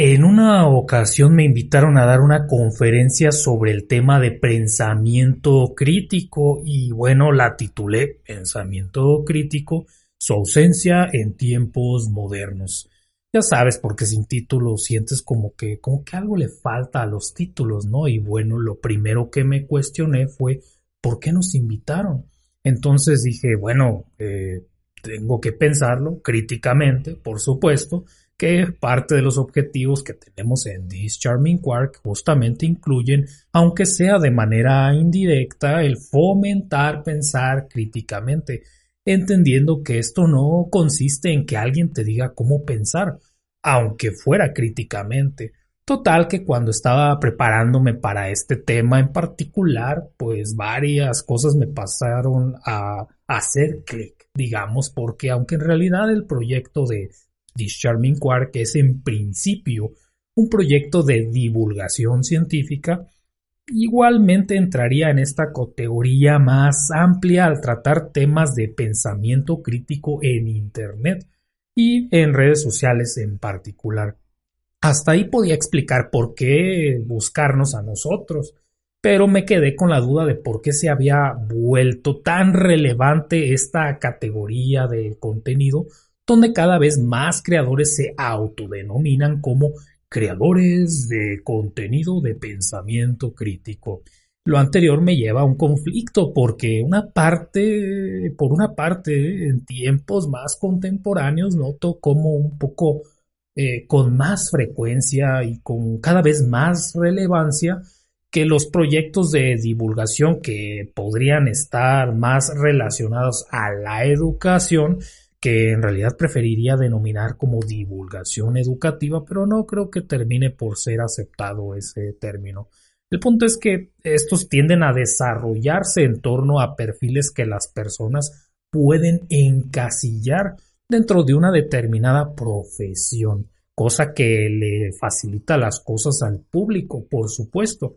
En una ocasión me invitaron a dar una conferencia sobre el tema de pensamiento crítico y bueno, la titulé Pensamiento crítico, su ausencia en tiempos modernos. Ya sabes, porque sin título sientes como que, como que algo le falta a los títulos, ¿no? Y bueno, lo primero que me cuestioné fue, ¿por qué nos invitaron? Entonces dije, bueno, eh, tengo que pensarlo críticamente, por supuesto, que parte de los objetivos que tenemos en This Charming Quark justamente incluyen, aunque sea de manera indirecta, el fomentar pensar críticamente, entendiendo que esto no consiste en que alguien te diga cómo pensar, aunque fuera críticamente. Total que cuando estaba preparándome para este tema en particular, pues varias cosas me pasaron a hacer clic, digamos, porque aunque en realidad el proyecto de This Charming Quark es en principio un proyecto de divulgación científica, igualmente entraría en esta categoría más amplia al tratar temas de pensamiento crítico en Internet y en redes sociales en particular. Hasta ahí podía explicar por qué buscarnos a nosotros, pero me quedé con la duda de por qué se había vuelto tan relevante esta categoría de contenido donde cada vez más creadores se autodenominan como creadores de contenido de pensamiento crítico. Lo anterior me lleva a un conflicto porque una parte, por una parte, en tiempos más contemporáneos noto como un poco eh, con más frecuencia y con cada vez más relevancia que los proyectos de divulgación que podrían estar más relacionados a la educación que en realidad preferiría denominar como divulgación educativa, pero no creo que termine por ser aceptado ese término. El punto es que estos tienden a desarrollarse en torno a perfiles que las personas pueden encasillar dentro de una determinada profesión, cosa que le facilita las cosas al público, por supuesto.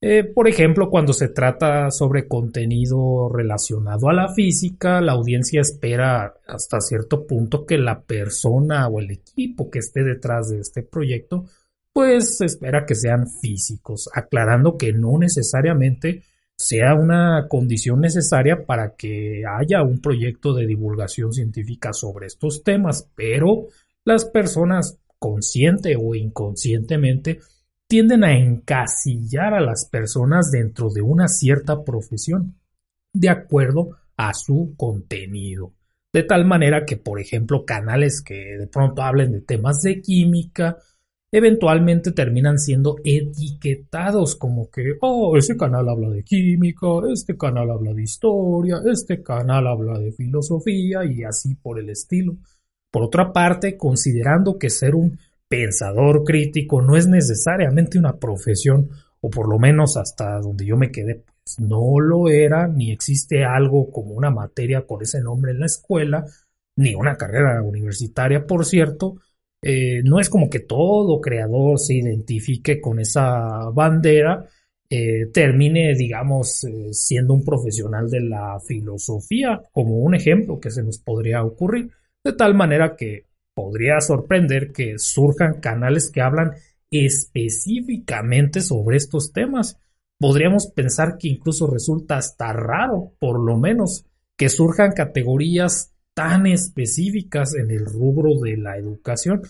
Eh, por ejemplo, cuando se trata sobre contenido relacionado a la física, la audiencia espera hasta cierto punto que la persona o el equipo que esté detrás de este proyecto, pues espera que sean físicos, aclarando que no necesariamente sea una condición necesaria para que haya un proyecto de divulgación científica sobre estos temas, pero las personas consciente o inconscientemente tienden a encasillar a las personas dentro de una cierta profesión, de acuerdo a su contenido. De tal manera que, por ejemplo, canales que de pronto hablen de temas de química, eventualmente terminan siendo etiquetados como que, oh, ese canal habla de química, este canal habla de historia, este canal habla de filosofía y así por el estilo. Por otra parte, considerando que ser un pensador crítico no es necesariamente una profesión, o por lo menos hasta donde yo me quedé, pues no lo era, ni existe algo como una materia con ese nombre en la escuela, ni una carrera universitaria, por cierto, eh, no es como que todo creador se identifique con esa bandera, eh, termine, digamos, eh, siendo un profesional de la filosofía, como un ejemplo que se nos podría ocurrir, de tal manera que podría sorprender que surjan canales que hablan específicamente sobre estos temas. Podríamos pensar que incluso resulta hasta raro, por lo menos, que surjan categorías tan específicas en el rubro de la educación.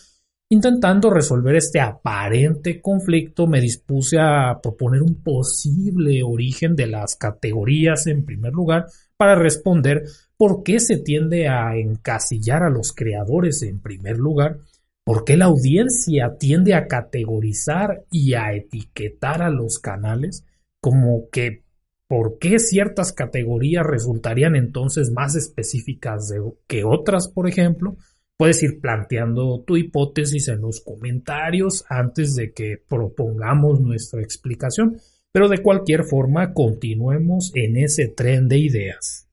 Intentando resolver este aparente conflicto, me dispuse a proponer un posible origen de las categorías en primer lugar para responder ¿Por qué se tiende a encasillar a los creadores en primer lugar? ¿Por qué la audiencia tiende a categorizar y a etiquetar a los canales? Como que, ¿por qué ciertas categorías resultarían entonces más específicas que otras, por ejemplo? Puedes ir planteando tu hipótesis en los comentarios antes de que propongamos nuestra explicación, pero de cualquier forma continuemos en ese tren de ideas.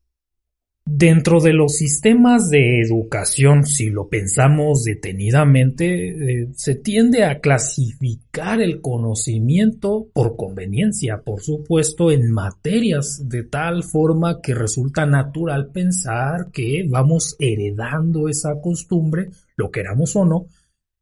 Dentro de los sistemas de educación, si lo pensamos detenidamente, eh, se tiende a clasificar el conocimiento por conveniencia, por supuesto, en materias, de tal forma que resulta natural pensar que vamos heredando esa costumbre, lo queramos o no,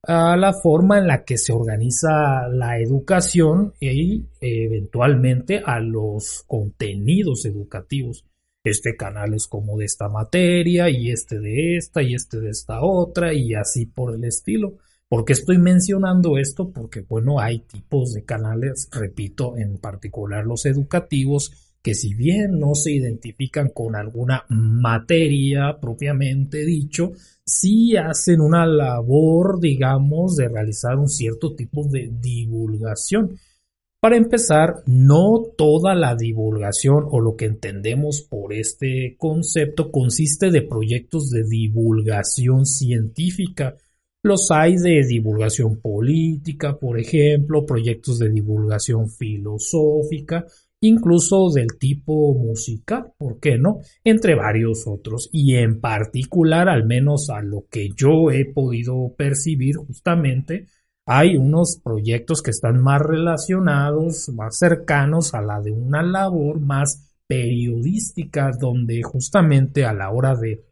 a la forma en la que se organiza la educación y eventualmente a los contenidos educativos este canal es como de esta materia y este de esta y este de esta otra y así por el estilo. ¿Por qué estoy mencionando esto? Porque bueno, hay tipos de canales, repito, en particular los educativos, que si bien no se identifican con alguna materia propiamente dicho, sí hacen una labor, digamos, de realizar un cierto tipo de divulgación. Para empezar, no toda la divulgación o lo que entendemos por este concepto consiste de proyectos de divulgación científica. Los hay de divulgación política, por ejemplo, proyectos de divulgación filosófica, incluso del tipo musical, ¿por qué no? Entre varios otros. Y en particular, al menos a lo que yo he podido percibir justamente, hay unos proyectos que están más relacionados, más cercanos a la de una labor más periodística, donde justamente a la hora de,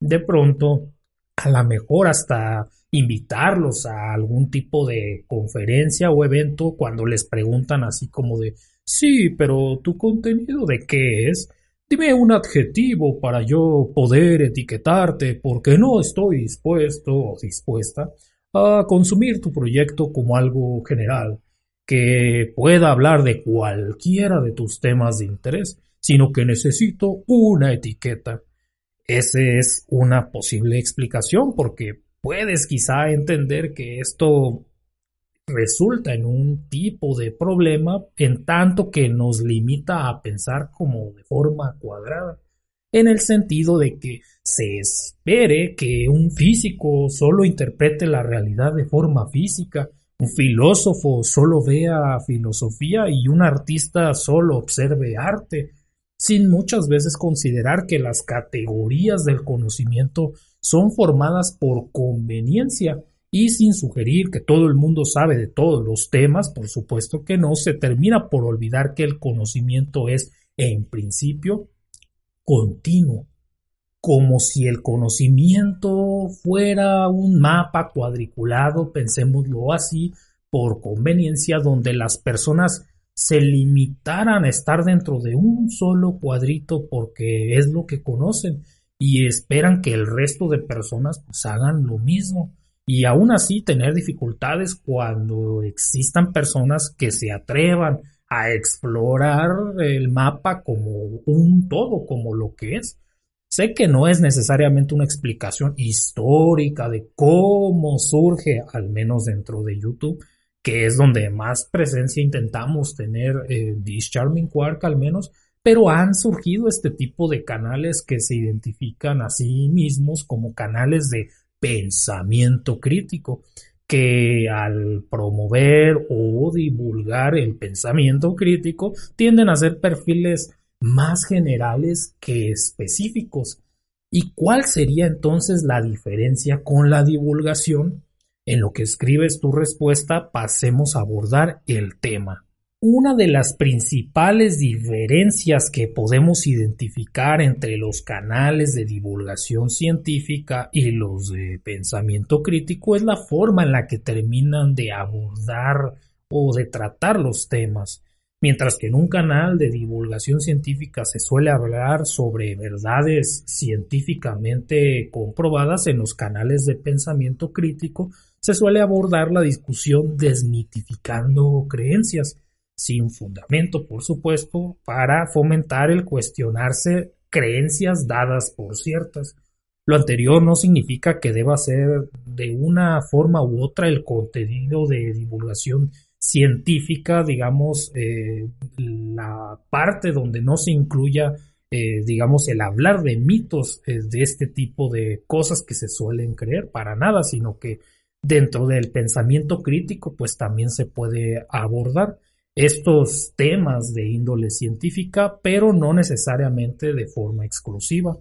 de pronto, a lo mejor hasta invitarlos a algún tipo de conferencia o evento cuando les preguntan así como de, sí, pero tu contenido de qué es? Dime un adjetivo para yo poder etiquetarte porque no estoy dispuesto o dispuesta a consumir tu proyecto como algo general, que pueda hablar de cualquiera de tus temas de interés, sino que necesito una etiqueta. Esa es una posible explicación porque puedes quizá entender que esto resulta en un tipo de problema en tanto que nos limita a pensar como de forma cuadrada en el sentido de que se espere que un físico solo interprete la realidad de forma física, un filósofo solo vea filosofía y un artista solo observe arte, sin muchas veces considerar que las categorías del conocimiento son formadas por conveniencia y sin sugerir que todo el mundo sabe de todos los temas, por supuesto que no, se termina por olvidar que el conocimiento es, en principio, continuo, como si el conocimiento fuera un mapa cuadriculado, pensémoslo así, por conveniencia, donde las personas se limitaran a estar dentro de un solo cuadrito porque es lo que conocen y esperan que el resto de personas pues, hagan lo mismo. Y aún así tener dificultades cuando existan personas que se atrevan a explorar el mapa como un todo, como lo que es. Sé que no es necesariamente una explicación histórica de cómo surge, al menos dentro de YouTube, que es donde más presencia intentamos tener eh, This Charming Quark al menos, pero han surgido este tipo de canales que se identifican a sí mismos como canales de pensamiento crítico que al promover o divulgar el pensamiento crítico tienden a ser perfiles más generales que específicos. ¿Y cuál sería entonces la diferencia con la divulgación? En lo que escribes tu respuesta pasemos a abordar el tema. Una de las principales diferencias que podemos identificar entre los canales de divulgación científica y los de pensamiento crítico es la forma en la que terminan de abordar o de tratar los temas. Mientras que en un canal de divulgación científica se suele hablar sobre verdades científicamente comprobadas, en los canales de pensamiento crítico se suele abordar la discusión desmitificando creencias sin fundamento, por supuesto, para fomentar el cuestionarse creencias dadas por ciertas. Lo anterior no significa que deba ser de una forma u otra el contenido de divulgación científica, digamos, eh, la parte donde no se incluya, eh, digamos, el hablar de mitos eh, de este tipo de cosas que se suelen creer, para nada, sino que dentro del pensamiento crítico, pues también se puede abordar estos temas de índole científica, pero no necesariamente de forma exclusiva.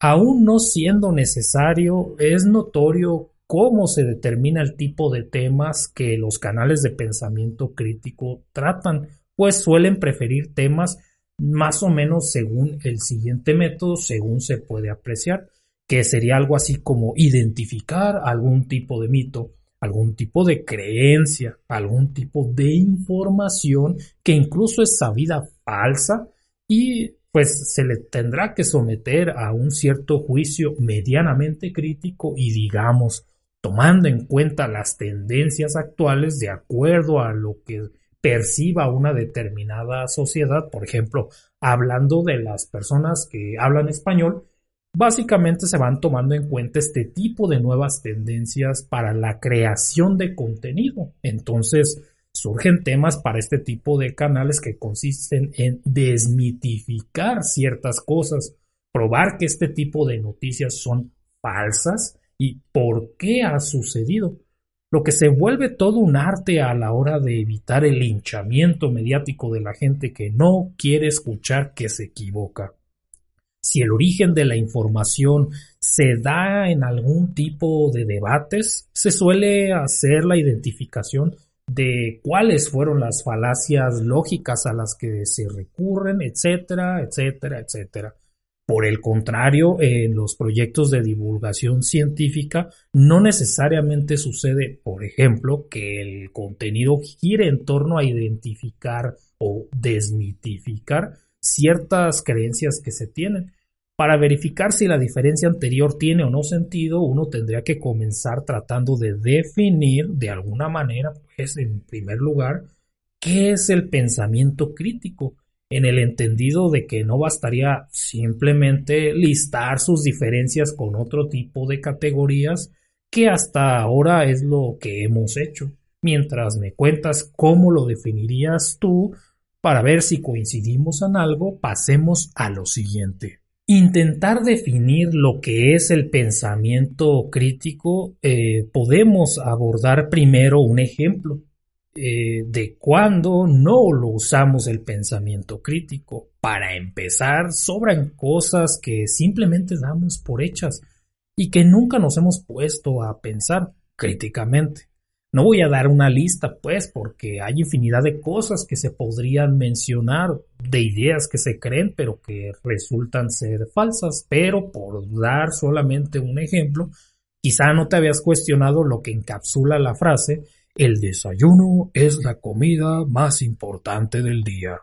Aún no siendo necesario, es notorio cómo se determina el tipo de temas que los canales de pensamiento crítico tratan, pues suelen preferir temas más o menos según el siguiente método, según se puede apreciar, que sería algo así como identificar algún tipo de mito, algún tipo de creencia, algún tipo de información que incluso es sabida falsa y pues se le tendrá que someter a un cierto juicio medianamente crítico y digamos tomando en cuenta las tendencias actuales de acuerdo a lo que perciba una determinada sociedad, por ejemplo, hablando de las personas que hablan español, básicamente se van tomando en cuenta este tipo de nuevas tendencias para la creación de contenido. Entonces, surgen temas para este tipo de canales que consisten en desmitificar ciertas cosas, probar que este tipo de noticias son falsas y por qué ha sucedido. Lo que se vuelve todo un arte a la hora de evitar el linchamiento mediático de la gente que no quiere escuchar que se equivoca. Si el origen de la información se da en algún tipo de debates, se suele hacer la identificación de cuáles fueron las falacias lógicas a las que se recurren, etcétera, etcétera, etcétera. Por el contrario, en los proyectos de divulgación científica no necesariamente sucede, por ejemplo, que el contenido gire en torno a identificar o desmitificar ciertas creencias que se tienen. Para verificar si la diferencia anterior tiene o no sentido, uno tendría que comenzar tratando de definir de alguna manera, pues en primer lugar, qué es el pensamiento crítico, en el entendido de que no bastaría simplemente listar sus diferencias con otro tipo de categorías que hasta ahora es lo que hemos hecho. Mientras me cuentas cómo lo definirías tú, para ver si coincidimos en algo, pasemos a lo siguiente. Intentar definir lo que es el pensamiento crítico, eh, podemos abordar primero un ejemplo eh, de cuando no lo usamos el pensamiento crítico. Para empezar, sobran cosas que simplemente damos por hechas y que nunca nos hemos puesto a pensar críticamente. No voy a dar una lista, pues, porque hay infinidad de cosas que se podrían mencionar, de ideas que se creen, pero que resultan ser falsas. Pero por dar solamente un ejemplo, quizá no te habías cuestionado lo que encapsula la frase, el desayuno es la comida más importante del día.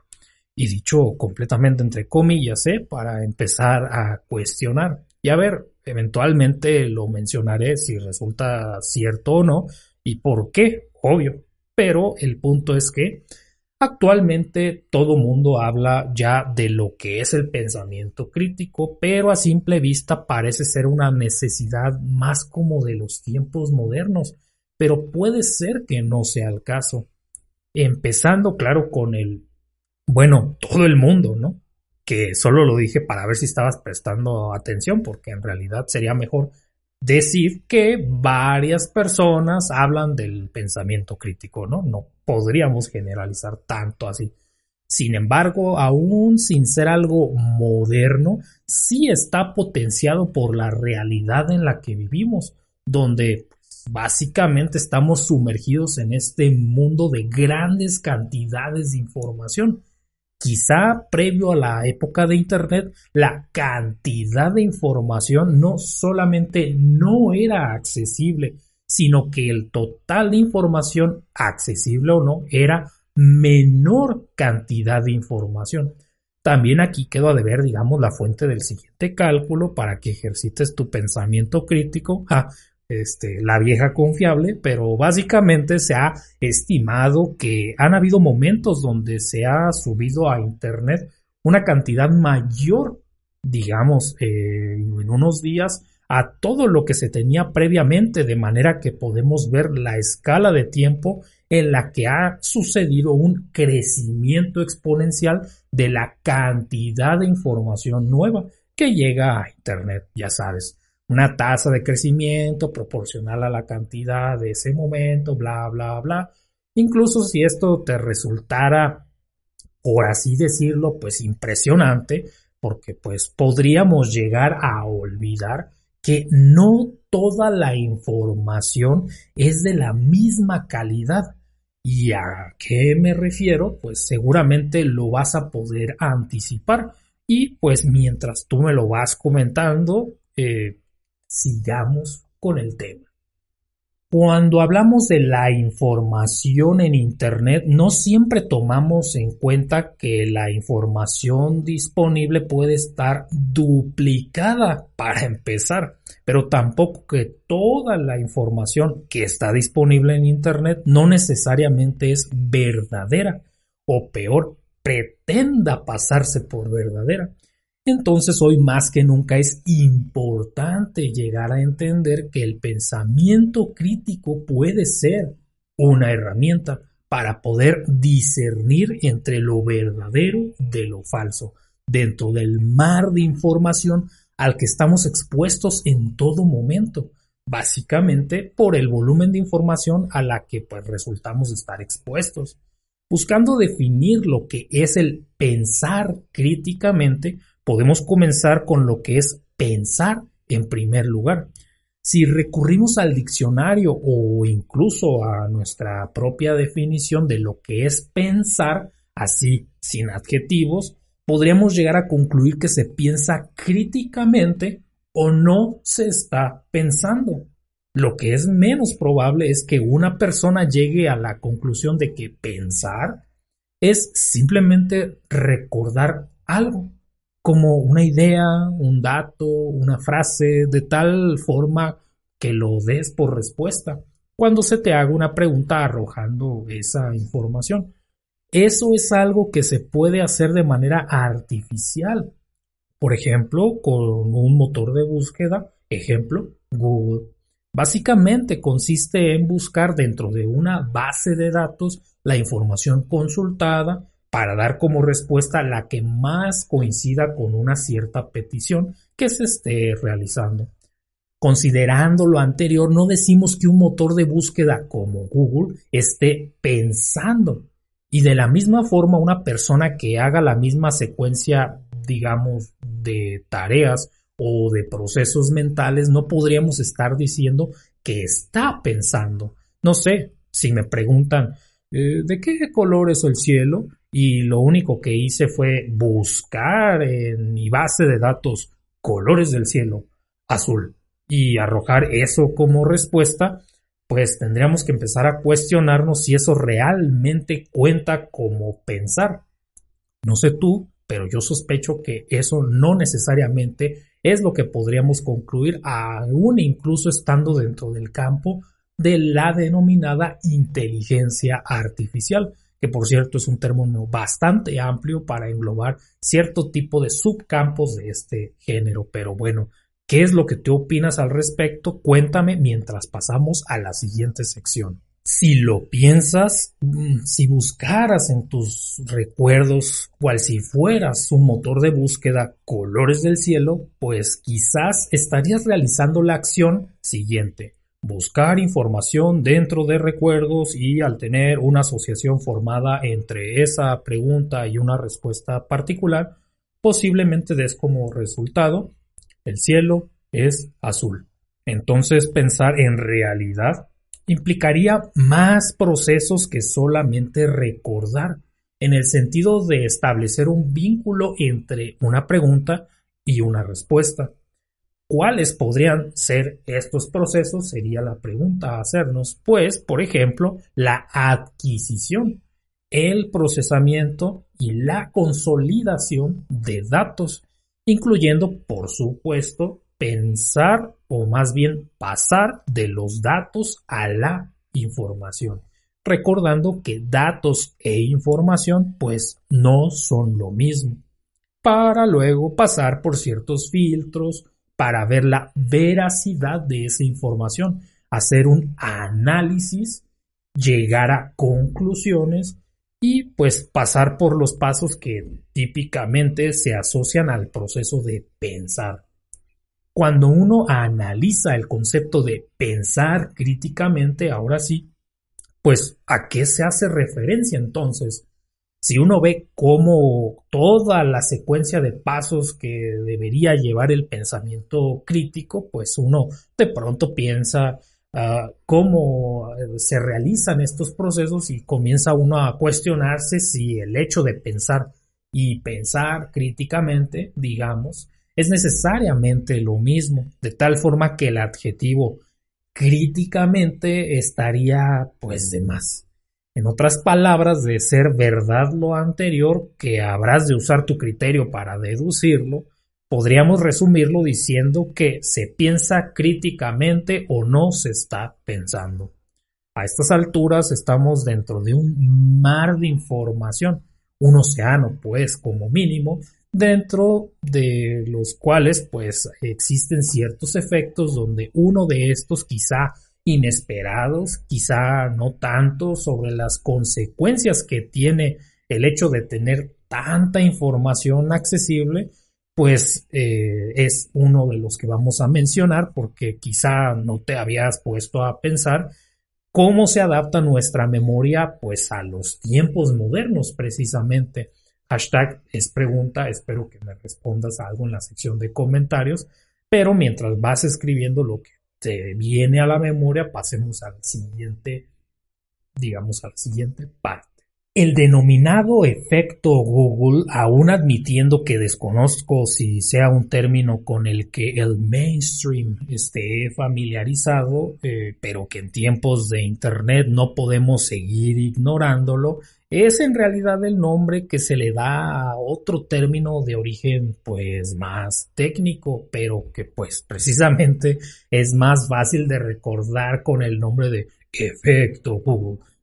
Y dicho completamente entre comillas, ¿eh? para empezar a cuestionar. Y a ver, eventualmente lo mencionaré si resulta cierto o no, ¿Y por qué? Obvio. Pero el punto es que actualmente todo mundo habla ya de lo que es el pensamiento crítico, pero a simple vista parece ser una necesidad más como de los tiempos modernos. Pero puede ser que no sea el caso. Empezando, claro, con el, bueno, todo el mundo, ¿no? Que solo lo dije para ver si estabas prestando atención, porque en realidad sería mejor decir que varias personas hablan del pensamiento crítico, ¿no? No podríamos generalizar tanto así. Sin embargo, aún sin ser algo moderno, sí está potenciado por la realidad en la que vivimos, donde básicamente estamos sumergidos en este mundo de grandes cantidades de información Quizá previo a la época de Internet, la cantidad de información no solamente no era accesible, sino que el total de información, accesible o no, era menor cantidad de información. También aquí quedó a deber, digamos, la fuente del siguiente cálculo para que ejercites tu pensamiento crítico. Ah, este, la vieja confiable, pero básicamente se ha estimado que han habido momentos donde se ha subido a Internet una cantidad mayor, digamos, eh, en unos días a todo lo que se tenía previamente, de manera que podemos ver la escala de tiempo en la que ha sucedido un crecimiento exponencial de la cantidad de información nueva que llega a Internet, ya sabes una tasa de crecimiento proporcional a la cantidad de ese momento, bla, bla, bla. Incluso si esto te resultara, por así decirlo, pues impresionante, porque pues podríamos llegar a olvidar que no toda la información es de la misma calidad. ¿Y a qué me refiero? Pues seguramente lo vas a poder anticipar y pues mientras tú me lo vas comentando, eh, sigamos con el tema. Cuando hablamos de la información en Internet, no siempre tomamos en cuenta que la información disponible puede estar duplicada para empezar, pero tampoco que toda la información que está disponible en Internet no necesariamente es verdadera o peor, pretenda pasarse por verdadera. Entonces hoy más que nunca es importante llegar a entender que el pensamiento crítico puede ser una herramienta para poder discernir entre lo verdadero de lo falso, dentro del mar de información al que estamos expuestos en todo momento, básicamente por el volumen de información a la que pues, resultamos estar expuestos. Buscando definir lo que es el pensar críticamente, podemos comenzar con lo que es pensar en primer lugar. Si recurrimos al diccionario o incluso a nuestra propia definición de lo que es pensar, así sin adjetivos, podríamos llegar a concluir que se piensa críticamente o no se está pensando. Lo que es menos probable es que una persona llegue a la conclusión de que pensar es simplemente recordar algo como una idea, un dato, una frase, de tal forma que lo des por respuesta cuando se te haga una pregunta arrojando esa información. Eso es algo que se puede hacer de manera artificial. Por ejemplo, con un motor de búsqueda, ejemplo, Google. Básicamente consiste en buscar dentro de una base de datos la información consultada para dar como respuesta la que más coincida con una cierta petición que se esté realizando. Considerando lo anterior, no decimos que un motor de búsqueda como Google esté pensando. Y de la misma forma, una persona que haga la misma secuencia, digamos, de tareas o de procesos mentales, no podríamos estar diciendo que está pensando. No sé, si me preguntan, eh, ¿de qué color es el cielo? Y lo único que hice fue buscar en mi base de datos colores del cielo azul y arrojar eso como respuesta, pues tendríamos que empezar a cuestionarnos si eso realmente cuenta como pensar. No sé tú, pero yo sospecho que eso no necesariamente es lo que podríamos concluir aún incluso estando dentro del campo de la denominada inteligencia artificial que por cierto es un término bastante amplio para englobar cierto tipo de subcampos de este género. Pero bueno, ¿qué es lo que tú opinas al respecto? Cuéntame mientras pasamos a la siguiente sección. Si lo piensas, mm, si buscaras en tus recuerdos cual si fueras un motor de búsqueda colores del cielo, pues quizás estarías realizando la acción siguiente buscar información dentro de recuerdos y al tener una asociación formada entre esa pregunta y una respuesta particular, posiblemente des como resultado el cielo es azul. Entonces pensar en realidad implicaría más procesos que solamente recordar, en el sentido de establecer un vínculo entre una pregunta y una respuesta. ¿Cuáles podrían ser estos procesos? Sería la pregunta a hacernos. Pues, por ejemplo, la adquisición, el procesamiento y la consolidación de datos, incluyendo, por supuesto, pensar o más bien pasar de los datos a la información. Recordando que datos e información pues no son lo mismo. Para luego pasar por ciertos filtros, para ver la veracidad de esa información, hacer un análisis, llegar a conclusiones y pues pasar por los pasos que típicamente se asocian al proceso de pensar. Cuando uno analiza el concepto de pensar críticamente, ahora sí, pues ¿a qué se hace referencia entonces? Si uno ve cómo toda la secuencia de pasos que debería llevar el pensamiento crítico, pues uno de pronto piensa ah, cómo eh, se realizan estos procesos y comienza uno a cuestionarse si el hecho de pensar y pensar críticamente, digamos, es necesariamente lo mismo, de tal forma que el adjetivo críticamente estaría pues de más. En otras palabras, de ser verdad lo anterior, que habrás de usar tu criterio para deducirlo, podríamos resumirlo diciendo que se piensa críticamente o no se está pensando. A estas alturas estamos dentro de un mar de información, un océano, pues, como mínimo, dentro de los cuales, pues, existen ciertos efectos donde uno de estos quizá inesperados, quizá no tanto sobre las consecuencias que tiene el hecho de tener tanta información accesible, pues eh, es uno de los que vamos a mencionar porque quizá no te habías puesto a pensar cómo se adapta nuestra memoria pues a los tiempos modernos precisamente. Hashtag es pregunta, espero que me respondas algo en la sección de comentarios, pero mientras vas escribiendo lo que viene a la memoria, pasemos al siguiente, digamos, al siguiente parte. El denominado efecto Google, aún admitiendo que desconozco si sea un término con el que el mainstream esté familiarizado, eh, pero que en tiempos de Internet no podemos seguir ignorándolo, es en realidad el nombre que se le da a otro término de origen pues más técnico, pero que pues precisamente es más fácil de recordar con el nombre de efecto.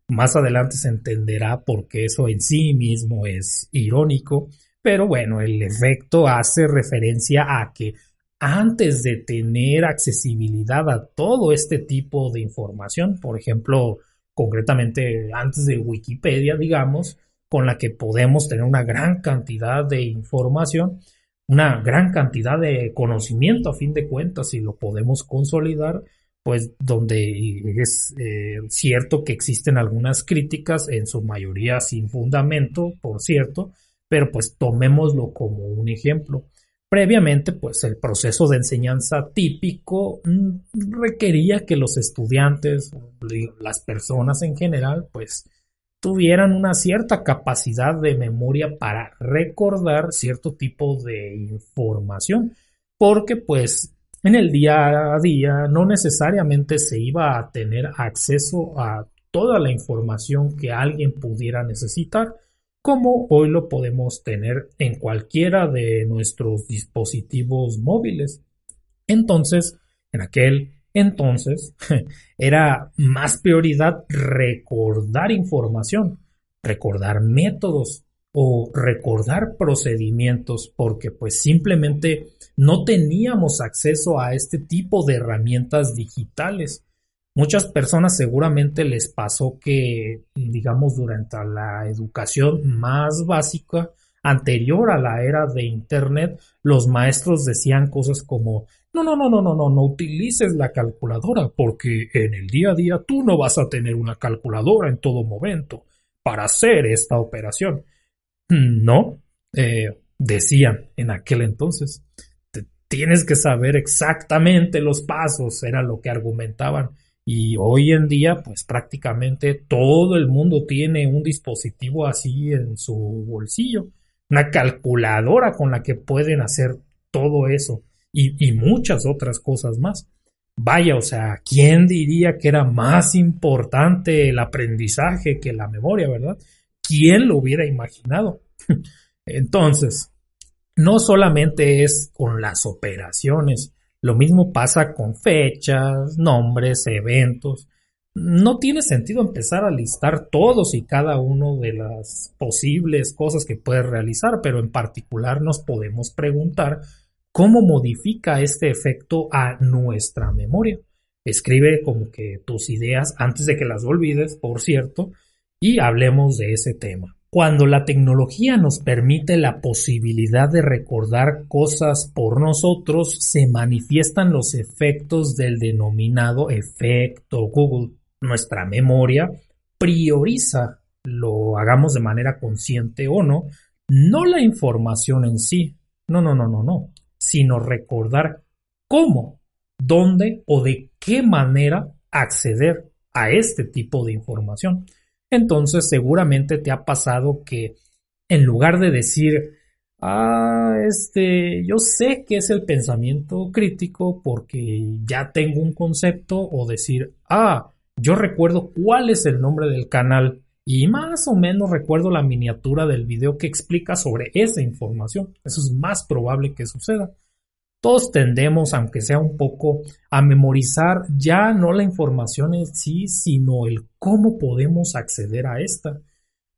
Más adelante se entenderá por qué eso en sí mismo es irónico, pero bueno, el efecto hace referencia a que antes de tener accesibilidad a todo este tipo de información, por ejemplo, concretamente antes de Wikipedia, digamos, con la que podemos tener una gran cantidad de información, una gran cantidad de conocimiento a fin de cuentas y lo podemos consolidar, pues donde es eh, cierto que existen algunas críticas, en su mayoría sin fundamento, por cierto, pero pues tomémoslo como un ejemplo. Previamente, pues el proceso de enseñanza típico mm, requería que los estudiantes, las personas en general, pues tuvieran una cierta capacidad de memoria para recordar cierto tipo de información, porque pues en el día a día no necesariamente se iba a tener acceso a toda la información que alguien pudiera necesitar, como hoy lo podemos tener en cualquiera de nuestros dispositivos móviles. Entonces, en aquel entonces, era más prioridad recordar información, recordar métodos o recordar procedimientos, porque pues simplemente no teníamos acceso a este tipo de herramientas digitales. Muchas personas seguramente les pasó que, digamos, durante la educación más básica, anterior a la era de Internet, los maestros decían cosas como, no, no, no, no, no, no, no utilices la calculadora porque en el día a día tú no vas a tener una calculadora en todo momento para hacer esta operación. No, eh, decían en aquel entonces. Tienes que saber exactamente los pasos, era lo que argumentaban. Y hoy en día, pues prácticamente todo el mundo tiene un dispositivo así en su bolsillo, una calculadora con la que pueden hacer todo eso y, muchas otras cosas más. Vaya, o sea, ¿quién diría que era más importante el aprendizaje que la memoria, verdad? ¿Quién lo hubiera imaginado? Entonces, no solamente es con las operaciones, lo mismo pasa con fechas, nombres, eventos. No tiene sentido empezar a listar todos y cada uno de las posibles cosas que puedes realizar, pero en particular nos podemos preguntar cómo modifica este efecto a nuestra memoria. Escribe como que tus ideas antes de que las olvides, por cierto, y hablemos de ese tema. Cuando la tecnología nos permite la posibilidad de recordar cosas por nosotros, se manifiestan los efectos del denominado efecto Google. Nuestra memoria prioriza lo hagamos de manera consciente o no, no la información en sí, no, no, no, no, no, sino recordar cómo, dónde o de qué manera acceder a este tipo de información. Entonces seguramente te ha pasado que en lugar de decir, ah, este, yo sé que es el pensamiento crítico porque ya tengo un concepto o decir, ah, yo recuerdo cuál es el nombre del canal y más o menos recuerdo la miniatura del video que explica sobre esa información. Eso es más probable que suceda. Todos tendemos, aunque sea un poco, a memorizar ya no la información en sí, sino el cómo podemos acceder a esta.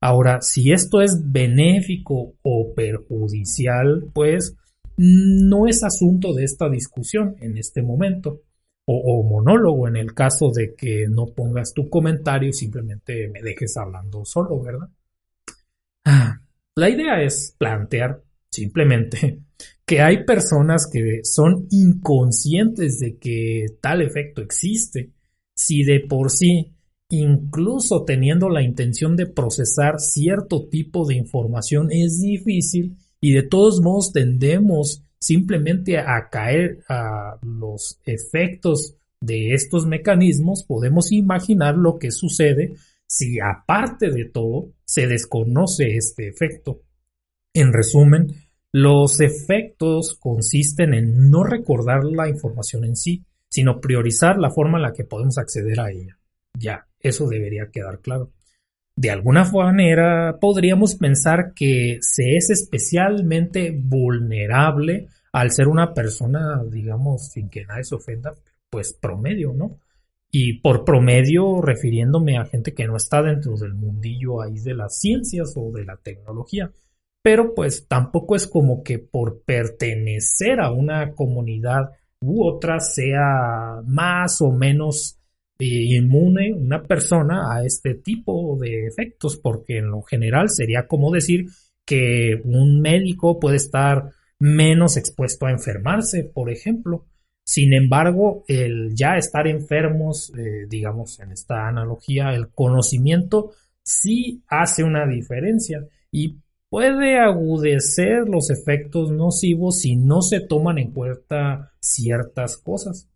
Ahora, si esto es benéfico o perjudicial, pues no es asunto de esta discusión en este momento. O, o, monólogo en el caso de que no pongas tu comentario y simplemente me dejes hablando solo, ¿verdad? Ah, la idea es plantear simplemente que hay personas que son inconscientes de que tal efecto existe, si de por sí, incluso teniendo la intención de procesar cierto tipo de información es difícil y de todos modos tendemos simplemente a caer a los efectos de estos mecanismos, podemos imaginar lo que sucede si aparte de todo se desconoce este efecto. En resumen, los efectos consisten en no recordar la información en sí, sino priorizar la forma en la que podemos acceder a ella. Ya, eso debería quedar claro. De alguna manera, podríamos pensar que se es especialmente vulnerable al ser una persona, digamos, sin que nadie se ofenda, pues promedio, ¿no? Y por promedio, refiriéndome a gente que no está dentro del mundillo ahí de las ciencias o de la tecnología, pero pues tampoco es como que por pertenecer a una comunidad u otra sea más o menos eh, inmune una persona a este tipo de efectos, porque en lo general sería como decir que un médico puede estar menos expuesto a enfermarse, por ejemplo. Sin embargo, el ya estar enfermos, eh, digamos en esta analogía, el conocimiento sí hace una diferencia y puede agudecer los efectos nocivos si no se toman en cuenta ciertas cosas.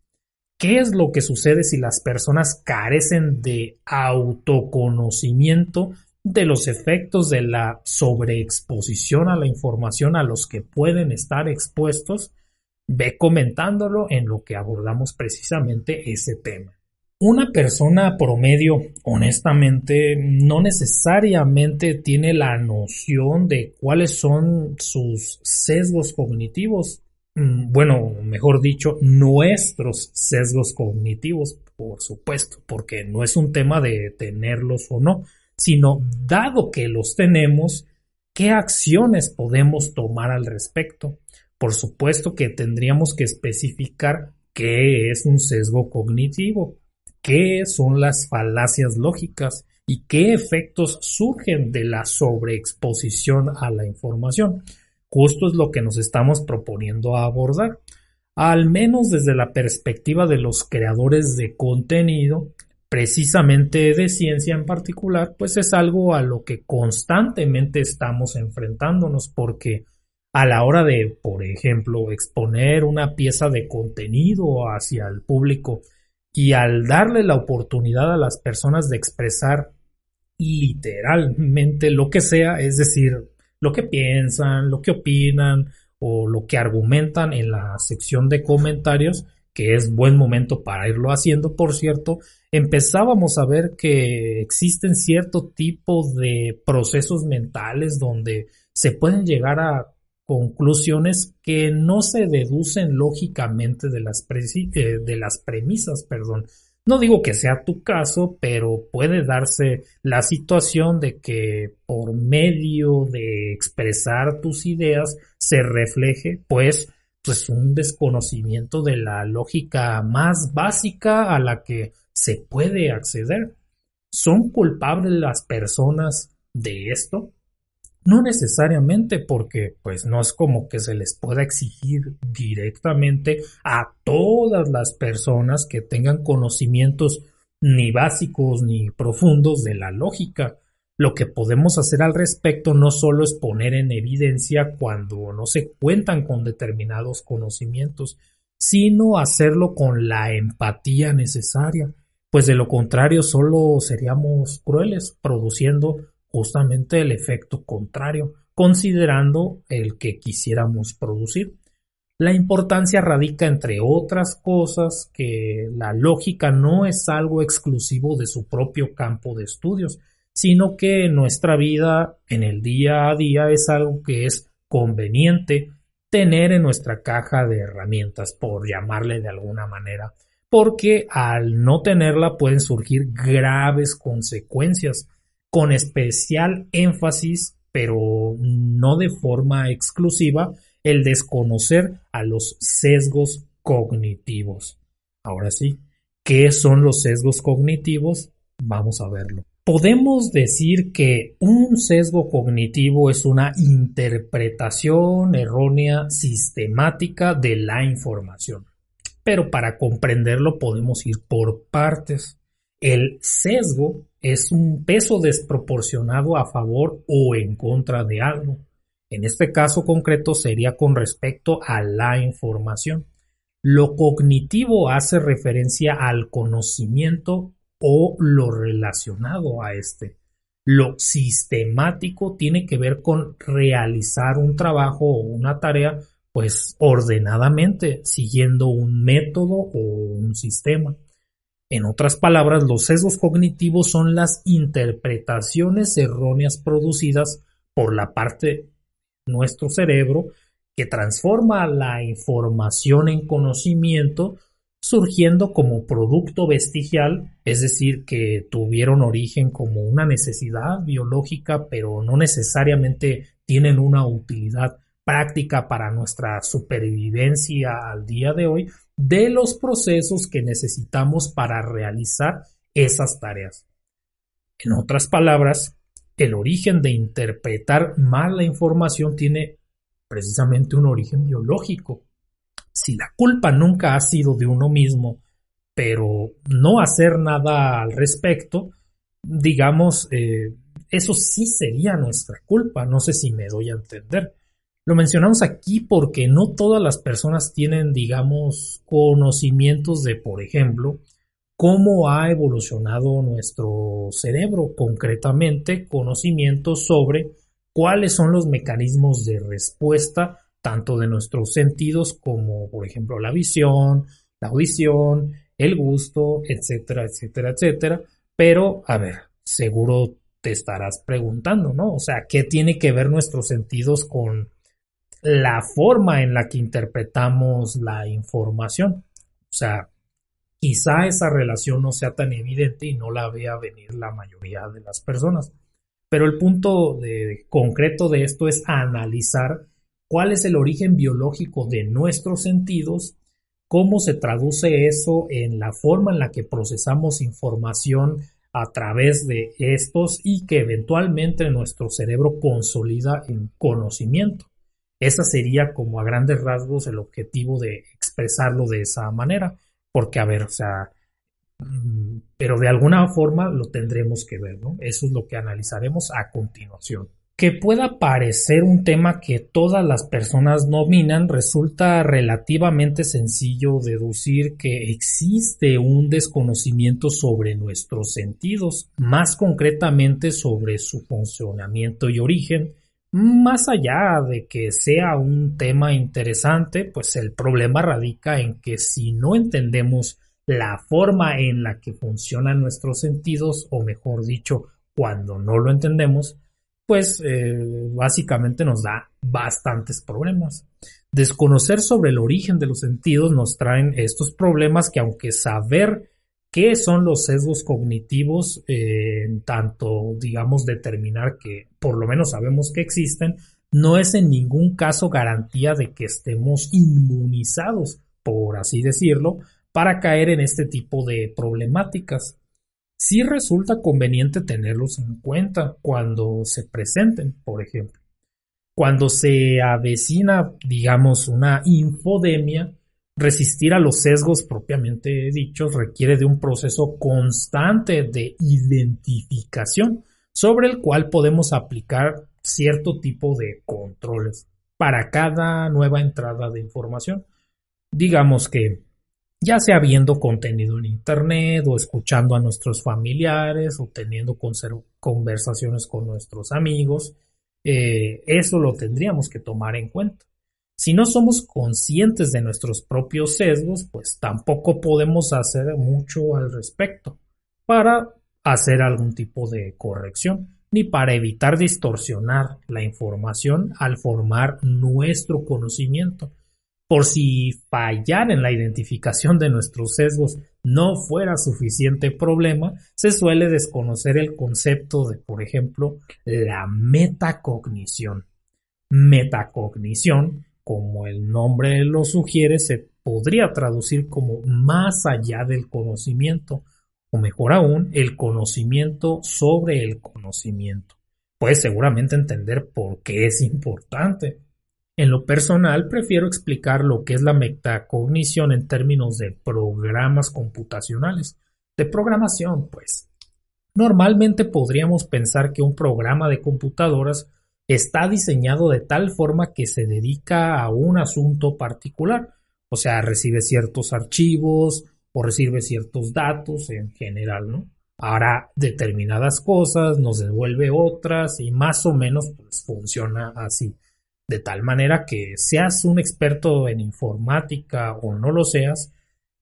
¿Qué es lo que sucede si las personas carecen de autoconocimiento de los efectos de la sobreexposición a la información a los que pueden estar expuestos? Ve comentándolo en lo que abordamos precisamente ese tema. Una persona promedio, honestamente, no necesariamente tiene la noción de cuáles son sus sesgos cognitivos. Mm, bueno, mejor dicho, nuestros sesgos cognitivos, por supuesto, porque no es un tema de tenerlos o no, sino dado que los tenemos, ¿qué acciones podemos tomar al respecto? Por supuesto que tendríamos que especificar qué es un sesgo cognitivo qué son las falacias lógicas y qué efectos surgen de la sobreexposición a la información. Justo es lo que nos estamos proponiendo abordar, al menos desde la perspectiva de los creadores de contenido, precisamente de ciencia en particular, pues es algo a lo que constantemente estamos enfrentándonos porque a la hora de, por ejemplo, exponer una pieza de contenido hacia el público y al darle la oportunidad a las personas de expresar literalmente lo que sea, es decir, lo que piensan, lo que opinan o lo que argumentan en la sección de comentarios, que es buen momento para irlo haciendo, por cierto, empezábamos a ver que existen cierto tipo de procesos mentales donde se pueden llegar a conclusiones que no se deducen lógicamente de las, eh, de las premisas, perdón. No digo que sea tu caso, pero puede darse la situación de que por medio de expresar tus ideas se refleje pues pues un desconocimiento de la lógica más básica a la que se puede acceder. ¿Son culpables las personas de esto? No necesariamente porque pues no es como que se les pueda exigir directamente a todas las personas que tengan conocimientos ni básicos ni profundos de la lógica. Lo que podemos hacer al respecto no solo es poner en evidencia cuando no se cuentan con determinados conocimientos, sino hacerlo con la empatía necesaria, pues de lo contrario solo seríamos crueles, produciendo justamente el efecto contrario, considerando el que quisiéramos producir. La importancia radica, entre otras cosas, que la lógica no es algo exclusivo de su propio campo de estudios, sino que nuestra vida, en el día a día, es algo que es conveniente tener en nuestra caja de herramientas, por llamarle de alguna manera, porque al no tenerla pueden surgir graves consecuencias, con especial énfasis, pero no de forma exclusiva, el desconocer a los sesgos cognitivos. Ahora sí, ¿qué son los sesgos cognitivos? Vamos a verlo. Podemos decir que un sesgo cognitivo es una interpretación errónea sistemática de la información. Pero para comprenderlo podemos ir por partes. El sesgo es un peso desproporcionado a favor o en contra de algo. En este caso concreto sería con respecto a la información. Lo cognitivo hace referencia al conocimiento o lo relacionado a este. Lo sistemático tiene que ver con realizar un trabajo o una tarea pues ordenadamente, siguiendo un método o un sistema. En otras palabras, los sesgos cognitivos son las interpretaciones erróneas producidas por la parte nuestro cerebro que transforma la información en conocimiento surgiendo como producto vestigial, es decir, que tuvieron origen como una necesidad biológica, pero no necesariamente tienen una utilidad práctica para nuestra supervivencia al día de hoy, de los procesos que necesitamos para realizar esas tareas. En otras palabras, el origen de interpretar mal la información tiene precisamente un origen biológico. Si la culpa nunca ha sido de uno mismo, pero no hacer nada al respecto, digamos, eh, eso sí sería nuestra culpa. No sé si me doy a entender. Lo mencionamos aquí porque no todas las personas tienen, digamos, conocimientos de, por ejemplo, cómo ha evolucionado nuestro cerebro, concretamente conocimientos sobre cuáles son los mecanismos de respuesta tanto de nuestros sentidos como por ejemplo la visión, la audición, el gusto, etcétera, etcétera, etcétera. Pero, a ver, seguro te estarás preguntando, ¿no? O sea, ¿qué tiene que ver nuestros sentidos con la forma en la que interpretamos la información? O sea, quizá esa relación no sea tan evidente y no la vea venir la mayoría de las personas. Pero el punto concreto de esto es analizar cuál es el origen biológico de nuestros sentidos, cómo se traduce eso en la forma en la que procesamos información a través de estos y que eventualmente nuestro cerebro consolida en conocimiento. Ese sería como a grandes rasgos el objetivo de expresarlo de esa manera porque a ver, o sea, mm, pero de alguna forma lo tendremos que ver, ¿no? Eso es lo que analizaremos a continuación. Que pueda parecer un tema que todas las personas dominan, resulta relativamente sencillo deducir que existe un desconocimiento sobre nuestros sentidos, más concretamente sobre su funcionamiento y origen, más allá de que sea un tema interesante, pues el problema radica en que si no entendemos la forma en la que funcionan nuestros sentidos, o mejor dicho, cuando no lo entendemos, pues eh, básicamente nos da bastantes problemas. Desconocer sobre el origen de los sentidos nos traen estos problemas que aunque saber ¿Qué son los sesgos cognitivos? Eh, en tanto, digamos, determinar que por lo menos sabemos que existen, no es en ningún caso garantía de que estemos inmunizados, por así decirlo, para caer en este tipo de problemáticas. Sí resulta conveniente tenerlos en cuenta cuando se presenten, por ejemplo. Cuando se avecina, digamos, una infodemia, Resistir a los sesgos propiamente dichos requiere de un proceso constante de identificación, sobre el cual podemos aplicar cierto tipo de controles para cada nueva entrada de información. Digamos que ya sea viendo contenido en Internet o escuchando a nuestros familiares o teniendo conversaciones con nuestros amigos, eh, eso lo tendríamos que tomar en cuenta. Si no somos conscientes de nuestros propios sesgos, pues tampoco podemos hacer mucho al respecto para hacer algún tipo de corrección, ni para evitar distorsionar la información al formar nuestro conocimiento. Por si fallar en la identificación de nuestros sesgos no fuera suficiente problema, se suele desconocer el concepto de, por ejemplo, la metacognición. Metacognición, como el nombre lo sugiere, se podría traducir como más allá del conocimiento, o mejor aún, el conocimiento sobre el conocimiento. Puedes seguramente entender por qué es importante. En lo personal, prefiero explicar lo que es la metacognición en términos de programas computacionales, de programación, pues. Normalmente podríamos pensar que un programa de computadoras está diseñado de tal forma que se dedica a un asunto particular, o sea, recibe ciertos archivos o recibe ciertos datos en general, ¿no? Hará determinadas cosas, nos devuelve otras y más o menos pues, funciona así de tal manera que seas un experto en informática o no lo seas,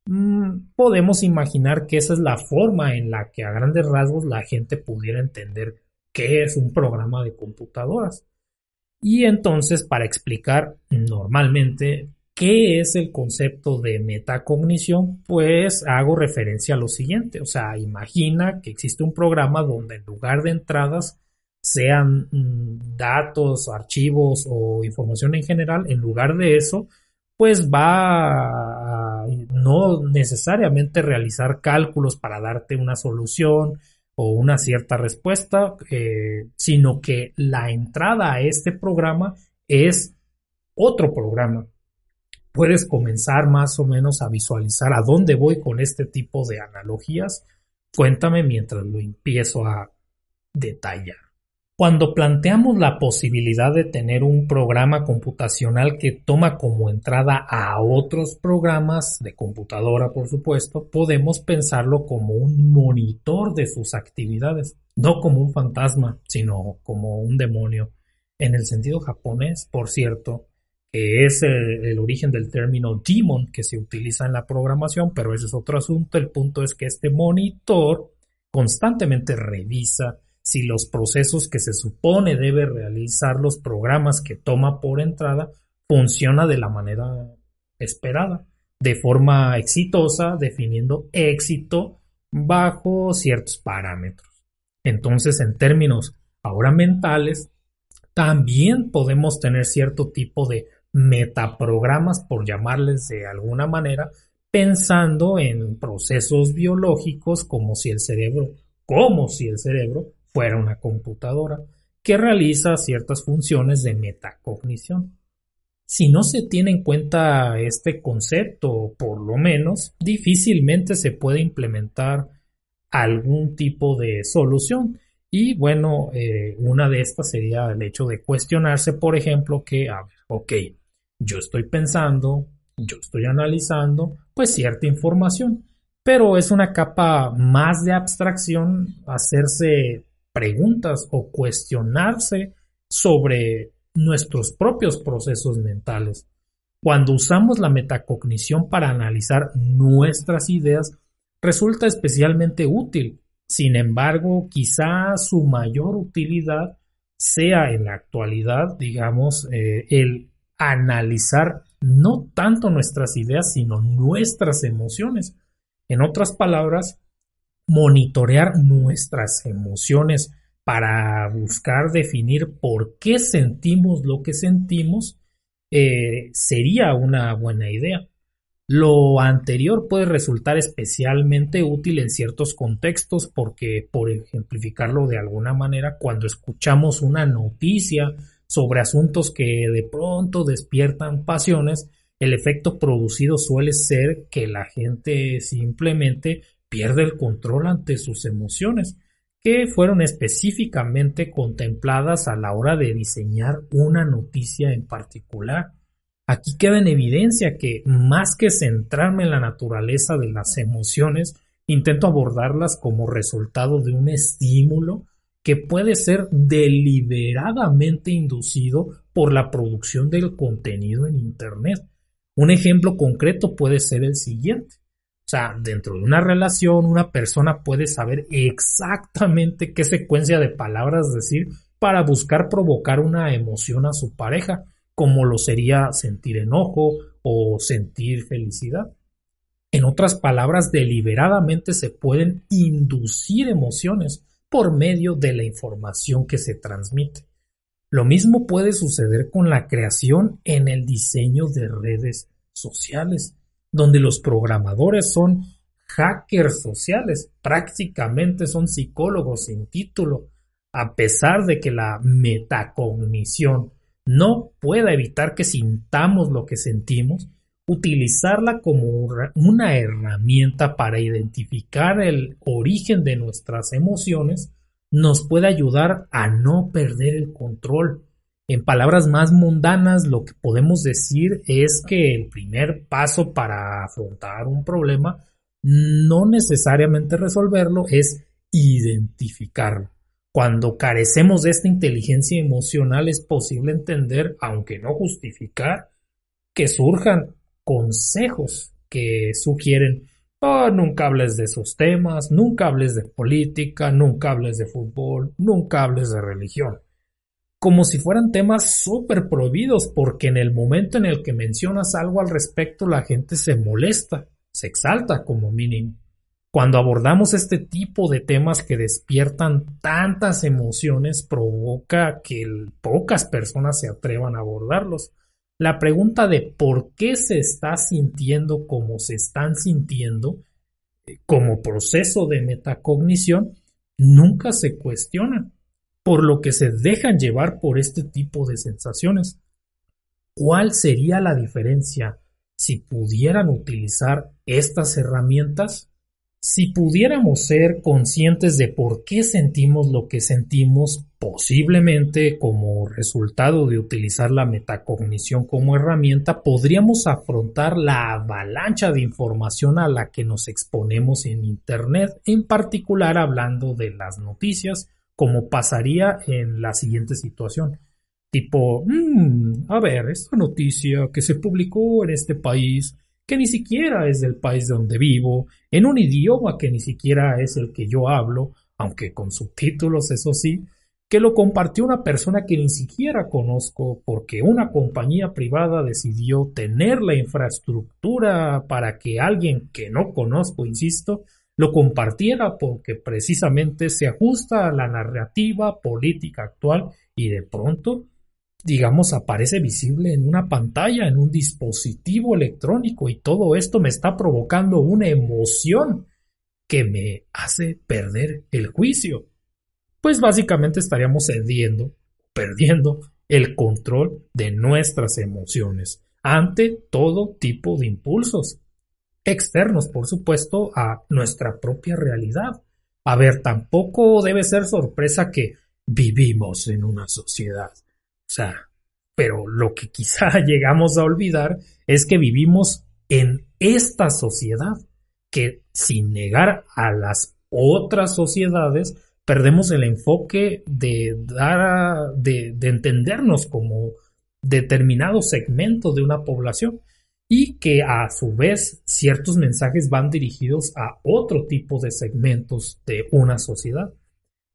mm, podemos imaginar que esa es la forma en la que a grandes rasgos la gente pudiera entender qué es un programa de computadoras. Y entonces, para explicar normalmente qué es el concepto de metacognición, pues hago referencia a lo siguiente. O sea, imagina que existe un programa donde en lugar de entradas sean mm, datos, archivos o información en general, en lugar de eso, pues va a no necesariamente realizar cálculos para darte una solución o una cierta respuesta, eh, sino que la entrada a este programa es otro programa. Puedes comenzar más o menos a visualizar a dónde voy con este tipo de analogías. Cuéntame mientras lo empiezo a detallar. Cuando planteamos la posibilidad de tener un programa computacional que toma como entrada a otros programas de computadora, por supuesto, podemos pensarlo como un monitor de sus actividades, no como un fantasma, sino como un demonio. En el sentido japonés, por cierto, que es el, origen del término demon que se utiliza en la programación, pero ese es otro asunto. El punto es que este monitor constantemente revisa si los procesos que se supone debe realizar los programas que toma por entrada funciona de la manera esperada, de forma exitosa, definiendo éxito bajo ciertos parámetros. Entonces, en términos ahora mentales, también podemos tener cierto tipo de metaprogramas, por llamarles de alguna manera, pensando en procesos biológicos como si el cerebro, como si el cerebro fuera una computadora que realiza ciertas funciones de metacognición. Si no se tiene en cuenta este concepto, por lo menos, difícilmente se puede implementar algún tipo de solución. Y bueno, eh, una de estas sería el hecho de cuestionarse, por ejemplo, que, a ver, ok, yo estoy pensando, yo estoy analizando, pues cierta información, pero es una capa más de abstracción hacerse preguntas o cuestionarse sobre nuestros propios procesos mentales. Cuando usamos la metacognición para analizar nuestras ideas, resulta especialmente útil. Sin embargo, quizá su mayor utilidad sea en la actualidad, digamos, eh, el analizar no tanto nuestras ideas, sino nuestras emociones. En otras palabras, monitorear nuestras emociones para buscar definir por qué sentimos lo que sentimos eh, sería una buena idea. Lo anterior puede resultar especialmente útil en ciertos contextos porque, por ejemplificarlo de alguna manera, cuando escuchamos una noticia sobre asuntos que de pronto despiertan pasiones, el efecto producido suele ser que la gente simplemente pierde el control ante sus emociones, que fueron específicamente contempladas a la hora de diseñar una noticia en particular. Aquí queda en evidencia que más que centrarme en la naturaleza de las emociones, intento abordarlas como resultado de un estímulo que puede ser deliberadamente inducido por la producción del contenido en Internet. Un ejemplo concreto puede ser el siguiente. O sea, dentro de una relación, una persona puede saber exactamente qué secuencia de palabras decir para buscar provocar una emoción a su pareja, como lo sería sentir enojo o sentir felicidad. En otras palabras, deliberadamente se pueden inducir emociones por medio de la información que se transmite. Lo mismo puede suceder con la creación en el diseño de redes sociales donde los programadores son hackers sociales, prácticamente son psicólogos sin título, a pesar de que la metacognición no pueda evitar que sintamos lo que sentimos, utilizarla como una herramienta para identificar el origen de nuestras emociones nos puede ayudar a no perder el control en palabras más mundanas, lo que podemos decir es que el primer paso para afrontar un problema, no necesariamente resolverlo, es identificarlo. Cuando carecemos de esta inteligencia emocional es posible entender, aunque no justificar, que surjan consejos que sugieren oh, nunca hables de esos temas, nunca hables de política, nunca hables de fútbol, nunca hables de religión como si fueran temas súper prohibidos, porque en el momento en el que mencionas algo al respecto la gente se molesta, se exalta como mínimo. Cuando abordamos este tipo de temas que despiertan tantas emociones, provoca que pocas personas se atrevan a abordarlos. La pregunta de por qué se está sintiendo como se están sintiendo eh, como proceso de metacognición nunca se cuestiona por lo que se dejan llevar por este tipo de sensaciones. ¿Cuál sería la diferencia si pudieran utilizar estas herramientas? Si pudiéramos ser conscientes de por qué sentimos lo que sentimos, posiblemente como resultado de utilizar la metacognición como herramienta, podríamos afrontar la avalancha de información a la que nos exponemos en Internet, en particular hablando de las noticias, como pasaría en la siguiente situación. Tipo, mm, a ver, esta noticia que se publicó en este país, que ni siquiera es del país de donde vivo, en un idioma que ni siquiera es el que yo hablo, aunque con subtítulos, eso sí, que lo compartió una persona que ni siquiera conozco porque una compañía privada decidió tener la infraestructura para que alguien que no conozco, insisto, lo compartiera porque precisamente se ajusta a la narrativa política actual y de pronto, digamos, aparece visible en una pantalla, en un dispositivo electrónico y todo esto me está provocando una emoción que me hace perder el juicio. Pues básicamente estaríamos cediendo, perdiendo el control de nuestras emociones ante todo tipo de impulsos externos, por supuesto, a nuestra propia realidad. A ver, tampoco debe ser sorpresa que vivimos en una sociedad. O sea, pero lo que quizá llegamos a olvidar es que vivimos en esta sociedad, que sin negar a las otras sociedades, perdemos el enfoque de dar de, de entendernos como determinado segmento de una población y que a su vez ciertos mensajes van dirigidos a otro tipo de segmentos de una sociedad.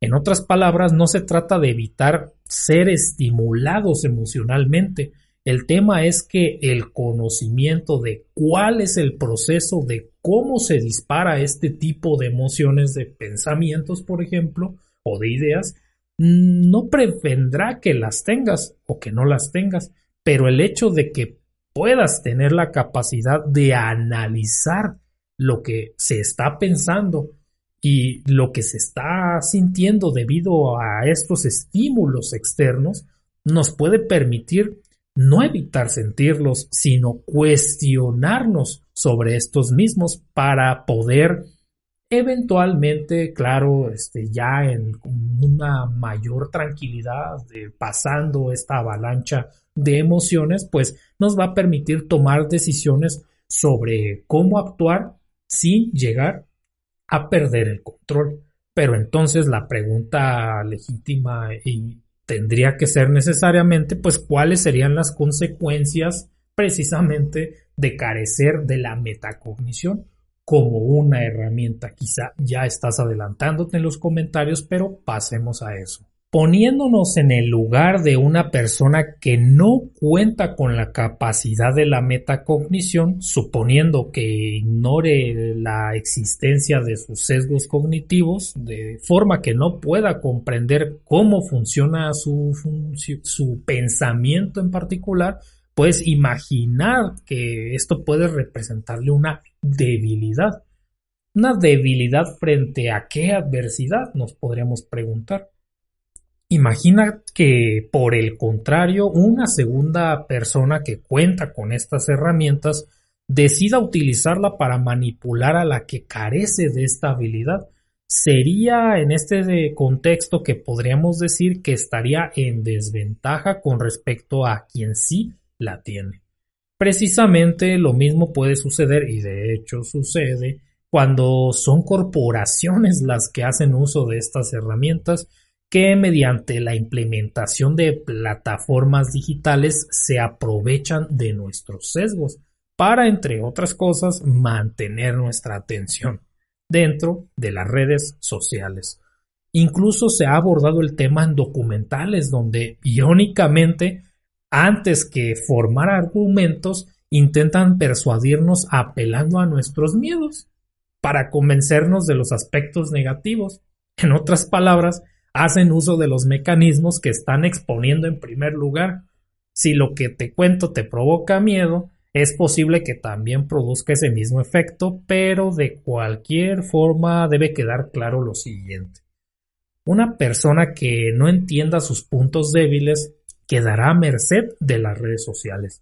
En otras palabras, no se trata de evitar ser estimulados emocionalmente. El tema es que el conocimiento de cuál es el proceso de cómo se dispara este tipo de emociones, de pensamientos, por ejemplo, o de ideas, no prevendrá que las tengas o que no las tengas, pero el hecho de que puedas tener la capacidad de analizar lo que se está pensando y lo que se está sintiendo debido a estos estímulos externos, nos puede permitir no evitar sentirlos, sino cuestionarnos sobre estos mismos para poder Eventualmente, claro, este, ya en una mayor tranquilidad, pasando esta avalancha de emociones, pues nos va a permitir tomar decisiones sobre cómo actuar sin llegar a perder el control. Pero entonces la pregunta legítima y tendría que ser necesariamente, pues, cuáles serían las consecuencias precisamente de carecer de la metacognición como una herramienta. Quizá ya estás adelantándote en los comentarios, pero pasemos a eso. Poniéndonos en el lugar de una persona que no cuenta con la capacidad de la metacognición, suponiendo que ignore la existencia de sus sesgos cognitivos, de forma que no pueda comprender cómo funciona su, pensamiento en particular, puedes imaginar que esto puede representarle una debilidad. Una debilidad frente a qué adversidad nos podríamos preguntar. Imagina que, por el contrario, una segunda persona que cuenta con estas herramientas decida utilizarla para manipular a la que carece de esta habilidad. Sería en este contexto que podríamos decir que estaría en desventaja con respecto a quien sí la tiene. Precisamente lo mismo puede suceder, y de hecho sucede, cuando son corporaciones las que hacen uso de estas herramientas que mediante la implementación de plataformas digitales se aprovechan de nuestros sesgos para, entre otras cosas, mantener nuestra atención dentro de las redes sociales. Incluso se ha abordado el tema en documentales donde, irónicamente, antes que formar argumentos, intentan persuadirnos apelando a nuestros miedos para convencernos de los aspectos negativos. En otras palabras, hacen uso de los mecanismos que están exponiendo en primer lugar. Si lo que te cuento te provoca miedo, es posible que también produzca ese mismo efecto, pero de cualquier forma debe quedar claro lo siguiente. Una persona que no entienda sus puntos débiles quedará a merced de las redes sociales,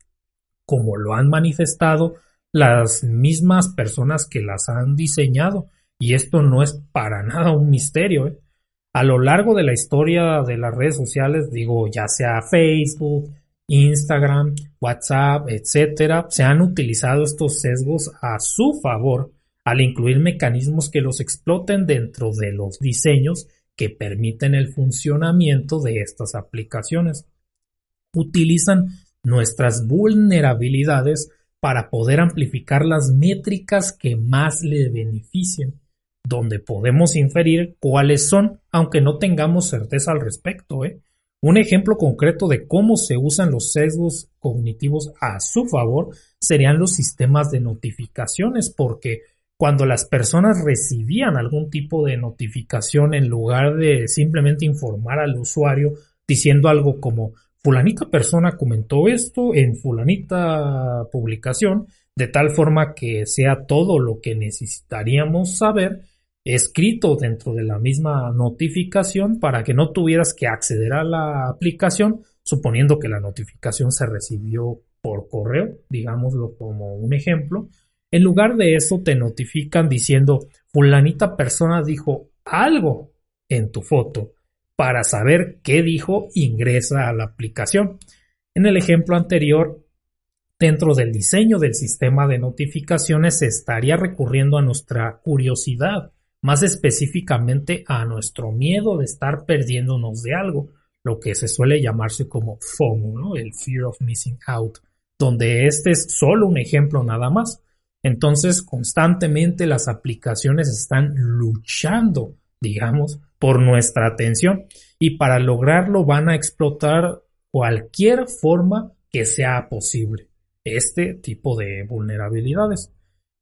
como lo han manifestado las mismas personas que las han diseñado, y esto no es para nada un misterio. ¿eh? A lo largo de la historia de las redes sociales, digo, ya sea Facebook, Instagram, WhatsApp, etcétera, se han utilizado estos sesgos a su favor al incluir mecanismos que los exploten dentro de los diseños que permiten el funcionamiento de estas aplicaciones. Utilizan nuestras vulnerabilidades para poder amplificar las métricas que más le beneficien, donde podemos inferir cuáles son, aunque no tengamos certeza al respecto. ¿eh? Un ejemplo concreto de cómo se usan los sesgos cognitivos a su favor serían los sistemas de notificaciones, porque cuando las personas recibían algún tipo de notificación en lugar de simplemente informar al usuario diciendo algo como fulanita persona comentó esto en fulanita publicación, de tal forma que sea todo lo que necesitaríamos saber escrito dentro de la misma notificación para que no tuvieras que acceder a la aplicación, suponiendo que la notificación se recibió por correo, digámoslo como un ejemplo. En lugar de eso te notifican diciendo fulanita persona dijo algo en tu foto para saber qué dijo, ingresa a la aplicación. En el ejemplo anterior, dentro del diseño del sistema de notificaciones se estaría recurriendo a nuestra curiosidad, más específicamente a nuestro miedo de estar perdiéndonos de algo, lo que se suele llamarse como FOMO, el Fear of Missing Out, donde este es solo un ejemplo nada más. Entonces, constantemente las aplicaciones están luchando, digamos, por nuestra atención y para lograrlo van a explotar cualquier forma que sea posible este tipo de vulnerabilidades.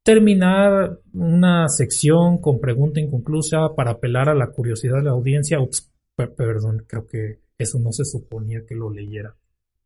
Terminar una sección con pregunta inconclusa para apelar a la curiosidad de la audiencia. Ups, perdón, creo que eso no se suponía que lo leyera.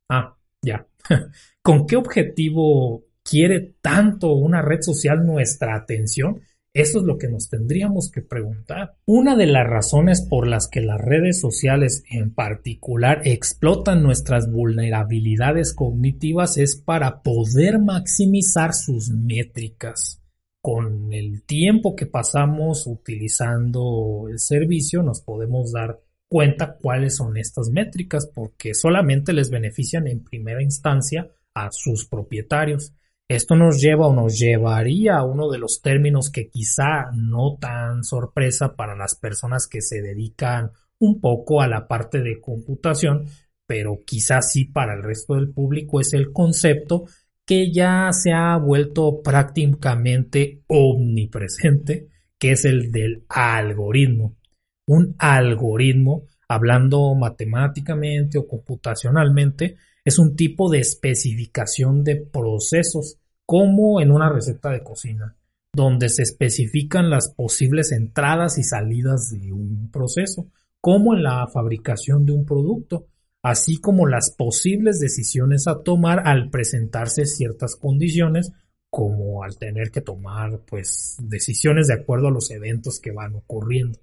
Ah, ya. ¿Con qué objetivo quiere tanto una red social nuestra atención? Eso es lo que nos tendríamos que preguntar. Una de las razones por las que las redes sociales en particular explotan nuestras vulnerabilidades cognitivas es para poder maximizar sus métricas. con el tiempo que pasamos utilizando el servicio nos podemos dar cuenta cuáles son estas métricas porque solamente les benefician en primera instancia a sus propietarios. Esto nos lleva o nos llevaría a uno de los términos que quizá no tan sorpresa para las personas que se dedican un poco a la parte de computación, pero quizá sí para el resto del público es el concepto que ya se ha vuelto prácticamente omnipresente, que es el del algoritmo. Un algoritmo, hablando matemáticamente o computacionalmente, es un tipo de especificación de procesos, como en una receta de cocina, donde se especifican las posibles entradas y salidas de un proceso, como en la fabricación de un producto así como las posibles decisiones a tomar al presentarse ciertas condiciones, como al tener que tomar pues decisiones de acuerdo a los eventos que van ocurriendo.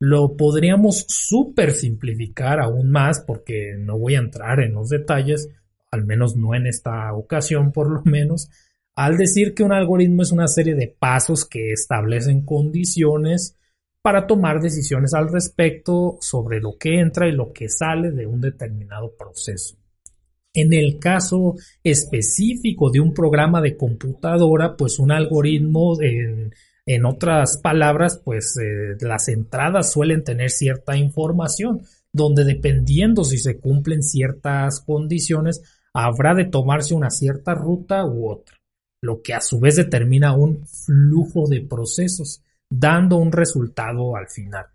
Lo podríamos súper simplificar aún más porque no voy a entrar en los detalles, al menos no en esta ocasión por lo menos, al decir que un algoritmo es una serie de pasos que establecen condiciones para tomar decisiones al respecto sobre lo que entra y lo que sale de un determinado proceso. En el caso específico de un programa de computadora, pues un algoritmo, en, otras palabras, pues eh, las entradas suelen tener cierta información, donde dependiendo si se cumplen ciertas condiciones, habrá de tomarse una cierta ruta u otra, lo que a su vez determina un flujo de procesos dando un resultado al final.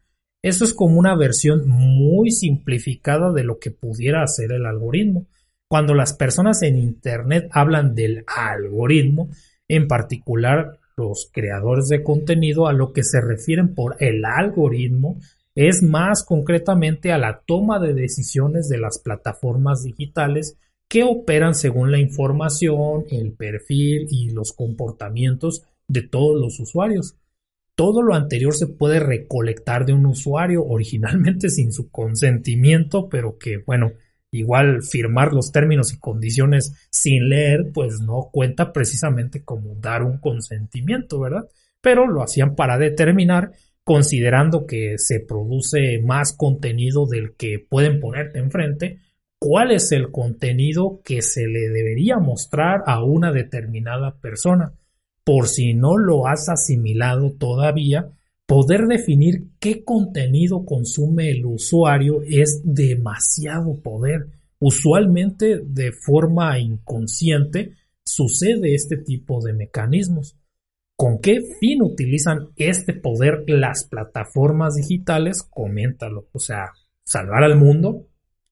Eso es como una versión muy simplificada de lo que pudiera hacer el algoritmo. Cuando las personas en Internet hablan del algoritmo, en particular los creadores de contenido, a lo que se refieren por el algoritmo es más concretamente a la toma de decisiones de las plataformas digitales que operan según la información, el perfil y los comportamientos de todos los usuarios todo lo anterior se puede recolectar de un usuario originalmente sin su consentimiento, pero que, bueno, igual firmar los términos y condiciones sin leer, pues no cuenta precisamente como dar un consentimiento, ¿verdad? Pero lo hacían para determinar, considerando que se produce más contenido del que pueden ponerte enfrente, cuál es el contenido que se le debería mostrar a una determinada persona por si no lo has asimilado todavía, poder definir qué contenido consume el usuario es demasiado poder. Usualmente de forma inconsciente sucede este tipo de mecanismos. ¿Con qué fin utilizan este poder las plataformas digitales? Coméntalo. O sea, salvar al mundo,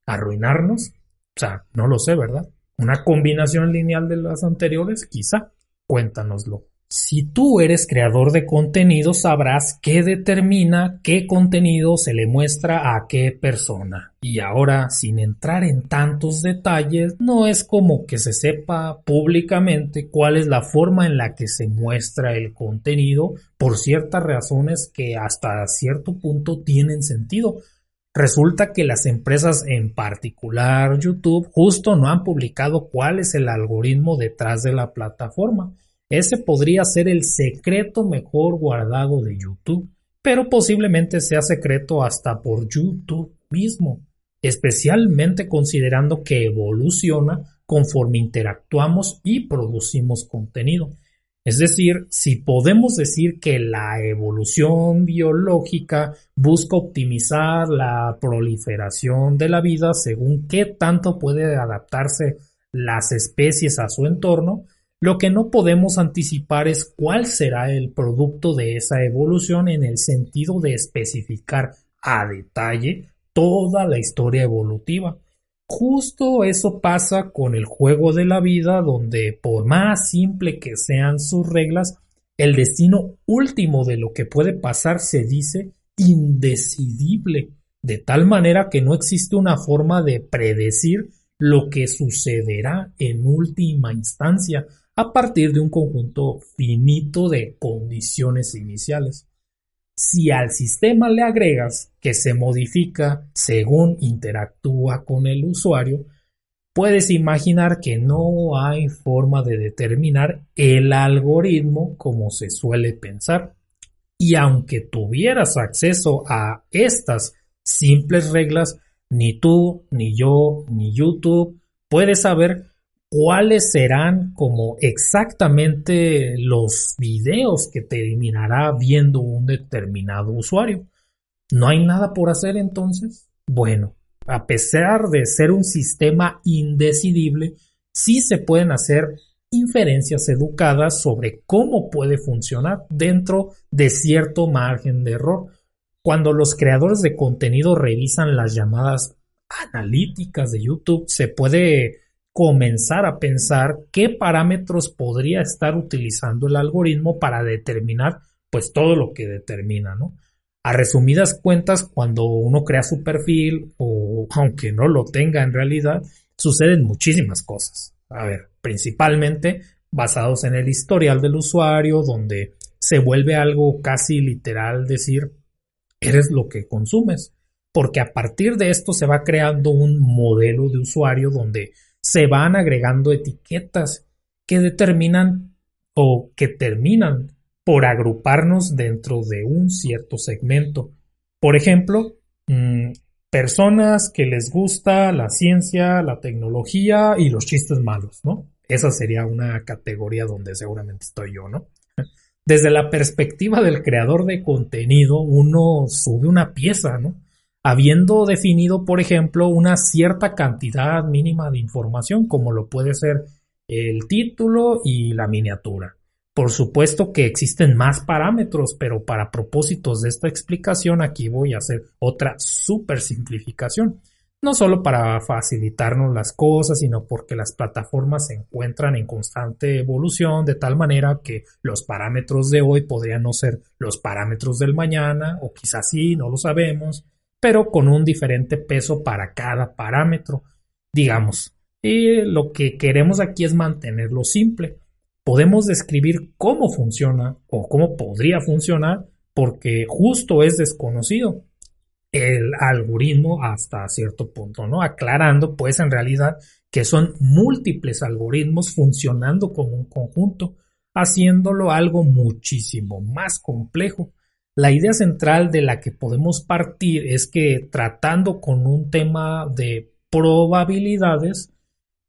arruinarnos. O sea, no lo sé, ¿verdad? Una combinación lineal de las anteriores, quizá. Cuéntanoslo. Si tú eres creador de contenido, sabrás qué determina qué contenido se le muestra a qué persona. Y ahora, sin entrar en tantos detalles, no es como que se sepa públicamente cuál es la forma en la que se muestra el contenido por ciertas razones que hasta cierto punto tienen sentido. Resulta que las empresas, en particular YouTube, justo no han publicado cuál es el algoritmo detrás de la plataforma. Ese podría ser el secreto mejor guardado de YouTube, pero posiblemente sea secreto hasta por YouTube mismo, especialmente considerando que evoluciona conforme interactuamos y producimos contenido. Es decir, si podemos decir que la evolución biológica busca optimizar la proliferación de la vida según qué tanto puede adaptarse las especies a su entorno, lo que no podemos anticipar es cuál será el producto de esa evolución en el sentido de especificar a detalle toda la historia evolutiva. Justo eso pasa con el juego de la vida, donde por más simple que sean sus reglas, el destino último de lo que puede pasar se dice indecidible, de tal manera que no existe una forma de predecir lo que sucederá en última instancia a partir de un conjunto finito de condiciones iniciales. Si al sistema le agregas que se modifica según interactúa con el usuario, puedes imaginar que no hay forma de determinar el algoritmo como se suele pensar. Y aunque tuvieras acceso a estas simples reglas, ni tú, ni yo, ni YouTube puedes saber cuáles serán como exactamente los videos que terminará viendo un determinado usuario. ¿No hay nada por hacer entonces? Bueno, a pesar de ser un sistema indecidible, sí se pueden hacer inferencias educadas sobre cómo puede funcionar dentro de cierto margen de error. Cuando los creadores de contenido revisan las llamadas analíticas de YouTube, se puede comenzar a pensar qué parámetros podría estar utilizando el algoritmo para determinar pues todo lo que determina, ¿no? A resumidas cuentas, cuando uno crea su perfil o aunque no lo tenga en realidad, suceden muchísimas cosas. A ver, principalmente basados en el historial del usuario, donde se vuelve algo casi literal decir, eres lo que consumes, porque a partir de esto se va creando un modelo de usuario donde se van agregando etiquetas que determinan o que terminan por agruparnos dentro de un cierto segmento. Por ejemplo, mm, personas que les gusta la ciencia, la tecnología y los chistes malos, ¿no? Esa sería una categoría donde seguramente estoy yo, ¿no? Desde la perspectiva del creador de contenido, uno sube una pieza, ¿no? Habiendo definido, por ejemplo, una cierta cantidad mínima de información, como lo puede ser el título y la miniatura. Por supuesto que existen más parámetros, pero para propósitos de esta explicación aquí voy a hacer otra super simplificación. No solo para facilitarnos las cosas, sino porque las plataformas se encuentran en constante evolución de tal manera que los parámetros de hoy podrían no ser los parámetros del mañana, o quizás sí, no lo sabemos, pero con un diferente peso para cada parámetro, digamos. Y lo que queremos aquí es mantenerlo simple podemos describir cómo funciona o cómo podría funcionar porque justo es desconocido el algoritmo hasta cierto punto, ¿no? Aclarando pues en realidad que son múltiples algoritmos funcionando como un conjunto, haciéndolo algo muchísimo más complejo. La idea central de la que podemos partir es que tratando con un tema de probabilidades,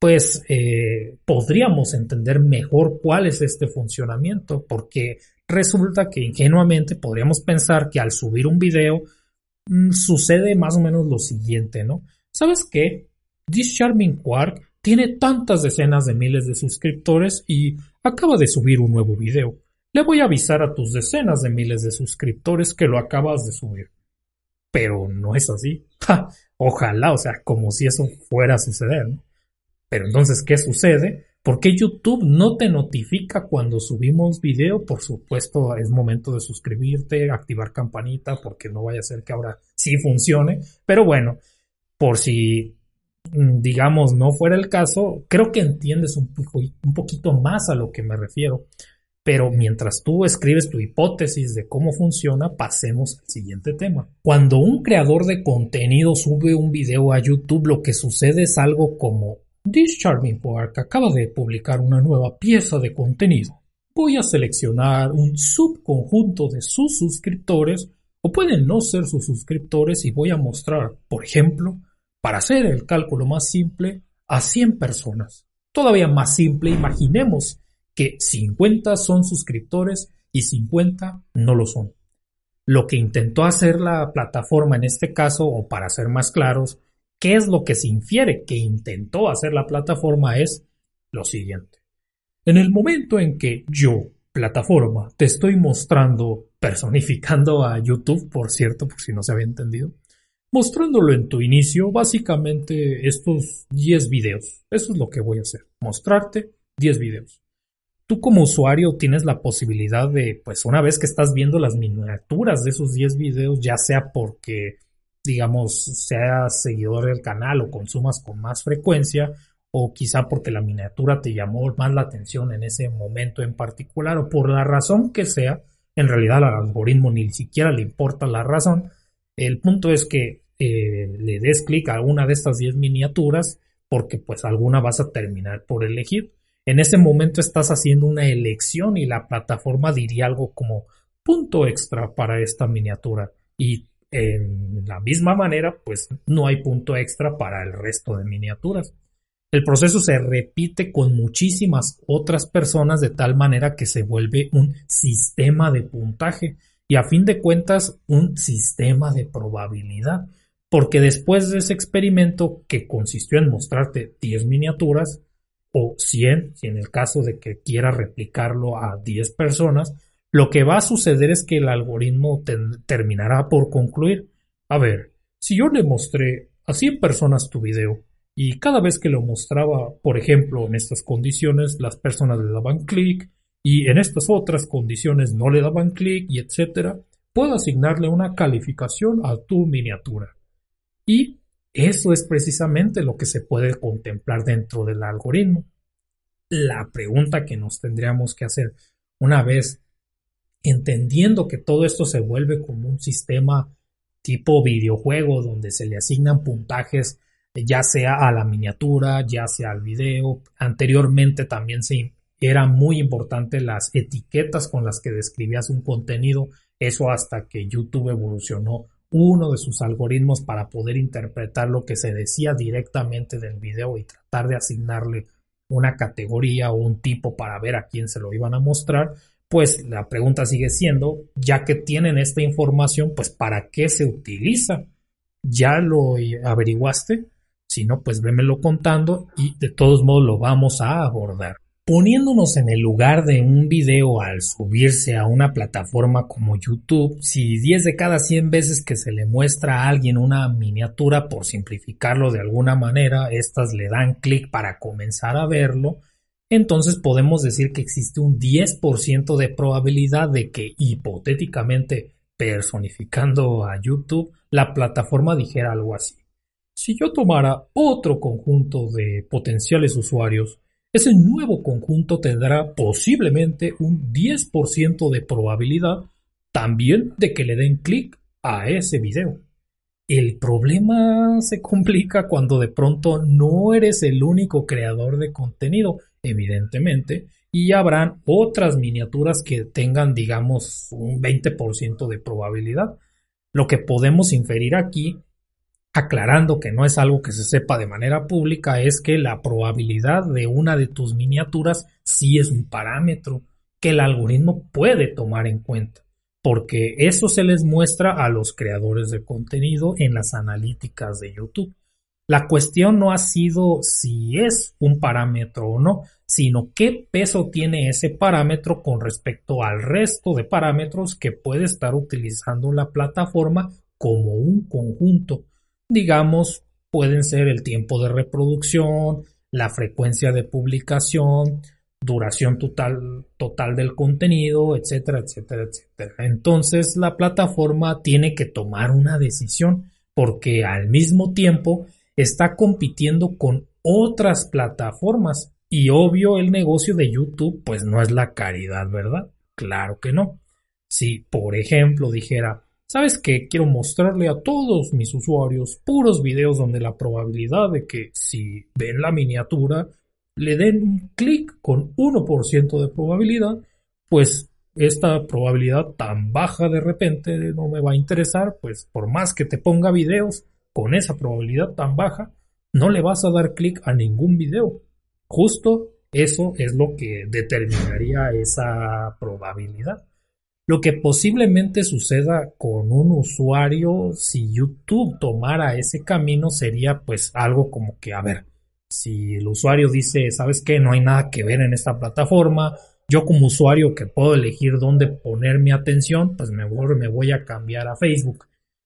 pues eh, podríamos entender mejor cuál es este funcionamiento, porque resulta que ingenuamente podríamos pensar que al subir un video mm, sucede más o menos lo siguiente, ¿no? ¿Sabes qué? This Charming Quark tiene tantas decenas de miles de suscriptores y acaba de subir un nuevo video. Le voy a avisar a tus decenas de miles de suscriptores que lo acabas de subir. Pero no es así. Ojalá, o sea, como si eso fuera a suceder, ¿no? Pero entonces, ¿qué sucede? ¿Por qué YouTube no te notifica cuando subimos video? Por supuesto, es momento de suscribirte, activar campanita, porque no vaya a ser que ahora sí funcione. Pero bueno, por si, mm, digamos, no fuera el caso, creo que entiendes un, un poquito más a lo que me refiero. Pero mientras tú escribes tu hipótesis de cómo funciona, pasemos al siguiente tema. Cuando un creador de contenido sube un video a YouTube, lo que sucede es algo como This Charming Park acaba de publicar una nueva pieza de contenido. Voy a seleccionar un subconjunto de sus suscriptores o pueden no ser sus suscriptores y voy a mostrar, por ejemplo, para hacer el cálculo más simple, a 100 personas. Todavía más simple, imaginemos que 50 son suscriptores y 50 no lo son. Lo que intentó hacer la plataforma en este caso, o para ser más claros, ¿Qué es lo que se infiere que intentó hacer la plataforma? Es lo siguiente. En el momento en que yo, plataforma, te estoy mostrando, personificando a YouTube, por cierto, por si no se había entendido, mostrándolo en tu inicio, básicamente estos 10 videos. Eso es lo que voy a hacer, mostrarte 10 videos. Tú como usuario tienes la posibilidad de, pues una vez que estás viendo las miniaturas de esos 10 videos, ya sea porque digamos, seas seguidor del canal o consumas con más frecuencia, o quizá porque la miniatura te llamó más la atención en ese momento en particular, o por la razón que sea, en realidad al algoritmo ni siquiera le importa la razón. El punto es que eh, le des clic a una de estas 10 miniaturas, porque pues alguna vas a terminar por elegir. En ese momento estás haciendo una elección y la plataforma diría algo como punto extra para esta miniatura y en la misma manera pues no hay punto extra para el resto de miniaturas. El proceso se repite con muchísimas otras personas de tal manera que se vuelve un sistema de puntaje y a fin de cuentas un sistema de probabilidad. Porque después de ese experimento que consistió en mostrarte 10 miniaturas o 100, si en el caso de que quiera replicarlo a 10 personas, lo que va a suceder es que el algoritmo terminará por concluir, a ver, si yo le mostré a 100 personas tu video y cada vez que lo mostraba, por ejemplo, en estas condiciones, las personas le daban clic y en estas otras condiciones no le daban clic y etcétera, puedo asignarle una calificación a tu miniatura. Y eso es precisamente lo que se puede contemplar dentro del algoritmo. La pregunta que nos tendríamos que hacer una vez entendiendo que todo esto se vuelve como un sistema tipo videojuego donde se le asignan puntajes ya sea a la miniatura, ya sea al video. Anteriormente también se muy importante las etiquetas con las que describías un contenido, eso hasta que YouTube evolucionó uno de sus algoritmos para poder interpretar lo que se decía directamente del video y tratar de asignarle una categoría o un tipo para ver a quién se lo iban a mostrar, pues la pregunta sigue siendo, ya que tienen esta información, pues ¿para qué se utiliza? ¿Ya lo averiguaste? Si no, pues vémelo contando y de todos modos lo vamos a abordar. Poniéndonos en el lugar de un video al subirse a una plataforma como YouTube, si 10 de cada 100 veces que se le muestra a alguien una miniatura, por simplificarlo de alguna manera, estas le dan clic para comenzar a verlo, entonces podemos decir que existe un 10% de probabilidad de que hipotéticamente personificando a YouTube, la plataforma dijera algo así. Si yo tomara otro conjunto de potenciales usuarios, ese nuevo conjunto tendrá posiblemente un 10% de probabilidad también de que le den clic a ese video. El problema se complica cuando de pronto no eres el único creador de contenido, evidentemente, y habrán otras miniaturas que tengan, digamos, un 20% de probabilidad. Lo que podemos inferir aquí aclarando que no es algo que se sepa de manera pública, es que la probabilidad de una de tus miniaturas sí es un parámetro que el algoritmo puede tomar en cuenta, porque eso se les muestra a los creadores de contenido en las analíticas de YouTube. La cuestión no ha sido si es un parámetro o no, sino qué peso tiene ese parámetro con respecto al resto de parámetros que puede estar utilizando la plataforma como un conjunto digamos, pueden ser el tiempo de reproducción, la frecuencia de publicación, duración total, total del contenido, etcétera, etcétera, etcétera. Entonces la plataforma tiene que tomar una decisión porque al mismo tiempo está compitiendo con otras plataformas y obvio el negocio de YouTube pues no es la caridad, ¿verdad? Claro que no. Si por ejemplo dijera ¿Sabes qué? Quiero mostrarle a todos mis usuarios puros videos donde la probabilidad de que si ven la miniatura le den un clic con 1% de probabilidad, pues esta probabilidad tan baja de repente no me va a interesar, pues por más que te ponga videos con esa probabilidad tan baja, no le vas a dar clic a ningún video. Justo eso es lo que determinaría esa probabilidad. Lo que posiblemente suceda con un usuario si YouTube tomara ese camino sería pues algo como que, a ver, si el usuario dice, ¿sabes qué? No hay nada que ver en esta plataforma, yo como usuario que puedo elegir dónde poner mi atención, pues me voy a cambiar a Facebook,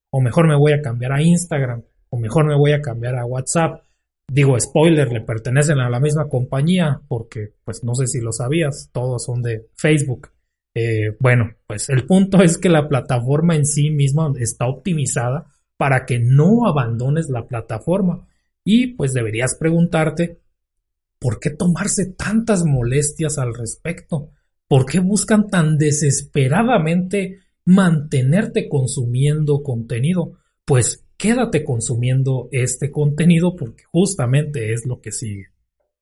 o mejor me voy a cambiar a Instagram, o mejor me voy a cambiar a WhatsApp. Digo, spoiler, le pertenecen a la misma compañía, porque pues no sé si lo sabías, todos son de Facebook. Eh, bueno, pues el punto es que la plataforma en sí misma está optimizada para que no abandones la plataforma. Y pues deberías preguntarte, ¿por qué tomarse tantas molestias al respecto? ¿Por qué buscan tan desesperadamente mantenerte consumiendo contenido? Pues, quédate consumiendo este contenido porque justamente es lo que sigue.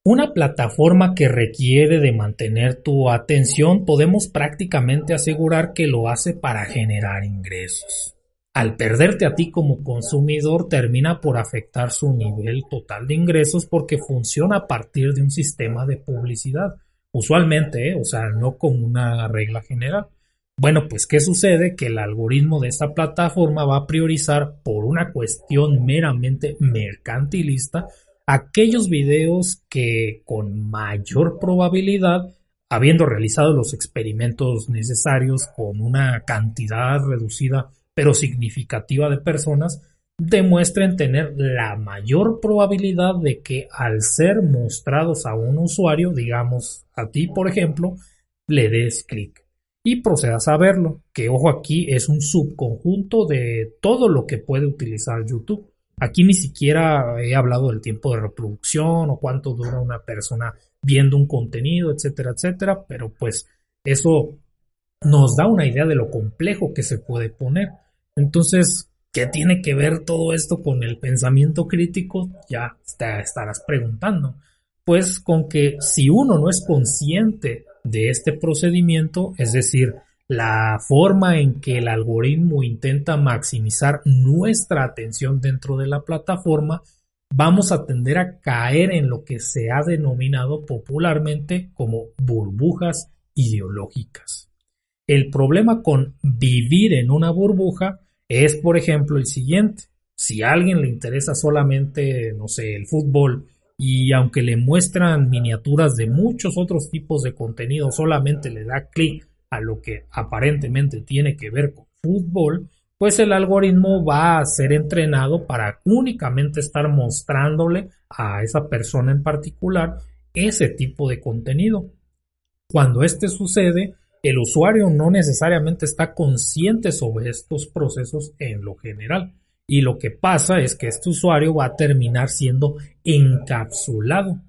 Una plataforma que requiere de mantener tu atención podemos prácticamente asegurar que lo hace para generar ingresos. Al perderte a ti como consumidor termina por afectar su nivel total de ingresos porque funciona a partir de un sistema de publicidad. Usualmente, ¿eh? o sea, no como una regla general. Bueno, pues ¿qué sucede? Que el algoritmo de esta plataforma va a priorizar por una cuestión meramente mercantilista aquellos videos que con mayor probabilidad, habiendo realizado los experimentos necesarios con una cantidad reducida pero significativa de personas, demuestren tener la mayor probabilidad de que al ser mostrados a un usuario, digamos a ti por ejemplo, le des clic y procedas a verlo, que ojo aquí es un subconjunto de todo lo que puede utilizar YouTube. Aquí ni siquiera he hablado del tiempo de reproducción o cuánto dura una persona viendo un contenido, etcétera, etcétera, pero pues eso nos da una idea de lo complejo que se puede poner. Entonces, ¿qué tiene que ver todo esto con el pensamiento crítico? Ya te estarás preguntando. Pues con que si uno no es consciente de este procedimiento, es decir, la forma en que el algoritmo intenta maximizar nuestra atención dentro de la plataforma, vamos a tender a caer en lo que se ha denominado popularmente como burbujas ideológicas. El problema con vivir en una burbuja es, por ejemplo, el siguiente. Si a alguien le interesa solamente, no sé, el fútbol y aunque le muestran miniaturas de muchos otros tipos de contenido, solamente le da clic a lo que aparentemente tiene que ver con fútbol, pues el algoritmo va a ser entrenado para únicamente estar mostrándole a esa persona en particular ese tipo de contenido. Cuando este sucede, el usuario no necesariamente está consciente sobre estos procesos en lo general. Y lo que pasa es que este usuario va a terminar siendo encapsulado.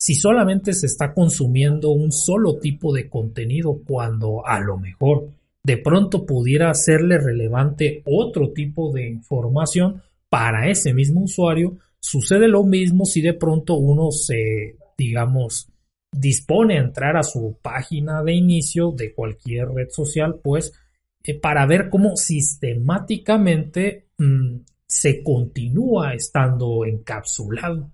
Si solamente se está consumiendo un solo tipo de contenido cuando a lo mejor de pronto pudiera hacerle relevante otro tipo de información para ese mismo usuario, sucede lo mismo si de pronto uno se, digamos, dispone a entrar a su página de inicio de cualquier red social, pues eh, para ver cómo sistemáticamente mm, se continúa estando encapsulado.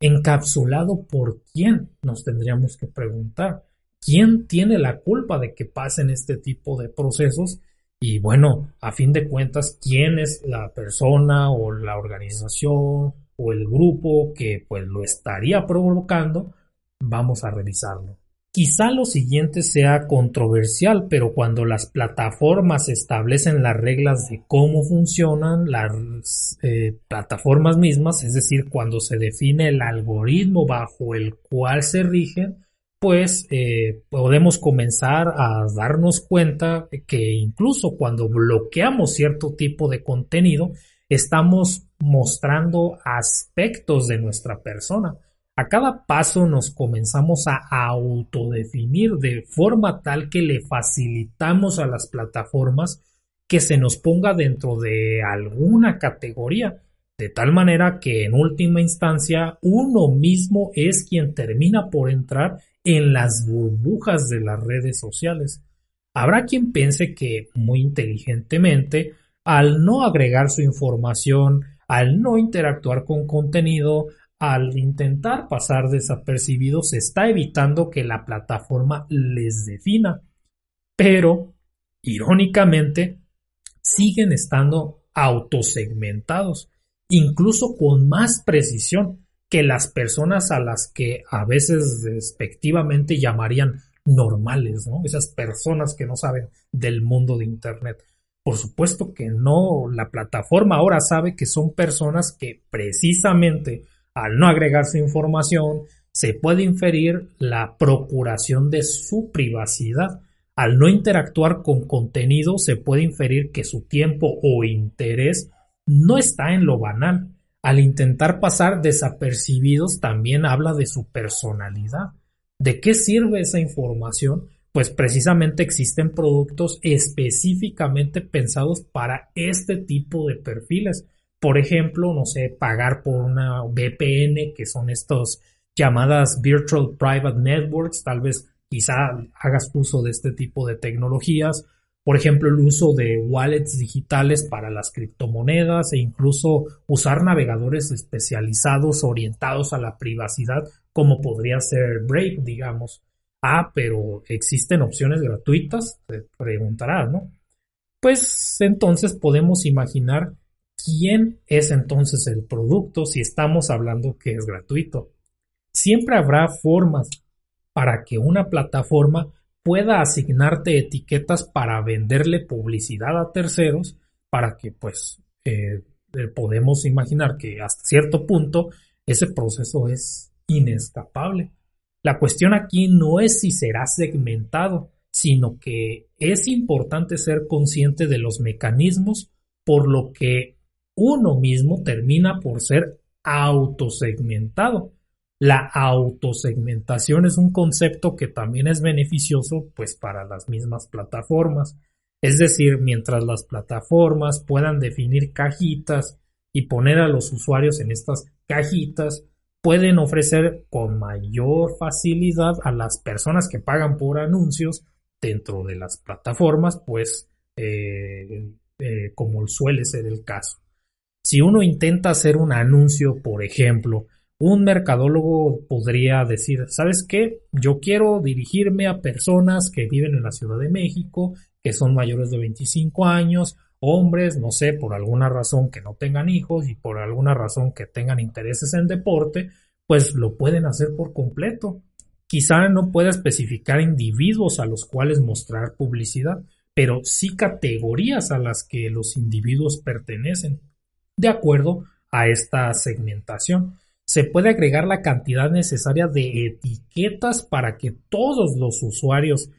¿Encapsulado por quién? Nos tendríamos que preguntar. ¿Quién tiene la culpa de que pasen este tipo de procesos? Y bueno, a fin de cuentas, ¿quién es la persona o la organización o el grupo que pues lo estaría provocando? Vamos a revisarlo. Quizá lo siguiente sea controversial, pero cuando las plataformas establecen las reglas de cómo funcionan las eh, plataformas mismas, es decir, cuando se define el algoritmo bajo el cual se rigen, pues eh, podemos comenzar a darnos cuenta que incluso cuando bloqueamos cierto tipo de contenido, estamos mostrando aspectos de nuestra persona. A cada paso nos comenzamos a autodefinir de forma tal que le facilitamos a las plataformas que se nos ponga dentro de alguna categoría, de tal manera que en última instancia uno mismo es quien termina por entrar en las burbujas de las redes sociales. Habrá quien piense que muy inteligentemente, al no agregar su información, al no interactuar con contenido, al intentar pasar desapercibidos se está evitando que la plataforma les defina. Pero, irónicamente, siguen estando autosegmentados, incluso con más precisión que las personas a las que a veces despectivamente llamarían normales, ¿no? Esas personas que no saben del mundo de Internet. Por supuesto que no, la plataforma ahora sabe que son personas que precisamente al no agregar su información, se puede inferir la procuración de su privacidad. Al no interactuar con contenido, se puede inferir que su tiempo o interés no está en lo banal. Al intentar pasar desapercibidos, también habla de su personalidad. ¿De qué sirve esa información? Pues precisamente existen productos específicamente pensados para este tipo de perfiles Por ejemplo, no sé, pagar por una VPN, que son estos llamadas Virtual Private Networks, tal vez quizá hagas uso de este tipo de tecnologías. Por ejemplo, el uso de wallets digitales para las criptomonedas e incluso usar navegadores especializados orientados a la privacidad, como podría ser Brave, digamos. Ah, pero existen opciones gratuitas, te preguntarás, ¿no? Pues entonces podemos imaginar quién es entonces el producto si estamos hablando que es gratuito. Siempre habrá formas para que una plataforma pueda asignarte etiquetas para venderle publicidad a terceros para que pues eh, eh, podemos imaginar que hasta cierto punto ese proceso es inescapable. La cuestión aquí no es si será segmentado, sino que es importante ser consciente de los mecanismos por lo que uno mismo termina por ser autosegmentado. La autosegmentación es un concepto que también es beneficioso pues para las mismas plataformas. Es decir, mientras las plataformas puedan definir cajitas y poner a los usuarios en estas cajitas, pueden ofrecer con mayor facilidad a las personas que pagan por anuncios dentro de las plataformas, pues eh, eh, como suele ser el caso. Si uno intenta hacer un anuncio, por ejemplo, un mercadólogo podría decir, ¿sabes qué? Yo quiero dirigirme a personas que viven en la Ciudad de México, que son mayores de 25 años, hombres, no sé, por alguna razón que no tengan hijos y por alguna razón que tengan intereses en deporte, pues lo pueden hacer por completo. Quizá no pueda especificar individuos a los cuales mostrar publicidad, pero sí categorías a las que los individuos pertenecen, de acuerdo a esta segmentación. Se puede agregar la cantidad necesaria de etiquetas para que todos los usuarios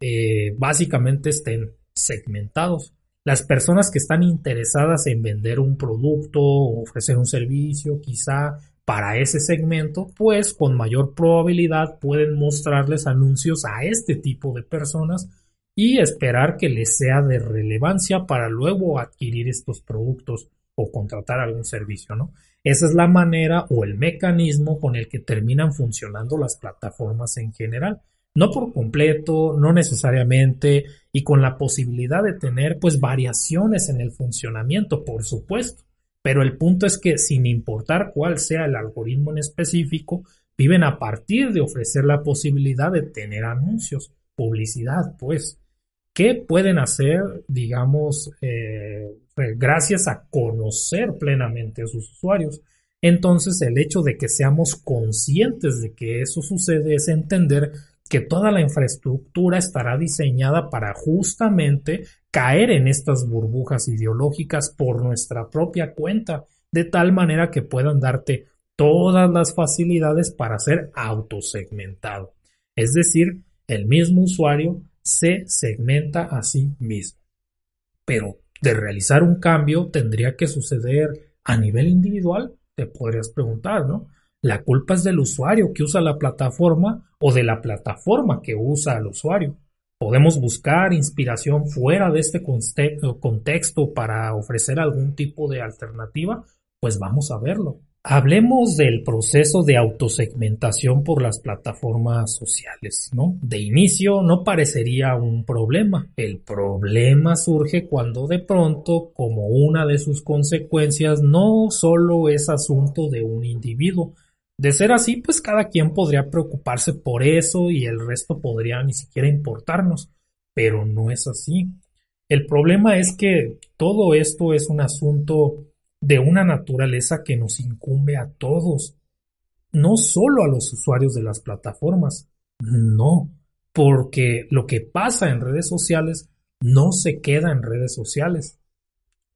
eh, básicamente estén segmentados. Las personas que están interesadas en vender un producto o ofrecer un servicio, quizá para ese segmento, pues con mayor probabilidad pueden mostrarles anuncios a este tipo de personas y esperar que les sea de relevancia para luego adquirir estos productos o contratar algún servicio, ¿no? Esa es la manera o el mecanismo con el que terminan funcionando las plataformas en general. No por completo, no necesariamente, y con la posibilidad de tener pues variaciones en el funcionamiento, por supuesto. Pero el punto es que sin importar cuál sea el algoritmo en específico, viven a partir de ofrecer la posibilidad de tener anuncios, publicidad, pues. ¿Qué pueden hacer, digamos, eh, gracias a conocer plenamente a sus usuarios? Entonces, el hecho de que seamos conscientes de que eso sucede es entender que toda la infraestructura estará diseñada para justamente caer en estas burbujas ideológicas por nuestra propia cuenta, de tal manera que puedan darte todas las facilidades para ser autosegmentado. Es decir, el mismo usuario se segmenta a sí mismo. Pero de realizar un cambio tendría que suceder a nivel individual, te podrías preguntar, ¿no? La culpa es del usuario que usa la plataforma o de la plataforma que usa al usuario. ¿Podemos buscar inspiración fuera de este contexto para ofrecer algún tipo de alternativa? Pues vamos a verlo. Hablemos del proceso de autosegmentación por las plataformas sociales, ¿no? De inicio no parecería un problema. El problema surge cuando de pronto, como una de sus consecuencias, no solo es asunto de un individuo, de ser así, pues cada quien podría preocuparse por eso y el resto podría ni siquiera importarnos, pero no es así. El problema es que todo esto es un asunto de una naturaleza que nos incumbe a todos, no solo a los usuarios de las plataformas, no, porque lo que pasa en redes sociales no se queda en redes sociales.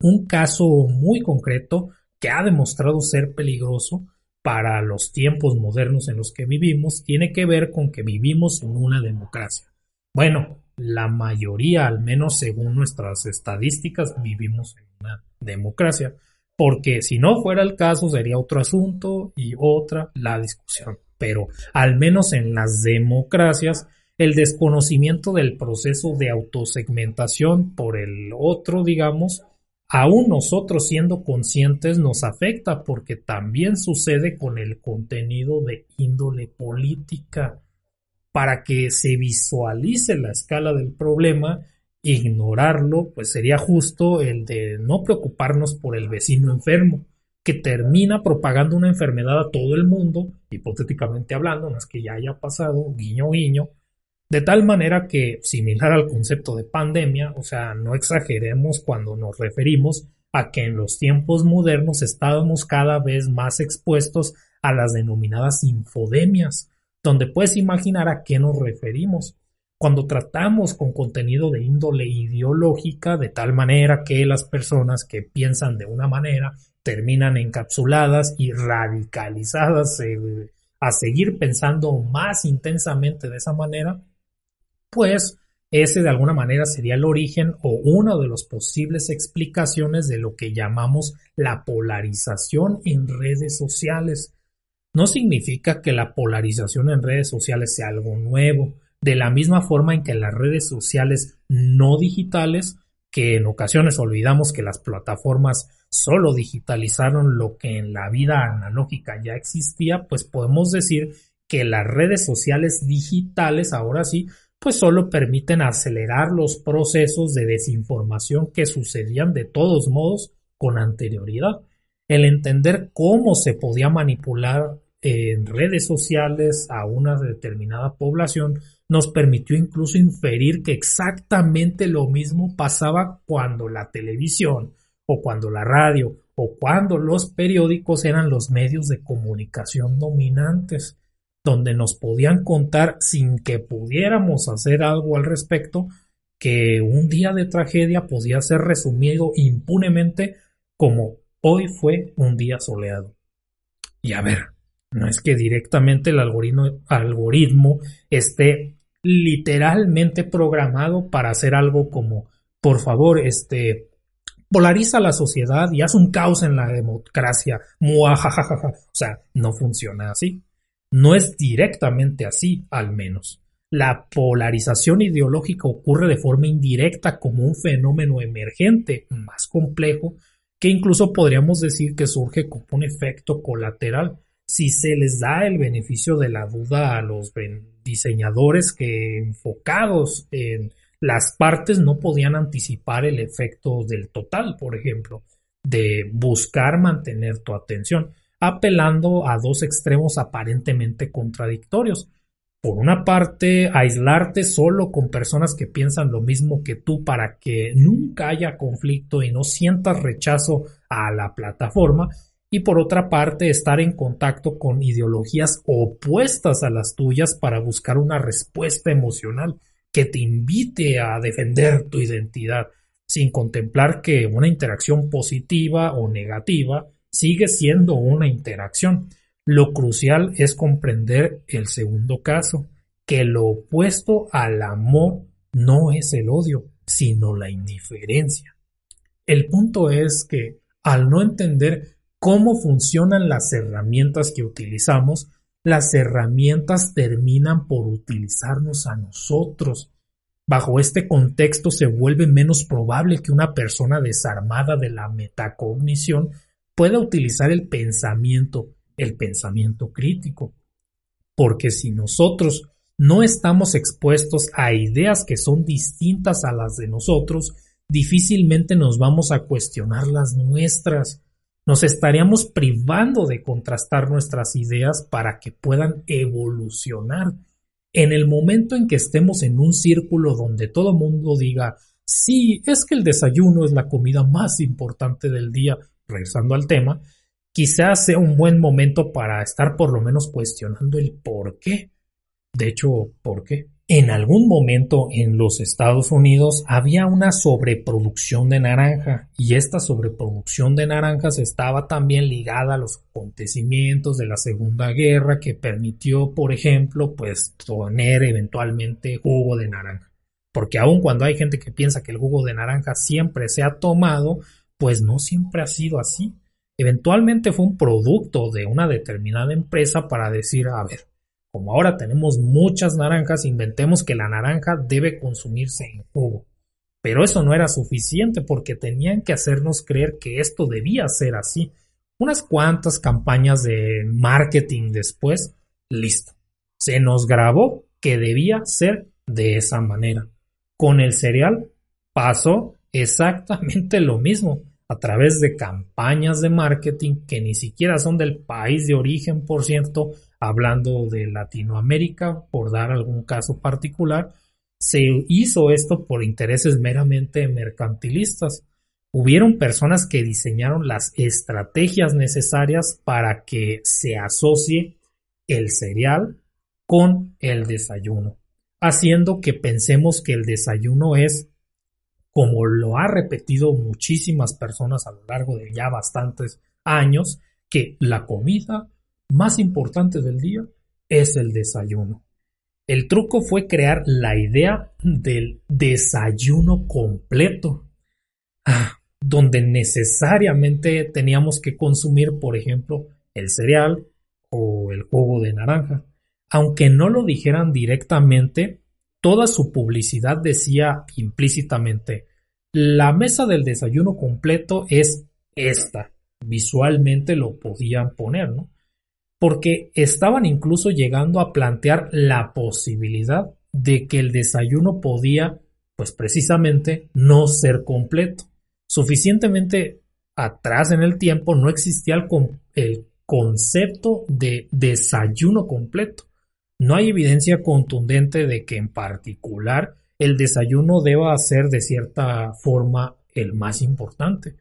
Un caso muy concreto que ha demostrado ser peligroso para los tiempos modernos en los que vivimos tiene que ver con que vivimos en una democracia. Bueno, la mayoría, al menos según nuestras estadísticas, vivimos en una democracia, porque si no fuera el caso sería otro asunto y otra la discusión. Pero al menos en las democracias, el desconocimiento del proceso de autosegmentación por el otro, digamos, aún nosotros siendo conscientes nos afecta porque también sucede con el contenido de índole política. Para que se visualice la escala del problema, ignorarlo, pues sería justo el de no preocuparnos por el vecino enfermo, que termina propagando una enfermedad a todo el mundo, hipotéticamente hablando, no es que ya haya pasado, guiño guiño, de tal manera que, similar al concepto de pandemia, o sea, no exageremos cuando nos referimos a que en los tiempos modernos estábamos cada vez más expuestos a las denominadas infodemias, donde puedes imaginar a qué nos referimos. Cuando tratamos con contenido de índole ideológica, de tal manera que las personas que piensan de una manera terminan encapsuladas y radicalizadas eh, a seguir pensando más intensamente de esa manera, pues ese de alguna manera sería el origen o una de las posibles explicaciones de lo que llamamos la polarización en redes sociales. No significa que la polarización en redes sociales sea algo nuevo, de la misma forma en que las redes sociales no digitales, que en ocasiones olvidamos que las plataformas solo digitalizaron lo que en la vida analógica ya existía, pues podemos decir que las redes sociales digitales ahora sí pues solo permiten acelerar los procesos de desinformación que sucedían de todos modos con anterioridad. El entender cómo se podía manipular en redes sociales a una determinada población nos permitió incluso inferir que exactamente lo mismo pasaba cuando la televisión o cuando la radio o cuando los periódicos eran los medios de comunicación dominantes donde nos podían contar sin que pudiéramos hacer algo al respecto que un día de tragedia podía ser resumido impunemente como hoy fue un día soleado. Y a ver, no es que directamente el algoritmo, esté literalmente programado para hacer algo como, por favor, este, polariza la sociedad y haz un caos en la democracia. Muajajaja. O sea, no funciona así. No es directamente así, al menos. La polarización ideológica ocurre de forma indirecta como un fenómeno emergente más complejo que incluso podríamos decir que surge como un efecto colateral si se les da el beneficio de la duda a los diseñadores que enfocados en las partes no podían anticipar el efecto del total, por ejemplo, de buscar mantener tu atención apelando a dos extremos aparentemente contradictorios. Por una parte, aislarte solo con personas que piensan lo mismo que tú para que nunca haya conflicto y no sientas rechazo a la plataforma. Y por otra parte, estar en contacto con ideologías opuestas a las tuyas para buscar una respuesta emocional que te invite a defender tu identidad, sin contemplar que una interacción positiva o negativa sigue siendo una interacción. Lo crucial es comprender el segundo caso, que lo opuesto al amor no es el odio, sino la indiferencia. El punto es que al no entender cómo funcionan las herramientas que utilizamos, las herramientas terminan por utilizarnos a nosotros. Bajo este contexto se vuelve menos probable que una persona desarmada de la metacognición pueda utilizar el pensamiento, el pensamiento crítico. Porque si nosotros no estamos expuestos a ideas que son distintas a las de nosotros, difícilmente nos vamos a cuestionar las nuestras. Nos estaríamos privando de contrastar nuestras ideas para que puedan evolucionar. En el momento en que estemos en un círculo donde todo mundo diga, sí, es que el desayuno es la comida más importante del día, regresando al tema, quizás sea un buen momento para estar por lo menos cuestionando el por qué. De hecho, ¿por qué? En algún momento en los Estados Unidos había una sobreproducción de naranja y esta sobreproducción de naranjas estaba también ligada a los acontecimientos de la Segunda Guerra que permitió, por ejemplo, pues poner eventualmente jugo de naranja. Porque aun cuando hay gente que piensa que el jugo de naranja siempre se ha tomado, pues no siempre ha sido así. Eventualmente fue un producto de una determinada empresa para decir, a ver, como ahora tenemos muchas naranjas, inventemos que la naranja debe consumirse en jugo. Pero eso no era suficiente porque tenían que hacernos creer que esto debía ser así. Unas cuantas campañas de marketing después, listo. Se nos grabó que debía ser de esa manera. Con el cereal pasó exactamente lo mismo a través de campañas de marketing que ni siquiera son del país de origen, por cierto, hablando de Latinoamérica, por dar algún caso particular, se hizo esto por intereses meramente mercantilistas. Hubieron personas que diseñaron las estrategias necesarias para que se asocie el cereal con el desayuno, haciendo que pensemos que el desayuno es, como lo ha repetido muchísimas personas a lo largo de ya bastantes años, que la comida más importante del día es el desayuno. El truco fue crear la idea del desayuno completo, ah, donde necesariamente teníamos que consumir, por ejemplo, el cereal o el jugo de naranja. Aunque no lo dijeran directamente, toda su publicidad decía implícitamente, la mesa del desayuno completo es esta. Visualmente lo podían poner, ¿no? porque estaban incluso llegando a plantear la posibilidad de que el desayuno podía, pues precisamente, no ser completo. Suficientemente atrás en el tiempo no existía el, concepto de desayuno completo. No hay evidencia contundente de que en particular el desayuno deba ser de cierta forma el más importante.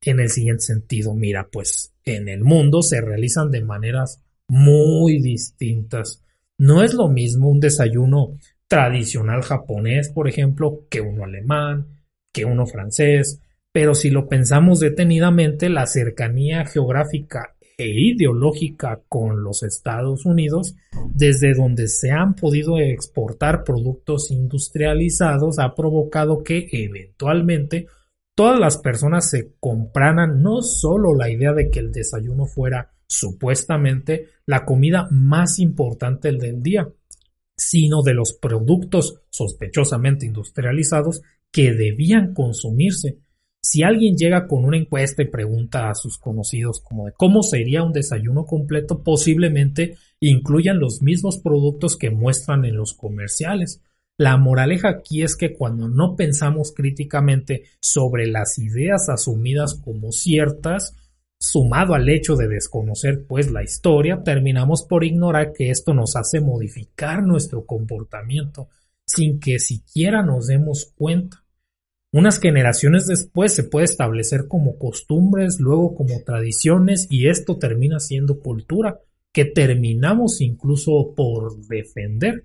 En el siguiente sentido, mira, pues en el mundo se realizan de maneras muy distintas. No es lo mismo un desayuno tradicional japonés, por ejemplo, que uno alemán, que uno francés, pero si lo pensamos detenidamente, la cercanía geográfica e ideológica con los Estados Unidos, desde donde se han podido exportar productos industrializados, ha provocado que eventualmente todas las personas se compraran no solo la idea de que el desayuno fuera supuestamente la comida más importante del día, sino de los productos sospechosamente industrializados que debían consumirse. Si alguien llega con una encuesta y pregunta a sus conocidos como de cómo sería un desayuno completo, posiblemente incluyan los mismos productos que muestran en los comerciales. La moraleja aquí es que cuando no pensamos críticamente sobre las ideas asumidas como ciertas, Sumado al hecho de desconocer pues la historia, terminamos por ignorar que esto nos hace modificar nuestro comportamiento sin que siquiera nos demos cuenta. Unas generaciones después se puede establecer como costumbres, luego como tradiciones y esto termina siendo cultura que terminamos incluso por defender,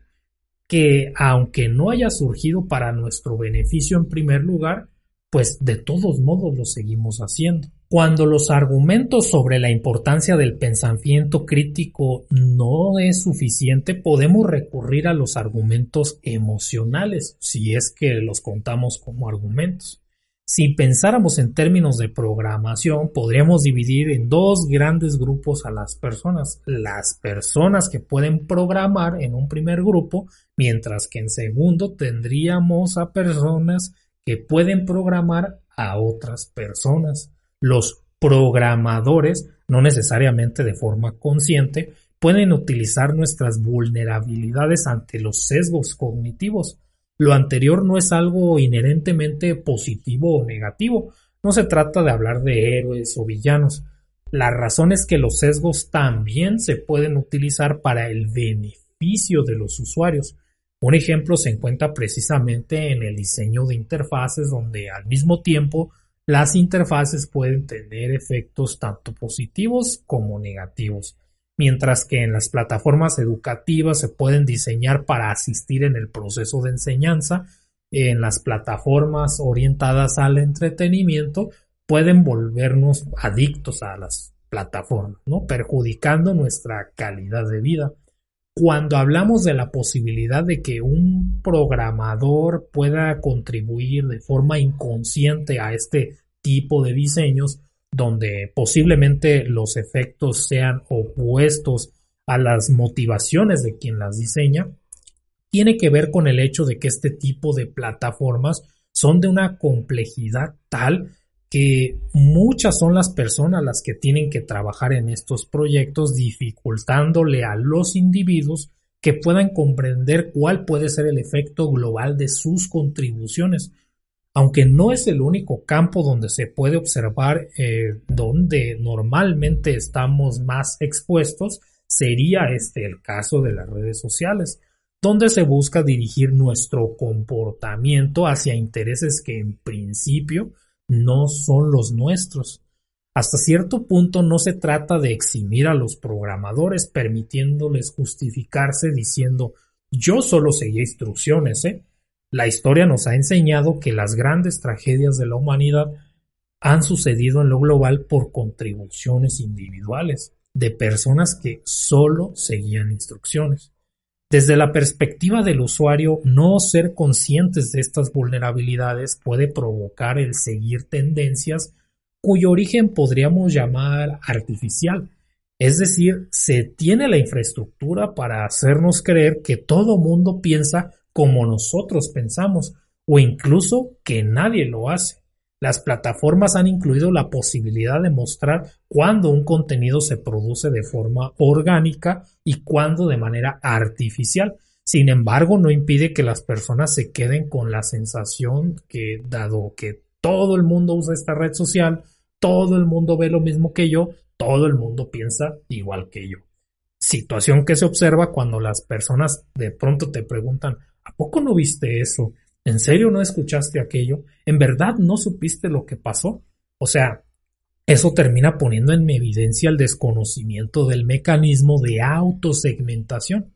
que aunque no haya surgido para nuestro beneficio en primer lugar, pues de todos modos lo seguimos haciendo. Cuando los argumentos sobre la importancia del pensamiento crítico no es suficiente, podemos recurrir a los argumentos emocionales, si es que los contamos como argumentos. Si pensáramos en términos de programación, podríamos dividir en dos grandes grupos a las personas. Las personas que pueden programar en un primer grupo, mientras que en segundo tendríamos a personas que pueden programar a otras personas. Los programadores, no necesariamente de forma consciente, pueden utilizar nuestras vulnerabilidades ante los sesgos cognitivos. Lo anterior no es algo inherentemente positivo o negativo, no se trata de hablar de héroes o villanos. La razón es que los sesgos también se pueden utilizar para el beneficio de los usuarios. Un ejemplo se encuentra precisamente en el diseño de interfaces donde al mismo tiempo las interfaces pueden tener efectos tanto positivos como negativos, mientras que en las plataformas educativas se pueden diseñar para asistir en el proceso de enseñanza, en las plataformas orientadas al entretenimiento pueden volvernos adictos a las plataformas, ¿no? perjudicando nuestra calidad de vida. Cuando hablamos de la posibilidad de que un programador pueda contribuir de forma inconsciente a este tipo de diseños, donde posiblemente los efectos sean opuestos a las motivaciones de quien las diseña, tiene que ver con el hecho de que este tipo de plataformas son de una complejidad tal que muchas son las personas las que tienen que trabajar en estos proyectos dificultándole a los individuos que puedan comprender cuál puede ser el efecto global de sus contribuciones. Aunque no es el único campo donde se puede observar eh, donde normalmente estamos más expuestos, sería este el caso de las redes sociales, donde se busca dirigir nuestro comportamiento hacia intereses que en principio no son los nuestros. Hasta cierto punto no se trata de eximir a los programadores permitiéndoles justificarse diciendo yo solo seguía instrucciones, ¿eh? La historia nos ha enseñado que las grandes tragedias de la humanidad han sucedido en lo global por contribuciones individuales de personas que solo seguían instrucciones. Desde la perspectiva del usuario, no ser conscientes de estas vulnerabilidades puede provocar el seguir tendencias cuyo origen podríamos llamar artificial. Es decir, se tiene la infraestructura para hacernos creer que todo mundo piensa como nosotros pensamos o incluso que nadie lo hace. Las plataformas han incluido la posibilidad de mostrar cuándo un contenido se produce de forma orgánica y cuándo de manera artificial. Sin embargo, no impide que las personas se queden con la sensación que, dado que todo el mundo usa esta red social, todo el mundo ve lo mismo que yo, todo el mundo piensa igual que yo. Situación que se observa cuando las personas de pronto te preguntan, ¿a poco no viste eso? ¿En serio no escuchaste aquello? ¿En verdad no supiste lo que pasó? O sea, eso termina poniendo en evidencia el desconocimiento del mecanismo de autosegmentación.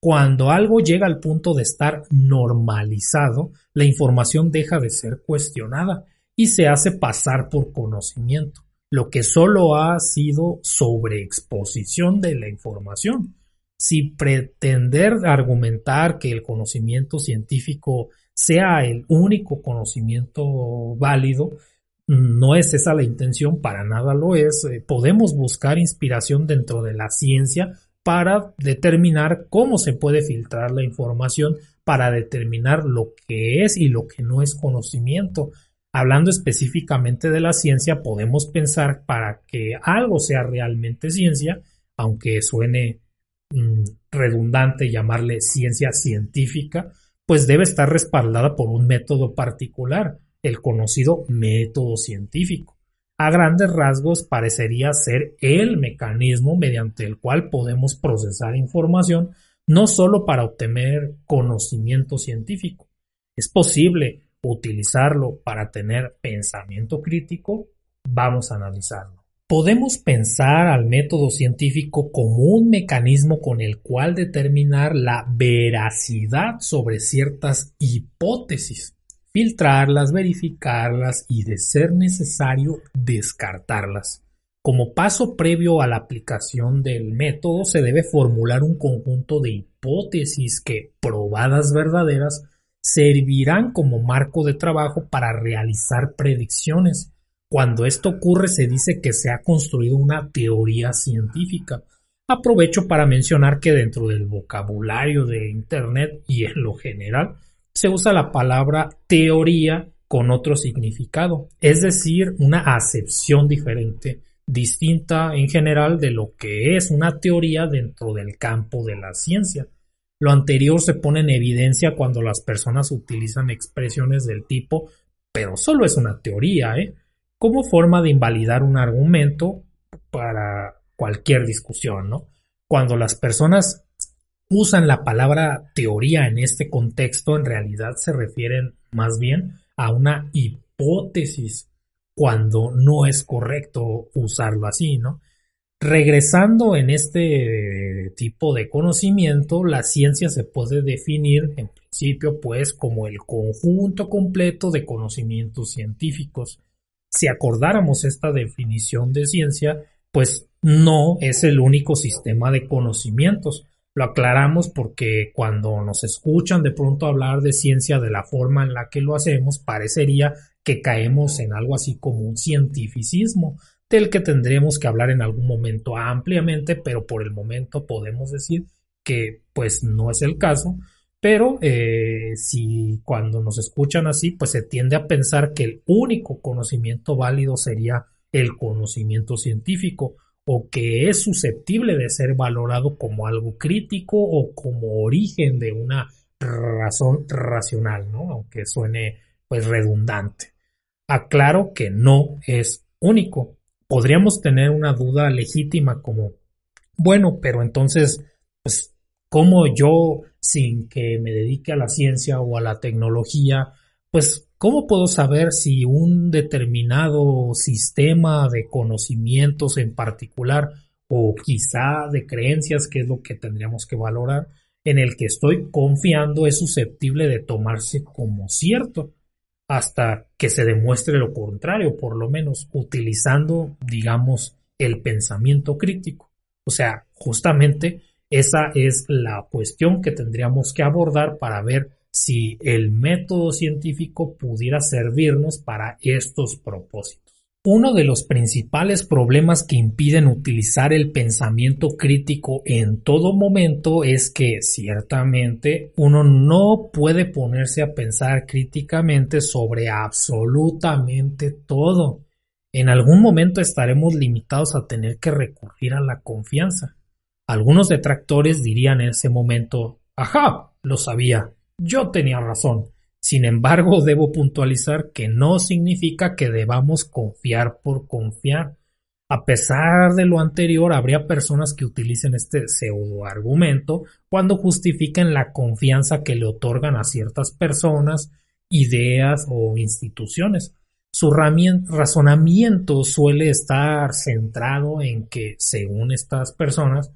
Cuando algo llega al punto de estar normalizado, la información deja de ser cuestionada y se hace pasar por conocimiento, lo que solo ha sido sobreexposición de la información. Si pretender argumentar que el conocimiento científico sea el único conocimiento válido. No es esa la intención, para nada lo es. Eh, podemos buscar inspiración dentro de la ciencia para determinar cómo se puede filtrar la información, para determinar lo que es y lo que no es conocimiento. Hablando específicamente de la ciencia, podemos pensar para que algo sea realmente ciencia, aunque suene mm, redundante llamarle ciencia científica, pues debe estar respaldada por un método particular, el conocido método científico. A grandes rasgos parecería ser el mecanismo mediante el cual podemos procesar información no solo para obtener conocimiento científico. Es posible utilizarlo para tener pensamiento crítico. Vamos a analizarlo. Podemos pensar al método científico como un mecanismo con el cual determinar la veracidad sobre ciertas hipótesis, filtrarlas, verificarlas y, de ser necesario, descartarlas. Como paso previo a la aplicación del método se debe formular un conjunto de hipótesis que, probadas verdaderas, servirán como marco de trabajo para realizar predicciones cuando esto ocurre se dice que se ha construido una teoría científica. Aprovecho para mencionar que dentro del vocabulario de Internet y en lo general se usa la palabra teoría con otro significado, es decir, una acepción diferente, distinta en general de lo que es una teoría dentro del campo de la ciencia. Lo anterior se pone en evidencia cuando las personas utilizan expresiones del tipo pero solo es una teoría, ¿eh? Como forma de invalidar un argumento para cualquier discusión, ¿no? Cuando las personas usan la palabra teoría en este contexto, en realidad se refieren más bien a una hipótesis, cuando no es correcto usarlo así, ¿no? Regresando en este tipo de conocimiento, la ciencia se puede definir en principio pues como el conjunto completo de conocimientos científicos si acordáramos esta definición de ciencia, pues no es el único sistema de conocimientos. Lo aclaramos porque cuando nos escuchan de pronto hablar de ciencia de la forma en la que lo hacemos, parecería que caemos en algo así como un cientificismo, del que tendremos que hablar en algún momento ampliamente, pero por el momento podemos decir que pues no es el caso, Pero eh, si cuando nos escuchan así, pues se tiende a pensar que el único conocimiento válido sería el conocimiento científico o que es susceptible de ser valorado como algo crítico o como origen de una razón racional, ¿no? Aunque suene pues redundante. Aclaro que no es único. Podríamos tener una duda legítima como, bueno, pero entonces, pues, ¿cómo yo, sin que me dedique a la ciencia o a la tecnología, pues, ¿cómo puedo saber si un determinado sistema de conocimientos en particular o quizá de creencias, que es lo que tendríamos que valorar, en el que estoy confiando es susceptible de tomarse como cierto hasta que se demuestre lo contrario, por lo menos utilizando, digamos, el pensamiento crítico. O sea, justamente esa es la cuestión que tendríamos que abordar para ver si el método científico pudiera servirnos para estos propósitos. Uno de los principales problemas que impiden utilizar el pensamiento crítico en todo momento es que ciertamente uno no puede ponerse a pensar críticamente sobre absolutamente todo. En algún momento estaremos limitados a tener que recurrir a la confianza. Algunos detractores dirían en ese momento, ajá, lo sabía, yo tenía razón. Sin embargo, debo puntualizar que no significa que debamos confiar por confiar. A pesar de lo anterior, habría personas que utilicen este pseudo argumento cuando justifiquen la confianza que le otorgan a ciertas personas, ideas o instituciones. Su razonamiento suele estar centrado en que, según estas personas,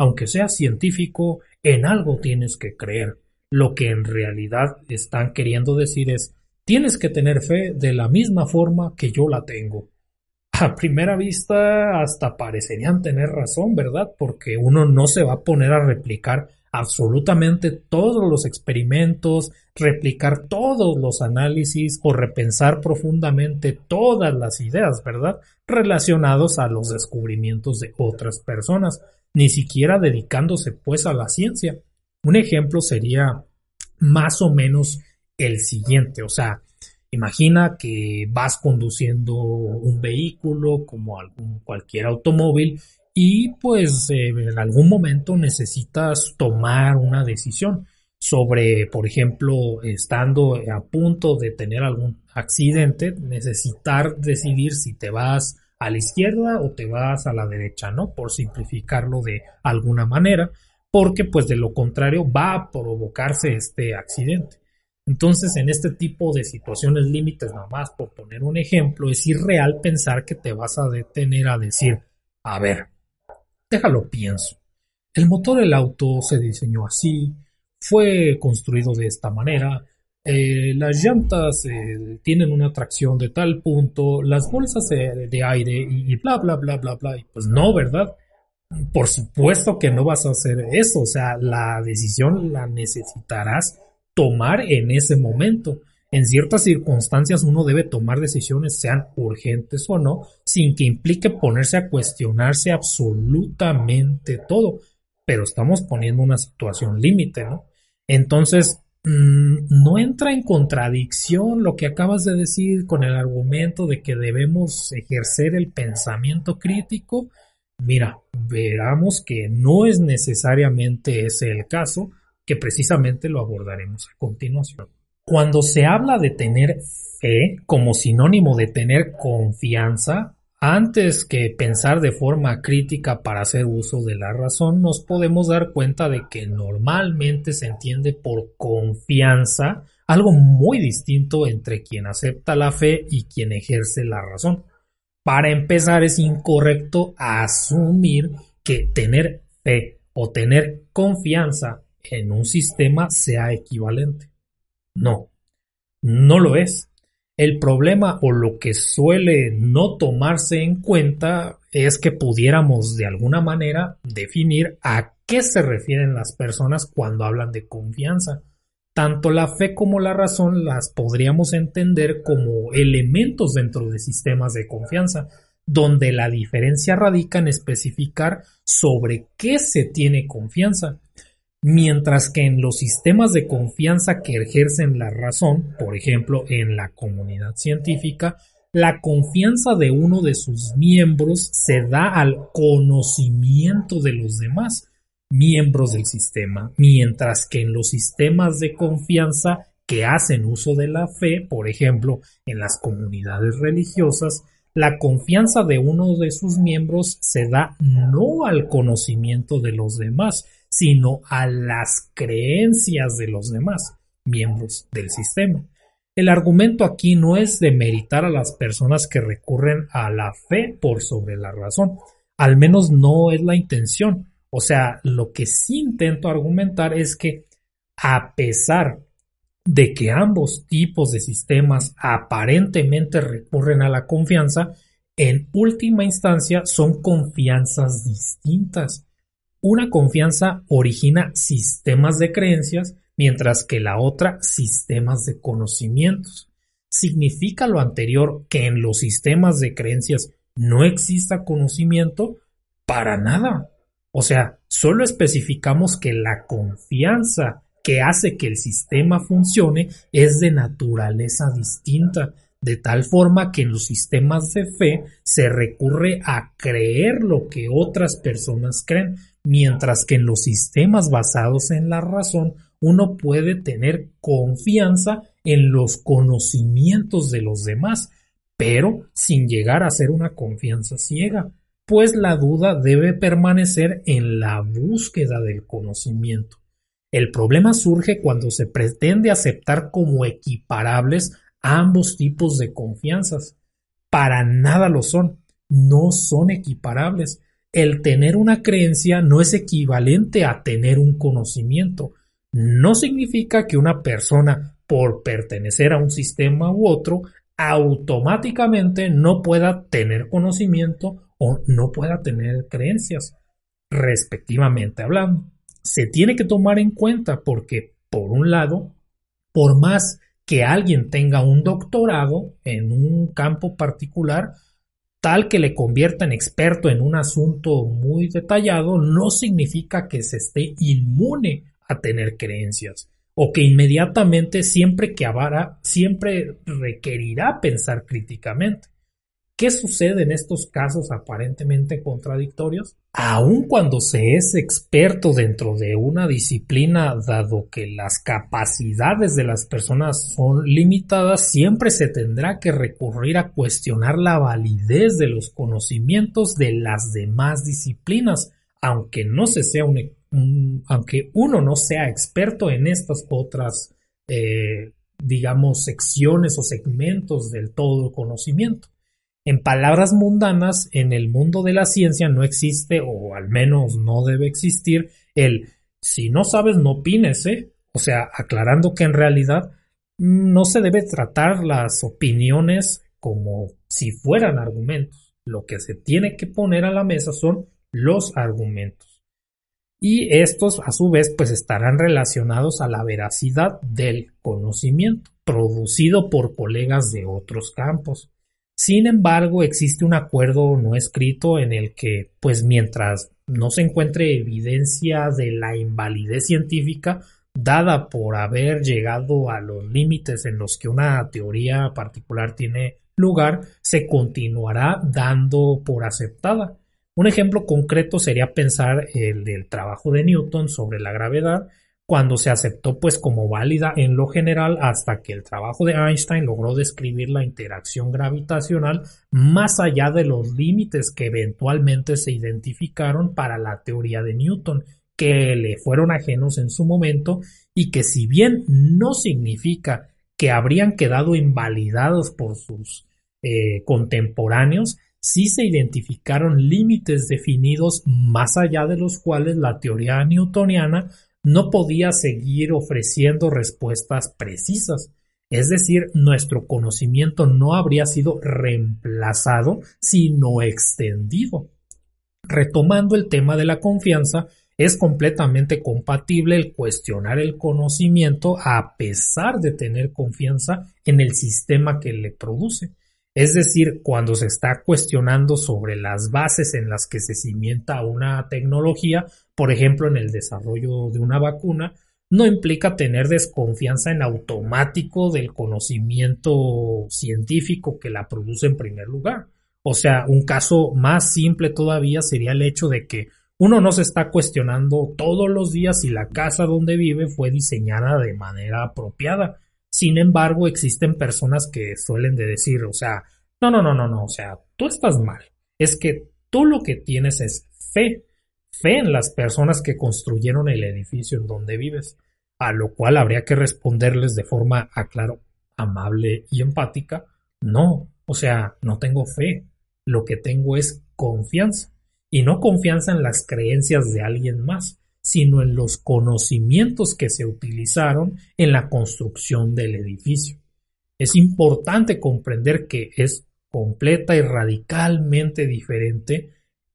aunque seas científico, en algo tienes que creer lo que en realidad están queriendo decir es, tienes que tener fe de la misma forma que yo la tengo. A primera vista hasta parecerían tener razón, ¿verdad? Porque uno no se va a poner a replicar absolutamente todos los experimentos, replicar todos los análisis o repensar profundamente todas las ideas, ¿verdad? Relacionados a los descubrimientos de otras personas, ni siquiera dedicándose pues a la ciencia. Un ejemplo sería más o menos el siguiente, o sea, imagina que vas conduciendo un vehículo como algún, cualquier automóvil y pues eh, en algún momento necesitas tomar una decisión sobre, por ejemplo, estando a punto de tener algún accidente, necesitar decidir si te vas a la izquierda o te vas a la derecha, ¿no? Por simplificarlo de alguna manera porque pues de lo contrario va a provocarse este accidente. Entonces, en este tipo de situaciones límites, nada más por poner un ejemplo, es irreal pensar que te vas a detener a decir, a ver, déjalo pienso. El motor del auto se diseñó así, fue construido de esta manera, eh, las llantas eh, tienen una tracción de tal punto, las bolsas de aire y, y bla, bla, bla, bla, bla. Y pues no, ¿verdad? Por supuesto que no vas a hacer eso, o sea, la decisión la necesitarás tomar en ese momento. En ciertas circunstancias uno debe tomar decisiones, sean urgentes o no, sin que implique ponerse a cuestionarse absolutamente todo. Pero estamos poniendo una situación límite, ¿no? Entonces, no entra en contradicción lo que acabas de decir con el argumento de que debemos ejercer el pensamiento crítico Mira, veramos que no es necesariamente ese el caso, que precisamente lo abordaremos a continuación. Cuando se habla de tener fe como sinónimo de tener confianza, antes que pensar de forma crítica para hacer uso de la razón, nos podemos dar cuenta de que normalmente se entiende por confianza algo muy distinto entre quien acepta la fe y quien ejerce la razón. Para empezar, es incorrecto asumir que tener fe o tener confianza en un sistema sea equivalente. No, no lo es. El problema o lo que suele no tomarse en cuenta es que pudiéramos de alguna manera definir a qué se refieren las personas cuando hablan de confianza. Tanto la fe como la razón las podríamos entender como elementos dentro de sistemas de confianza, donde la diferencia radica en especificar sobre qué se tiene confianza. Mientras que en los sistemas de confianza que ejercen la razón, por ejemplo, en la comunidad científica, la confianza de uno de sus miembros se da al conocimiento de los demás miembros del sistema, mientras que en los sistemas de confianza que hacen uso de la fe, por ejemplo, en las comunidades religiosas, la confianza de uno de sus miembros se da no al conocimiento de los demás, sino a las creencias de los demás miembros del sistema. El argumento aquí no es de meritar a las personas que recurren a la fe por sobre la razón, al menos no es la intención. O sea, lo que sí intento argumentar es que a pesar de que ambos tipos de sistemas aparentemente recurren a la confianza, en última instancia son confianzas distintas. Una confianza origina sistemas de creencias, mientras que la otra sistemas de conocimientos. ¿Significa lo anterior que en los sistemas de creencias no exista conocimiento? Para nada. O sea, solo especificamos que la confianza que hace que el sistema funcione es de naturaleza distinta, de tal forma que en los sistemas de fe se recurre a creer lo que otras personas creen, mientras que en los sistemas basados en la razón uno puede tener confianza en los conocimientos de los demás, pero sin llegar a ser una confianza ciega, pues la duda debe permanecer en la búsqueda del conocimiento. El problema surge cuando se pretende aceptar como equiparables ambos tipos de confianzas. Para nada lo son, no son equiparables. El tener una creencia no es equivalente a tener un conocimiento. No significa que una persona, por pertenecer a un sistema u otro, automáticamente no pueda tener conocimiento o no pueda tener creencias, respectivamente hablando se tiene que tomar en cuenta porque, por un lado, por más que alguien tenga un doctorado en un campo particular, tal que le convierta en experto en un asunto muy detallado, no significa que se esté inmune a tener creencias o que inmediatamente siempre que habrá, siempre requerirá pensar críticamente. ¿Qué sucede en estos casos aparentemente contradictorios? Aun cuando se es experto dentro de una disciplina, dado que las capacidades de las personas son limitadas, siempre se tendrá que recurrir a cuestionar la validez de los conocimientos de las demás disciplinas, aunque uno no sea experto en estas otras, eh, digamos, secciones o segmentos del todo conocimiento. En palabras mundanas, en el mundo de la ciencia no existe, o al menos no debe existir, el si no sabes no opines, ¿eh? O sea, aclarando que en realidad no se debe tratar las opiniones como si fueran argumentos. Lo que se tiene que poner a la mesa son los argumentos. Y estos, a su vez, pues estarán relacionados a la veracidad del conocimiento producido por colegas de otros campos. Sin embargo, existe un acuerdo no escrito en el que, pues mientras no se encuentre evidencia de la invalidez científica dada por haber llegado a los límites en los que una teoría particular tiene lugar, se continuará dando por aceptada. Un ejemplo concreto sería pensar el del trabajo de Newton sobre la gravedad, cuando se aceptó pues como válida en lo general hasta que el trabajo de Einstein logró describir la interacción gravitacional más allá de los límites que eventualmente se identificaron para la teoría de Newton, que le fueron ajenos en su momento y que si bien no significa que habrían quedado invalidados por sus eh, contemporáneos, sí se identificaron límites definidos más allá de los cuales la teoría newtoniana no podía seguir ofreciendo respuestas precisas. Es decir, nuestro conocimiento no habría sido reemplazado, sino extendido. Retomando el tema de la confianza, es completamente compatible el cuestionar el conocimiento a pesar de tener confianza en el sistema que le produce. Es decir, cuando se está cuestionando sobre las bases en las que se cimienta una tecnología, por ejemplo, en el desarrollo de una vacuna, no implica tener desconfianza en automático del conocimiento científico que la produce en primer lugar. O sea, un caso más simple todavía sería el hecho de que uno no se está cuestionando todos los días si la casa donde vive fue diseñada de manera apropiada. Sin embargo, existen personas que suelen de decir, o sea, no, no, no, no, no, o sea, tú estás mal. Es que tú lo que tienes es fe, fe en las personas que construyeron el edificio en donde vives, a lo cual habría que responderles de forma, aclaro, amable y empática, no, o sea, no tengo fe, lo que tengo es confianza, y no confianza en las creencias de alguien más, sino en los conocimientos que se utilizaron en la construcción del edificio. Es importante comprender que es completa y radicalmente diferente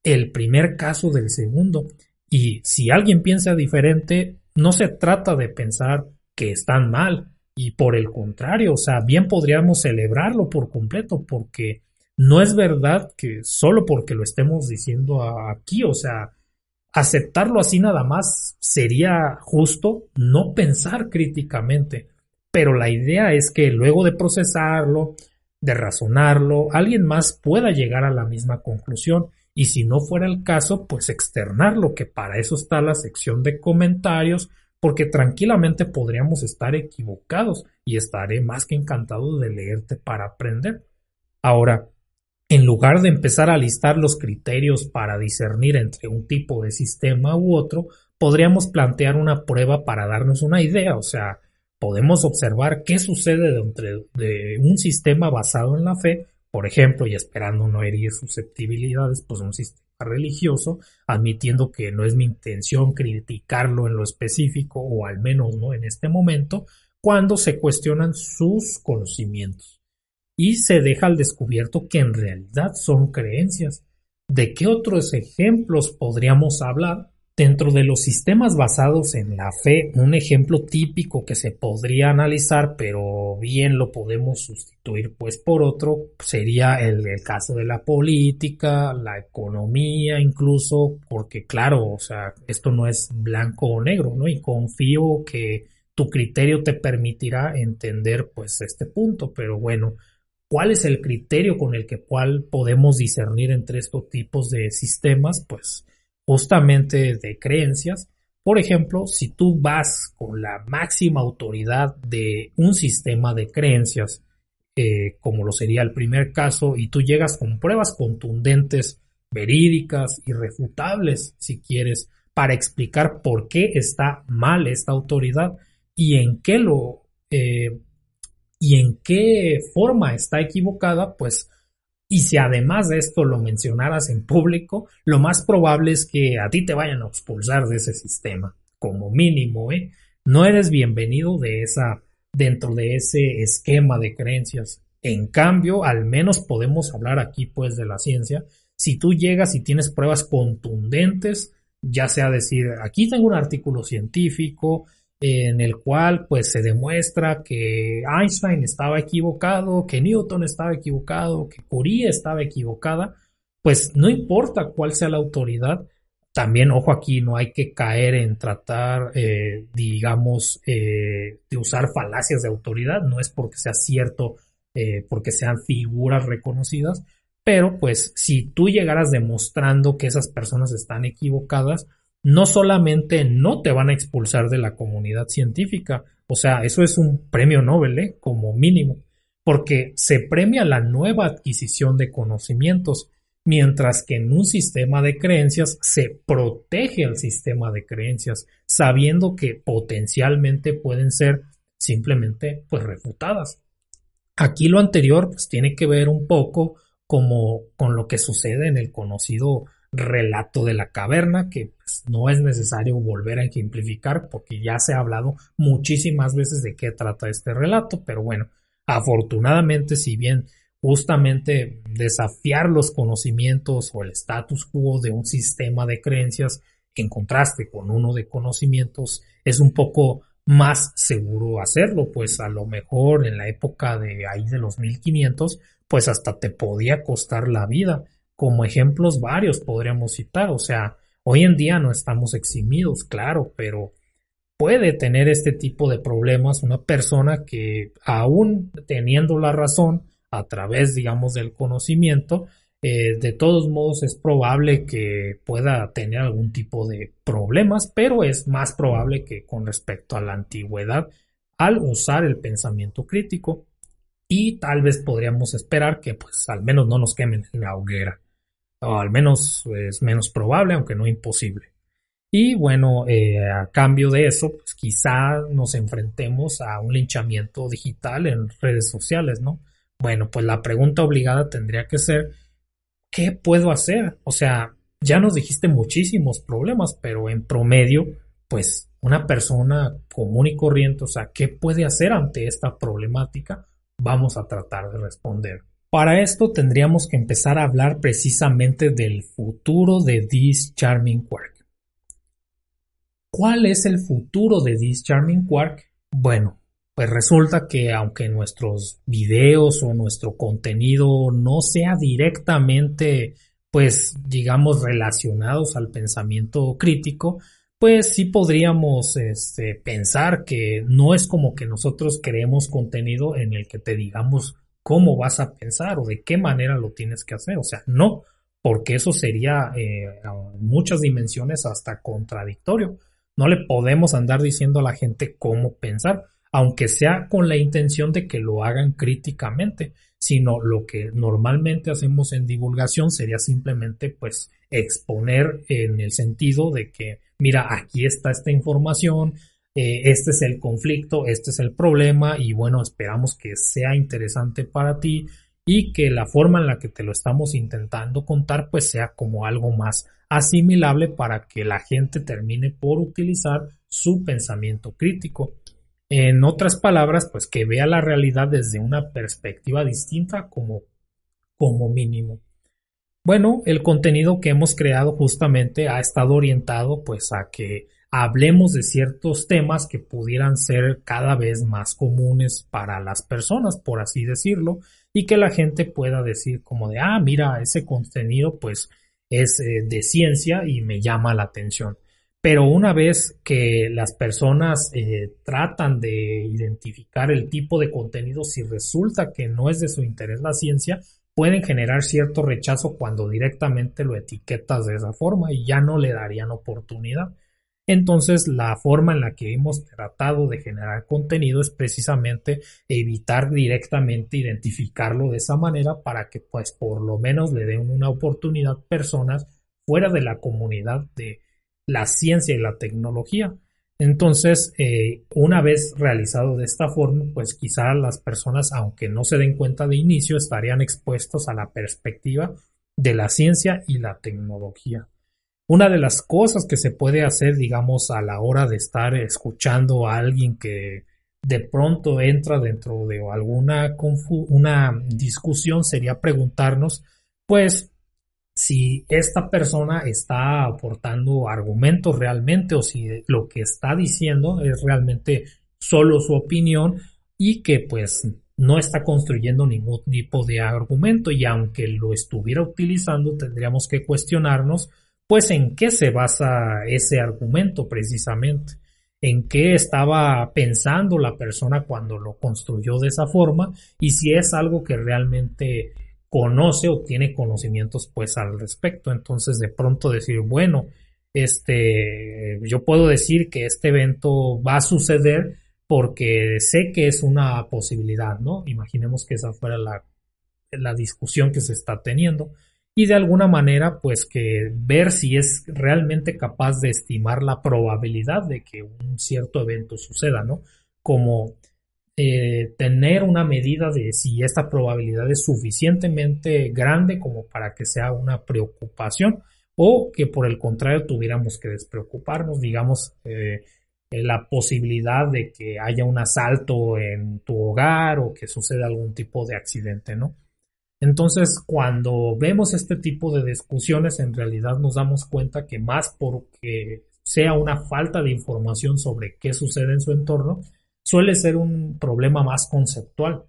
el primer caso del segundo. Y si alguien piensa diferente, no se trata de pensar que están mal. Y por el contrario, o sea, bien podríamos celebrarlo por completo, porque no es verdad que solo porque lo estemos diciendo aquí, o sea, aceptarlo así nada más sería justo no pensar críticamente. Pero la idea es que luego de procesarlo, de razonarlo, alguien más pueda llegar a la misma conclusión y si no fuera el caso, pues externarlo, que para eso está la sección de comentarios, porque tranquilamente podríamos estar equivocados y estaré más que encantado de leerte para aprender. Ahora, en lugar de empezar a listar los criterios para discernir entre un tipo de sistema u otro, podríamos plantear una prueba para darnos una idea, o sea, podemos observar qué sucede dentro de un sistema basado en la fe, por ejemplo, y esperando no herir susceptibilidades, pues un sistema religioso, admitiendo que no es mi intención criticarlo en lo específico, o al menos no en este momento, cuando se cuestionan sus conocimientos y se deja al descubierto que en realidad son creencias. ¿De qué otros ejemplos podríamos hablar? Dentro de los sistemas basados en la fe, un ejemplo típico que se podría analizar, pero bien lo podemos sustituir pues por otro, sería el, caso de la política, la economía incluso, porque claro, o sea, esto no es blanco o negro, ¿no? Y confío que tu criterio te permitirá entender pues este punto, pero bueno, ¿Cuál es el criterio con el que cual podemos discernir entre estos tipos de sistemas? Pues justamente de creencias. Por ejemplo, si tú vas con la máxima autoridad de un sistema de creencias, eh, como lo sería el primer caso, y tú llegas con pruebas contundentes, verídicas, irrefutables, si quieres, para explicar por qué está mal esta autoridad y en qué lo eh, y en qué forma está equivocada, pues, y si además de esto lo mencionaras en público, lo más probable es que a ti te vayan a expulsar de ese sistema, como mínimo, ¿eh? No eres bienvenido de esa, dentro de ese esquema de creencias. En cambio, al menos podemos hablar aquí, pues, de la ciencia. Si tú llegas y tienes pruebas contundentes, ya sea decir, aquí tengo un artículo científico, en el cual pues se demuestra que Einstein estaba equivocado, que Newton estaba equivocado, que Curie estaba equivocada, pues no importa cuál sea la autoridad, también, ojo aquí, no hay que caer en tratar, eh, digamos, eh, de usar falacias de autoridad, no es porque sea cierto, eh, porque sean figuras reconocidas, pero pues si tú llegaras demostrando que esas personas están equivocadas, no solamente no te van a expulsar de la comunidad científica, o sea, eso es un premio Nobel, ¿eh? como mínimo, porque se premia la nueva adquisición de conocimientos, mientras que en un sistema de creencias se protege al sistema de creencias, sabiendo que potencialmente pueden ser simplemente pues refutadas. Aquí lo anterior pues tiene que ver un poco como con lo que sucede en el conocido relato de la caverna, que pues, no es necesario volver a ejemplificar porque ya se ha hablado muchísimas veces de qué trata este relato, pero bueno, afortunadamente, si bien justamente desafiar los conocimientos o el status quo de un sistema de creencias en contraste con uno de conocimientos es un poco más seguro hacerlo, pues a lo mejor en la época de ahí de los 1500, pues hasta te podía costar la vida. Como ejemplos varios podríamos citar, o sea, hoy en día no estamos eximidos, claro, pero puede tener este tipo de problemas una persona que aún teniendo la razón a través, digamos, del conocimiento, eh, de todos modos es probable que pueda tener algún tipo de problemas, pero es más probable que con respecto a la antigüedad al usar el pensamiento crítico. Y tal vez podríamos esperar que pues al menos no nos quemen en la hoguera o al menos es menos probable aunque no imposible. Y bueno, eh, a cambio de eso, pues quizá nos enfrentemos a un linchamiento digital en redes sociales, ¿no? Bueno, pues la pregunta obligada tendría que ser, ¿qué puedo hacer? O sea, ya nos dijiste muchísimos problemas, pero en promedio, pues una persona común y corriente, o sea, ¿qué puede hacer ante esta problemática? Vamos a tratar de responder. Para esto tendríamos que empezar a hablar precisamente del futuro de This Charming Quark. ¿Cuál es el futuro de This Charming Quark? Bueno, pues resulta que aunque nuestros videos o nuestro contenido no sea directamente, pues digamos, relacionados al pensamiento crítico, pues sí podríamos este, pensar que no es como que nosotros creemos contenido en el que te digamos cómo vas a pensar o de qué manera lo tienes que hacer. O sea, no, porque eso sería eh, muchas dimensiones hasta contradictorio. No le podemos andar diciendo a la gente cómo pensar, aunque sea con la intención de que lo hagan críticamente, sino lo que normalmente hacemos en divulgación sería simplemente pues exponer en el sentido de que, mira, aquí está esta información, eh, este es el conflicto, este es el problema y bueno, esperamos que sea interesante para ti y que la forma en la que te lo estamos intentando contar pues sea como algo más asimilable para que la gente termine por utilizar su pensamiento crítico. En otras palabras, pues que vea la realidad desde una perspectiva distinta como, como mínimo. Bueno, el contenido que hemos creado justamente ha estado orientado pues a que hablemos de ciertos temas que pudieran ser cada vez más comunes para las personas, por así decirlo, y que la gente pueda decir como de, ah, mira, ese contenido pues es eh, de ciencia y me llama la atención. Pero una vez que las personas eh, tratan de identificar el tipo de contenido, si resulta que no es de su interés la ciencia, pueden generar cierto rechazo cuando directamente lo etiquetas de esa forma y ya no le darían oportunidad. Entonces, la forma en la que hemos tratado de generar contenido es precisamente evitar directamente identificarlo de esa manera para que, pues, por lo menos le den una oportunidad personas fuera de la comunidad de la ciencia y la tecnología. Entonces, eh, una vez realizado de esta forma, pues quizá las personas, aunque no se den cuenta de inicio, estarían expuestos a la perspectiva de la ciencia y la tecnología. Una de las cosas que se puede hacer, digamos, a la hora de estar escuchando a alguien que de pronto entra dentro de alguna una discusión sería preguntarnos, pues, si esta persona está aportando argumentos realmente o si lo que está diciendo es realmente solo su opinión y que pues no está construyendo ningún tipo de argumento y aunque lo estuviera utilizando tendríamos que cuestionarnos pues en qué se basa ese argumento precisamente, en qué estaba pensando la persona cuando lo construyó de esa forma y si es algo que realmente conoce o tiene conocimientos pues al respecto. Entonces de pronto decir, bueno, este, yo puedo decir que este evento va a suceder porque sé que es una posibilidad, ¿no? Imaginemos que esa fuera la, la discusión que se está teniendo y de alguna manera pues que ver si es realmente capaz de estimar la probabilidad de que un cierto evento suceda, ¿no? Como eh, tener una medida de si esta probabilidad es suficientemente grande como para que sea una preocupación o que por el contrario tuviéramos que despreocuparnos, digamos, eh, la posibilidad de que haya un asalto en tu hogar o que suceda algún tipo de accidente, ¿no? Entonces, cuando vemos este tipo de discusiones, en realidad nos damos cuenta que más porque sea una falta de información sobre qué sucede en su entorno, suele ser un problema más conceptual,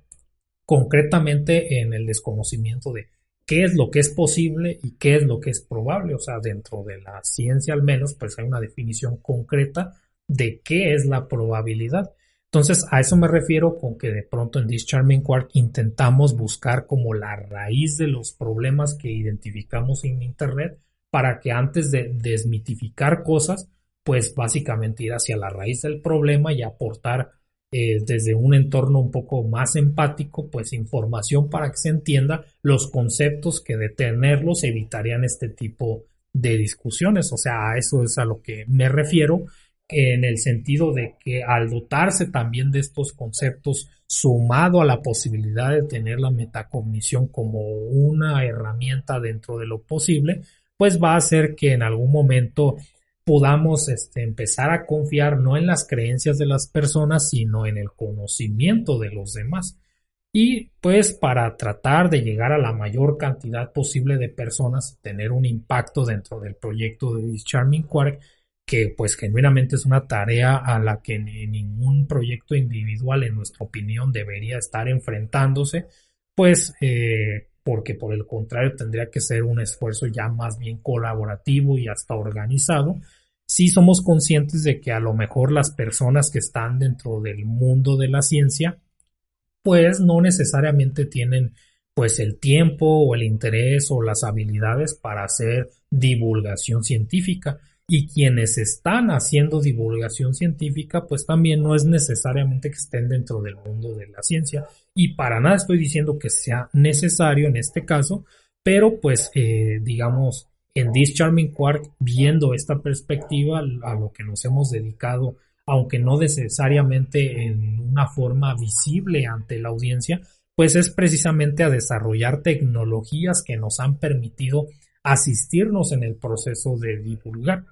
concretamente en el desconocimiento de qué es lo que es posible y qué es lo que es probable. O sea, dentro de la ciencia al menos, pues hay una definición concreta de qué es la probabilidad. Entonces, a eso me refiero con que de pronto en This Charming Quark intentamos buscar como la raíz de los problemas que identificamos en Internet para que antes de desmitificar cosas, pues básicamente ir hacia la raíz del problema y aportar eh, desde un entorno un poco más empático, pues información para que se entienda los conceptos que de tenerlos evitarían este tipo de discusiones. O sea, a eso es a lo que me refiero en el sentido de que al dotarse también de estos conceptos, sumado a la posibilidad de tener la metacognición como una herramienta dentro de lo posible, pues va a hacer que en algún momento podamos este, empezar a confiar no en las creencias de las personas, sino en el conocimiento de los demás. Y pues para tratar de llegar a la mayor cantidad posible de personas, tener un impacto dentro del proyecto de Charming Quark, que pues genuinamente es una tarea a la que ningún proyecto individual en nuestra opinión debería estar enfrentándose, pues eh, porque por el contrario tendría que ser un esfuerzo ya más bien colaborativo y hasta organizado. Si somos conscientes de que a lo mejor las personas que están dentro del mundo de la ciencia, pues no necesariamente tienen pues el tiempo o el interés o las habilidades para hacer divulgación científica y quienes están haciendo divulgación científica, pues también no es necesariamente que estén dentro del mundo de la ciencia. Y para nada estoy diciendo que sea necesario en este caso, pero pues eh, digamos, en This Charming Quark, viendo esta perspectiva a lo que nos hemos dedicado, aunque no necesariamente en una forma visible ante la audiencia, pues es precisamente a desarrollar tecnologías que nos han permitido asistirnos en el proceso de divulgar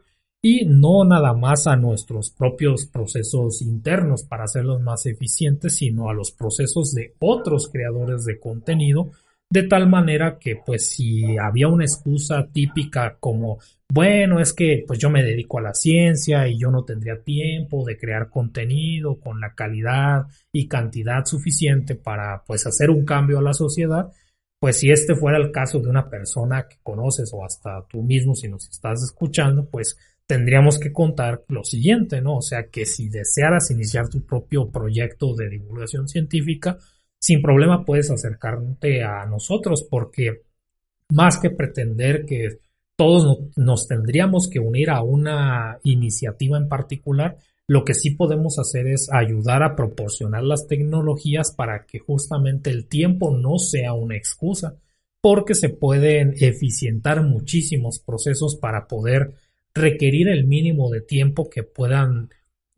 y no nada más a nuestros propios procesos internos para hacerlos más eficientes, sino a los procesos de otros creadores de contenido, de tal manera que pues si había una excusa típica como bueno, es que pues yo me dedico a la ciencia y yo no tendría tiempo de crear contenido con la calidad y cantidad suficiente para pues hacer un cambio a la sociedad, pues si este fuera el caso de una persona que conoces o hasta tú mismo si nos estás escuchando, pues tendríamos que contar lo siguiente, ¿no? O sea, que si desearas iniciar tu propio proyecto de divulgación científica, sin problema puedes acercarte a nosotros porque más que pretender que todos nos tendríamos que unir a una iniciativa en particular, lo que sí podemos hacer es ayudar a proporcionar las tecnologías para que justamente el tiempo no sea una excusa, porque se pueden eficientar muchísimos procesos para poder requerir el mínimo de tiempo que puedan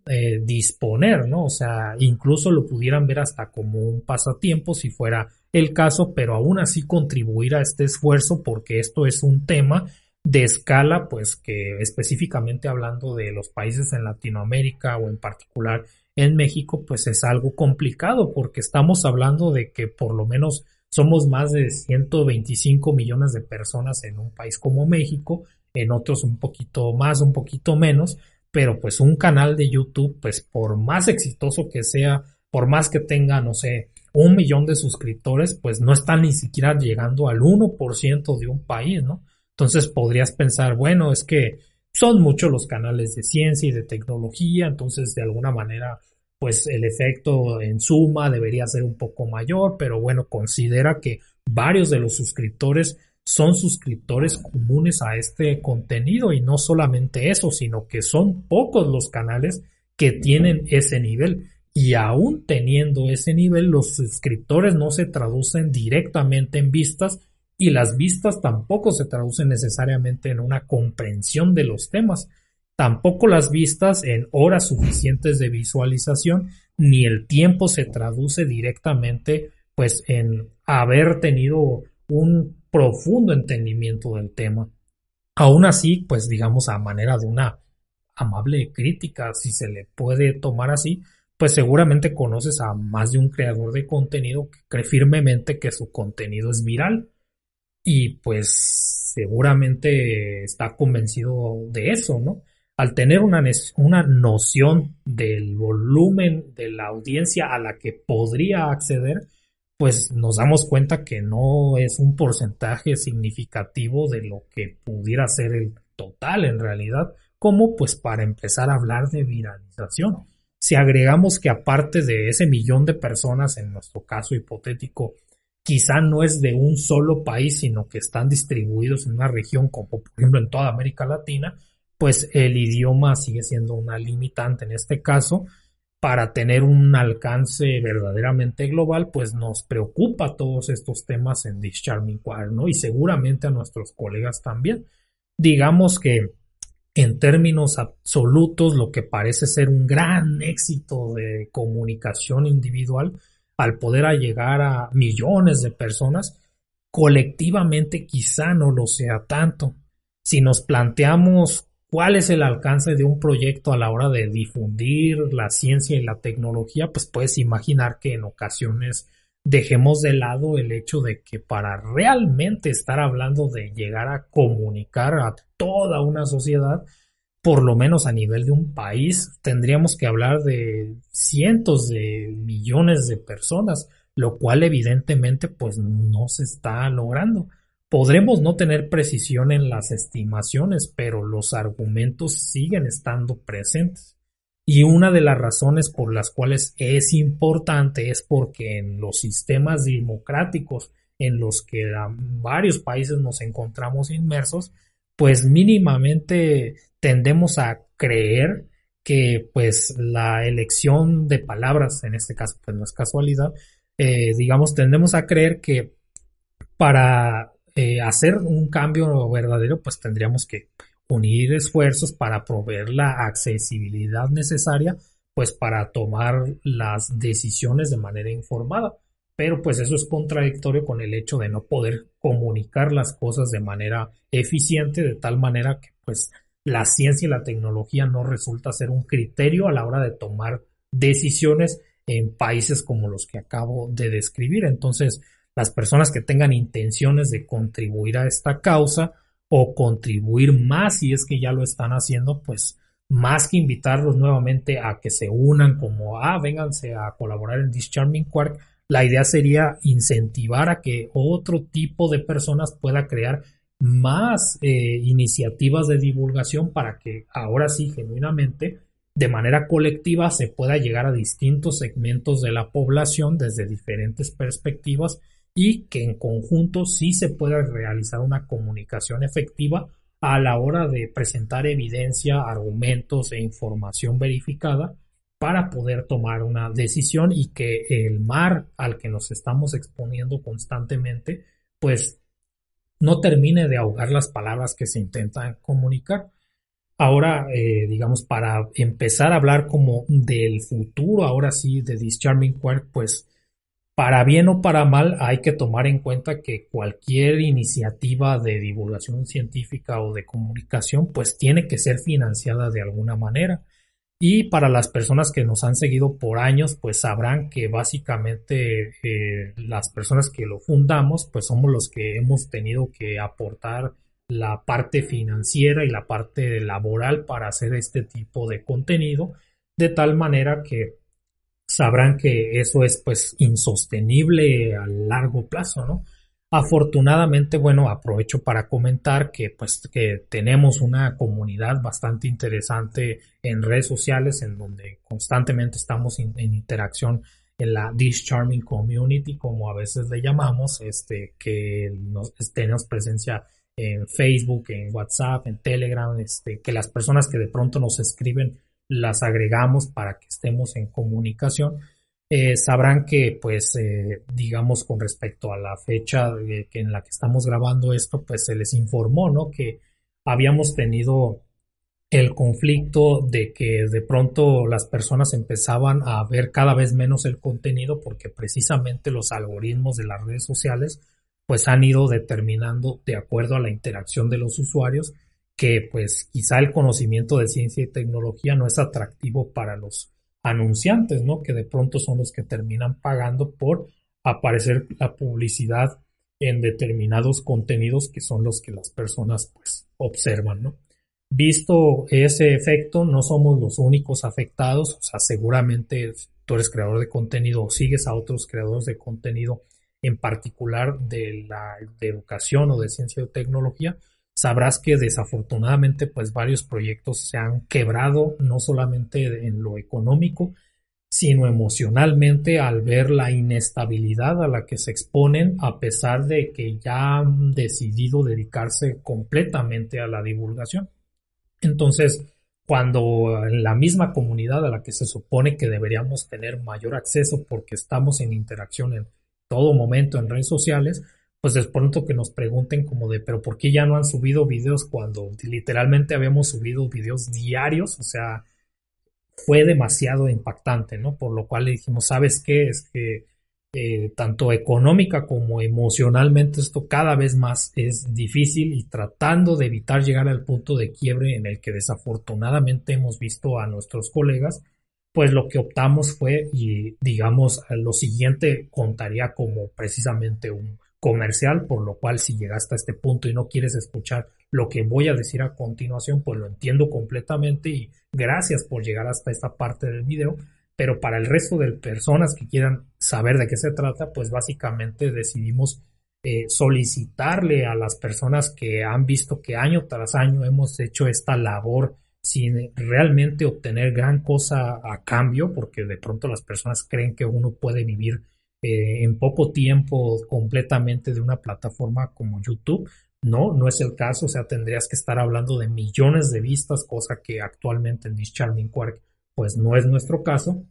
eh, disponer, ¿no? O sea, incluso lo pudieran ver hasta como un pasatiempo si fuera el caso, pero aún así contribuir a este esfuerzo porque esto es un tema de escala, pues que específicamente hablando de los países en Latinoamérica o en particular en México, pues es algo complicado porque estamos hablando de que por lo menos somos más de 125 millones de personas en un país como México en otros un poquito más, un poquito menos, pero pues un canal de YouTube, pues por más exitoso que sea, por más que tenga, no sé, un millón de suscriptores, pues no está ni siquiera llegando al 1% de un país, ¿no? Entonces podrías pensar, bueno, es que son muchos los canales de ciencia y de tecnología, entonces de alguna manera, pues el efecto en suma debería ser un poco mayor, pero bueno, considera que varios de los suscriptores son suscriptores comunes a este contenido y no solamente eso, sino que son pocos los canales que tienen ese nivel. Y aún teniendo ese nivel, los suscriptores no se traducen directamente en vistas y las vistas tampoco se traducen necesariamente en una comprensión de los temas. Tampoco las vistas en horas suficientes de visualización, ni el tiempo se traduce directamente pues en haber tenido un profundo entendimiento del tema. Aún así, pues digamos a manera de una amable crítica, si se le puede tomar así, pues seguramente conoces a más de un creador de contenido que cree firmemente que su contenido es viral y pues seguramente está convencido de eso, ¿no? al tener una, una noción del volumen de la audiencia a la que podría acceder, pues nos damos cuenta que no es un porcentaje significativo de lo que pudiera ser el total en realidad, como pues para empezar a hablar de viralización. Si agregamos que aparte de ese millón de personas, en nuestro caso hipotético, quizá no es de un solo país, sino que están distribuidos en una región como por ejemplo en toda América Latina, pues el idioma sigue siendo una limitante en este caso. Para tener un alcance verdaderamente global, pues nos preocupa todos estos temas en This Charming ¿no? Y seguramente a nuestros colegas también. Digamos que en términos absolutos lo que parece ser un gran éxito de comunicación individual al poder llegar a millones de personas, colectivamente quizá no lo sea tanto. Si nos planteamos cuál es el alcance de un proyecto a la hora de difundir la ciencia y la tecnología, pues puedes imaginar que en ocasiones dejemos de lado el hecho de que para realmente estar hablando de llegar a comunicar a toda una sociedad, por lo menos a nivel de un país, tendríamos que hablar de cientos de millones de personas, lo cual evidentemente pues no se está logrando. Podremos no tener precisión en las estimaciones, pero los argumentos siguen estando presentes. Y una de las razones por las cuales es importante es porque en los sistemas democráticos en los que varios países nos encontramos inmersos, pues mínimamente tendemos a creer que pues la elección de palabras, en este caso pues no es casualidad, eh, digamos, tendemos a creer que para eh, hacer un cambio verdadero pues tendríamos que unir esfuerzos para proveer la accesibilidad necesaria pues para tomar las decisiones de manera informada. Pero pues eso es contradictorio con el hecho de no poder comunicar las cosas de manera eficiente, de tal manera que pues la ciencia y la tecnología no resulta ser un criterio a la hora de tomar decisiones en países como los que acabo de describir. Entonces, las personas que tengan intenciones de contribuir a esta causa, o contribuir más si es que ya lo están haciendo, pues más que invitarlos nuevamente a que se unan como, ah, vénganse a colaborar en This Charming Quark, la idea sería incentivar a que otro tipo de personas pueda crear más eh, iniciativas de divulgación para que ahora sí, genuinamente, de manera colectiva, se pueda llegar a distintos segmentos de la población desde diferentes perspectivas y que en conjunto sí se pueda realizar una comunicación efectiva a la hora de presentar evidencia, argumentos e información verificada para poder tomar una decisión y que el mar al que nos estamos exponiendo constantemente pues no termine de ahogar las palabras que se intentan comunicar. Ahora, eh, digamos, para empezar a hablar como del futuro, ahora sí, de This Charming Quark, pues para bien o para mal, hay que tomar en cuenta que cualquier iniciativa de divulgación científica o de comunicación, pues tiene que ser financiada de alguna manera. Y para las personas que nos han seguido por años, pues sabrán que básicamente eh, las personas que lo fundamos, pues somos los que hemos tenido que aportar la parte financiera y la parte laboral para hacer este tipo de contenido, de tal manera que sabrán que eso es pues insostenible a largo plazo, ¿no? Afortunadamente, bueno, aprovecho para comentar que pues que tenemos una comunidad bastante interesante en redes sociales en donde constantemente estamos en interacción en la This Charming Community, como a veces le llamamos, este, que nos, tenemos presencia en Facebook, en WhatsApp, en Telegram, este, que las personas que de pronto nos escriben las agregamos para que estemos en comunicación. Eh, sabrán que, pues, eh, digamos, con respecto a la fecha que en la que estamos grabando esto, pues se les informó, ¿no? Que habíamos tenido el conflicto de que de pronto las personas empezaban a ver cada vez menos el contenido porque precisamente los algoritmos de las redes sociales pues han ido determinando de acuerdo a la interacción de los usuarios que pues quizá el conocimiento de ciencia y tecnología no es atractivo para los anunciantes, ¿no? Que de pronto son los que terminan pagando por aparecer la publicidad en determinados contenidos que son los que las personas pues observan, ¿no? visto ese efecto, no somos los únicos afectados, o sea, seguramente tú eres creador de contenido o sigues a otros creadores de contenido, en particular de la de educación o de ciencia o tecnología, sabrás que desafortunadamente pues varios proyectos se han quebrado, no solamente en lo económico, sino emocionalmente al ver la inestabilidad a la que se exponen a pesar de que ya han decidido dedicarse completamente a la divulgación. Entonces, cuando en la misma comunidad a la que se supone que deberíamos tener mayor acceso porque estamos en interacción en todo momento en redes sociales, pues de pronto que nos pregunten como de, pero ¿por qué ya no han subido videos cuando literalmente habíamos subido videos diarios? O sea, fue demasiado impactante, ¿no? Por lo cual le dijimos, ¿sabes qué? Es que eh, tanto económica como emocionalmente esto cada vez más es difícil y tratando de evitar llegar al punto de quiebre en el que desafortunadamente hemos visto a nuestros colegas, pues lo que optamos fue y digamos lo siguiente contaría como precisamente un comercial, por lo cual si llegaste a este punto y no quieres escuchar lo que voy a decir a continuación, pues lo entiendo completamente y gracias por llegar hasta esta parte del video. Pero para el resto de personas que quieran saber de qué se trata, pues básicamente decidimos eh, solicitarle a las personas que han visto que año tras año hemos hecho esta labor sin realmente obtener gran cosa a cambio, porque de pronto las personas creen que uno puede vivir eh, en poco tiempo completamente de una plataforma como YouTube. No, no es el caso, o sea, tendrías que estar hablando de millones de vistas, cosa que actualmente en This Charming Quark pues no es nuestro caso.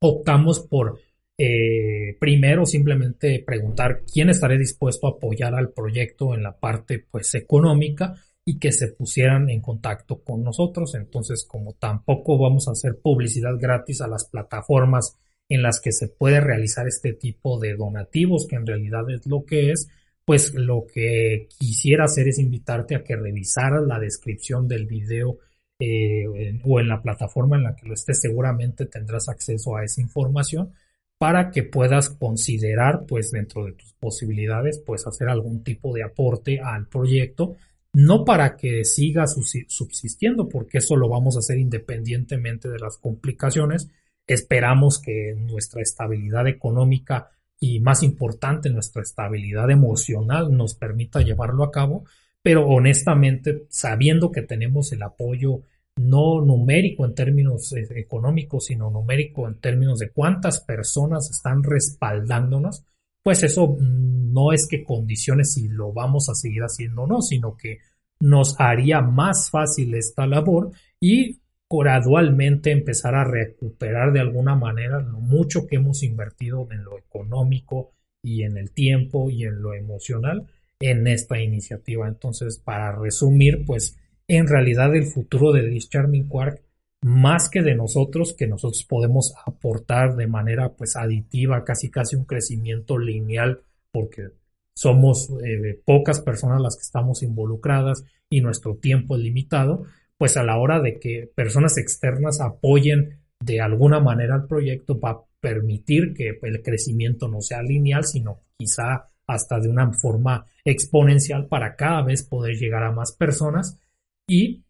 Optamos por eh, primero simplemente preguntar quién estaría dispuesto a apoyar al proyecto en la parte pues económica y que se pusieran en contacto con nosotros. Entonces, como tampoco vamos a hacer publicidad gratis a las plataformas en las que se puede realizar este tipo de donativos, que en realidad es lo que es, pues lo que quisiera hacer es invitarte a que revisaras la descripción del video eh, o en la plataforma en la que lo estés, seguramente tendrás acceso a esa información para que puedas considerar, pues dentro de tus posibilidades, pues hacer algún tipo de aporte al proyecto, no para que siga subsistiendo, porque eso lo vamos a hacer independientemente de las complicaciones. Esperamos que nuestra estabilidad económica y más importante, nuestra estabilidad emocional nos permita llevarlo a cabo, pero honestamente, sabiendo que tenemos el apoyo no numérico en términos eh, económicos, sino numérico en términos de cuántas personas están respaldándonos, pues eso mm, no es que condicione si lo vamos a seguir haciendo o no, sino que nos haría más fácil esta labor y gradualmente empezar a recuperar de alguna manera lo mucho que hemos invertido en lo económico y en el tiempo y en lo emocional en esta iniciativa. Entonces, para resumir, pues en realidad el futuro de This Charming Quark, más que de nosotros, que nosotros podemos aportar de manera pues aditiva, casi casi un crecimiento lineal, porque somos eh, pocas personas las que estamos involucradas y nuestro tiempo es limitado, pues a la hora de que personas externas apoyen de alguna manera al proyecto va a permitir que el crecimiento no sea lineal, sino quizá hasta de una forma exponencial para cada vez poder llegar a más personas y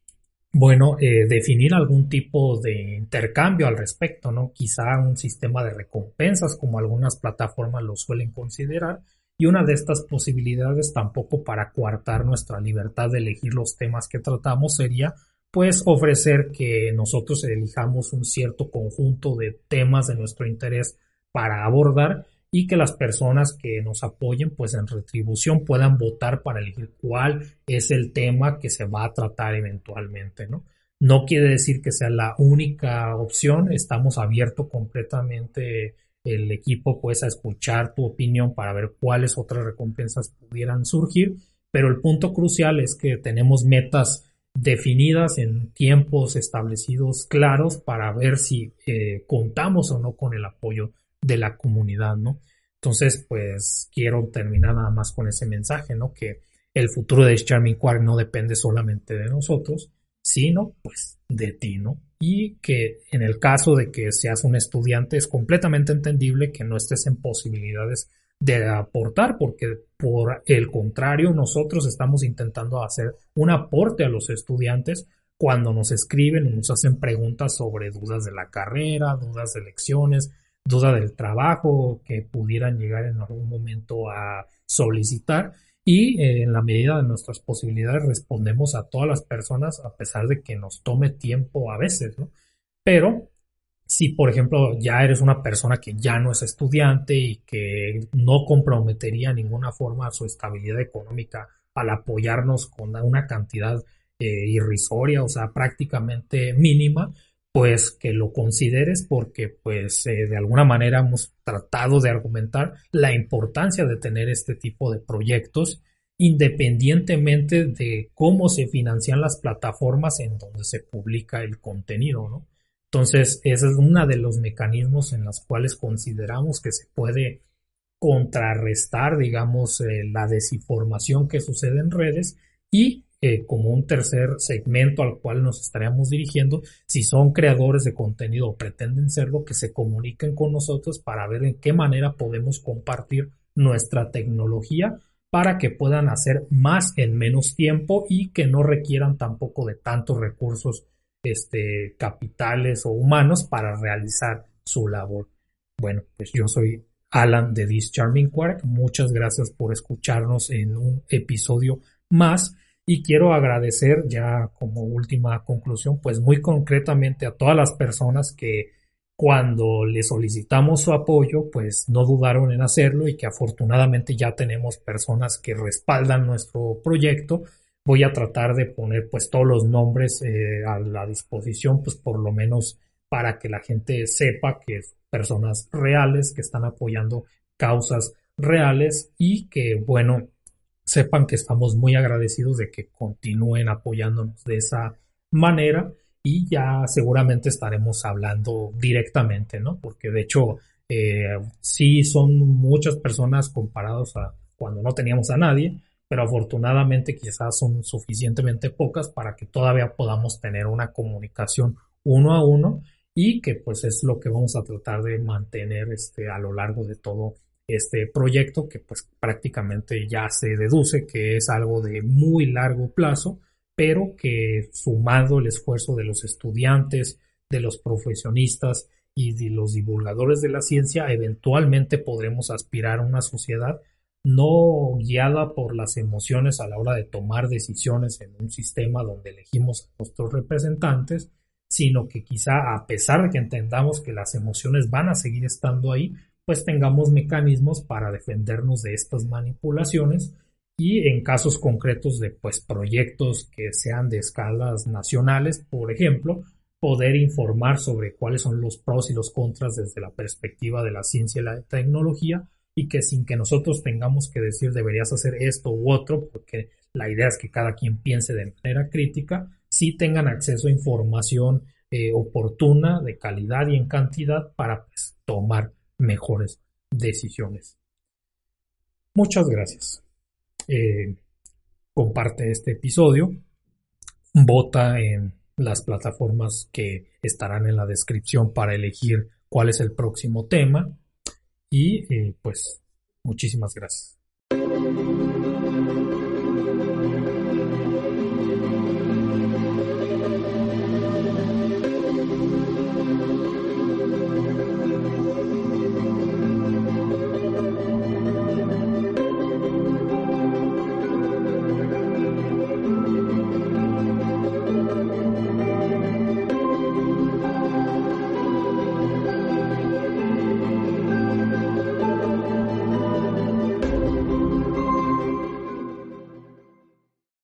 bueno, eh, definir algún tipo de intercambio al respecto, ¿no? Quizá un sistema de recompensas como algunas plataformas lo suelen considerar y una de estas posibilidades tampoco para coartar nuestra libertad de elegir los temas que tratamos sería pues ofrecer que nosotros elijamos un cierto conjunto de temas de nuestro interés para abordar y que las personas que nos apoyen pues en retribución puedan votar para elegir cuál es el tema que se va a tratar eventualmente, ¿no? No quiere decir que sea la única opción, estamos abiertos completamente el equipo pues a escuchar tu opinión para ver cuáles otras recompensas pudieran surgir, pero el punto crucial es que tenemos metas definidas en tiempos establecidos claros para ver si eh, contamos o no con el apoyo de la comunidad, ¿no? Entonces, pues quiero terminar nada más con ese mensaje, ¿no? Que el futuro de Charming Quark no depende solamente de nosotros, sino pues de ti, ¿no? Y que en el caso de que seas un estudiante es completamente entendible que no estés en posibilidades de aportar, porque por el contrario, nosotros estamos intentando hacer un aporte a los estudiantes cuando nos escriben y nos hacen preguntas sobre dudas de la carrera, dudas de elecciones, duda del trabajo que pudieran llegar en algún momento a solicitar y eh, en la medida de nuestras posibilidades respondemos a todas las personas a pesar de que nos tome tiempo a veces, ¿no? Pero si, por ejemplo, ya eres una persona que ya no es estudiante y que no comprometería de ninguna forma su estabilidad económica al apoyarnos con una cantidad eh, irrisoria, o sea, prácticamente mínima, pues que lo consideres porque pues eh, de alguna manera hemos tratado de argumentar la importancia de tener este tipo de proyectos independientemente de cómo se financian las plataformas en donde se publica el contenido, ¿no? Entonces, ese es uno de los mecanismos en los cuales consideramos que se puede contrarrestar, digamos, eh, la desinformación que sucede en redes y eh, como un tercer segmento al cual nos estaríamos dirigiendo, si son creadores de contenido o pretenden serlo, que se comuniquen con nosotros para ver en qué manera podemos compartir nuestra tecnología para que puedan hacer más en menos tiempo y que no requieran tampoco de tantos recursos este, capitales o humanos para realizar su labor. Bueno, pues yo soy Alan de This Charming Quark. Muchas gracias por escucharnos en un episodio más. Y quiero agradecer ya como última conclusión, pues muy concretamente a todas las personas que cuando le solicitamos su apoyo, pues no dudaron en hacerlo y que afortunadamente ya tenemos personas que respaldan nuestro proyecto voy a tratar de poner pues todos los nombres eh, a la disposición, pues por lo menos para que la gente sepa que personas reales que están apoyando causas reales y que bueno sepan que estamos muy agradecidos de que continúen apoyándonos de esa manera y ya seguramente estaremos hablando directamente, ¿no? Porque de hecho eh, sí son muchas personas comparados a cuando no teníamos a nadie, pero afortunadamente quizás son suficientemente pocas para que todavía podamos tener una comunicación uno a uno y que pues es lo que vamos a tratar de mantener este, a lo largo de todo este proyecto que pues prácticamente ya se deduce que es algo de muy largo plazo, pero que sumado el esfuerzo de los estudiantes, de los profesionistas y de los divulgadores de la ciencia, eventualmente podremos aspirar a una sociedad no guiada por las emociones a la hora de tomar decisiones en un sistema donde elegimos a nuestros representantes, sino que quizá a pesar de que entendamos que las emociones van a seguir estando ahí, pues tengamos mecanismos para defendernos de estas manipulaciones y en casos concretos de pues proyectos que sean de escalas nacionales, por ejemplo, poder informar sobre cuáles son los pros y los contras desde la perspectiva de la ciencia y la tecnología y que sin que nosotros tengamos que decir deberías hacer esto u otro, porque la idea es que cada quien piense de manera crítica, sí tengan acceso a información eh, oportuna, de calidad y en cantidad para pues, tomar mejores decisiones. Muchas gracias. Eh, comparte este episodio, vota en las plataformas que estarán en la descripción para elegir cuál es el próximo tema y eh, pues muchísimas gracias.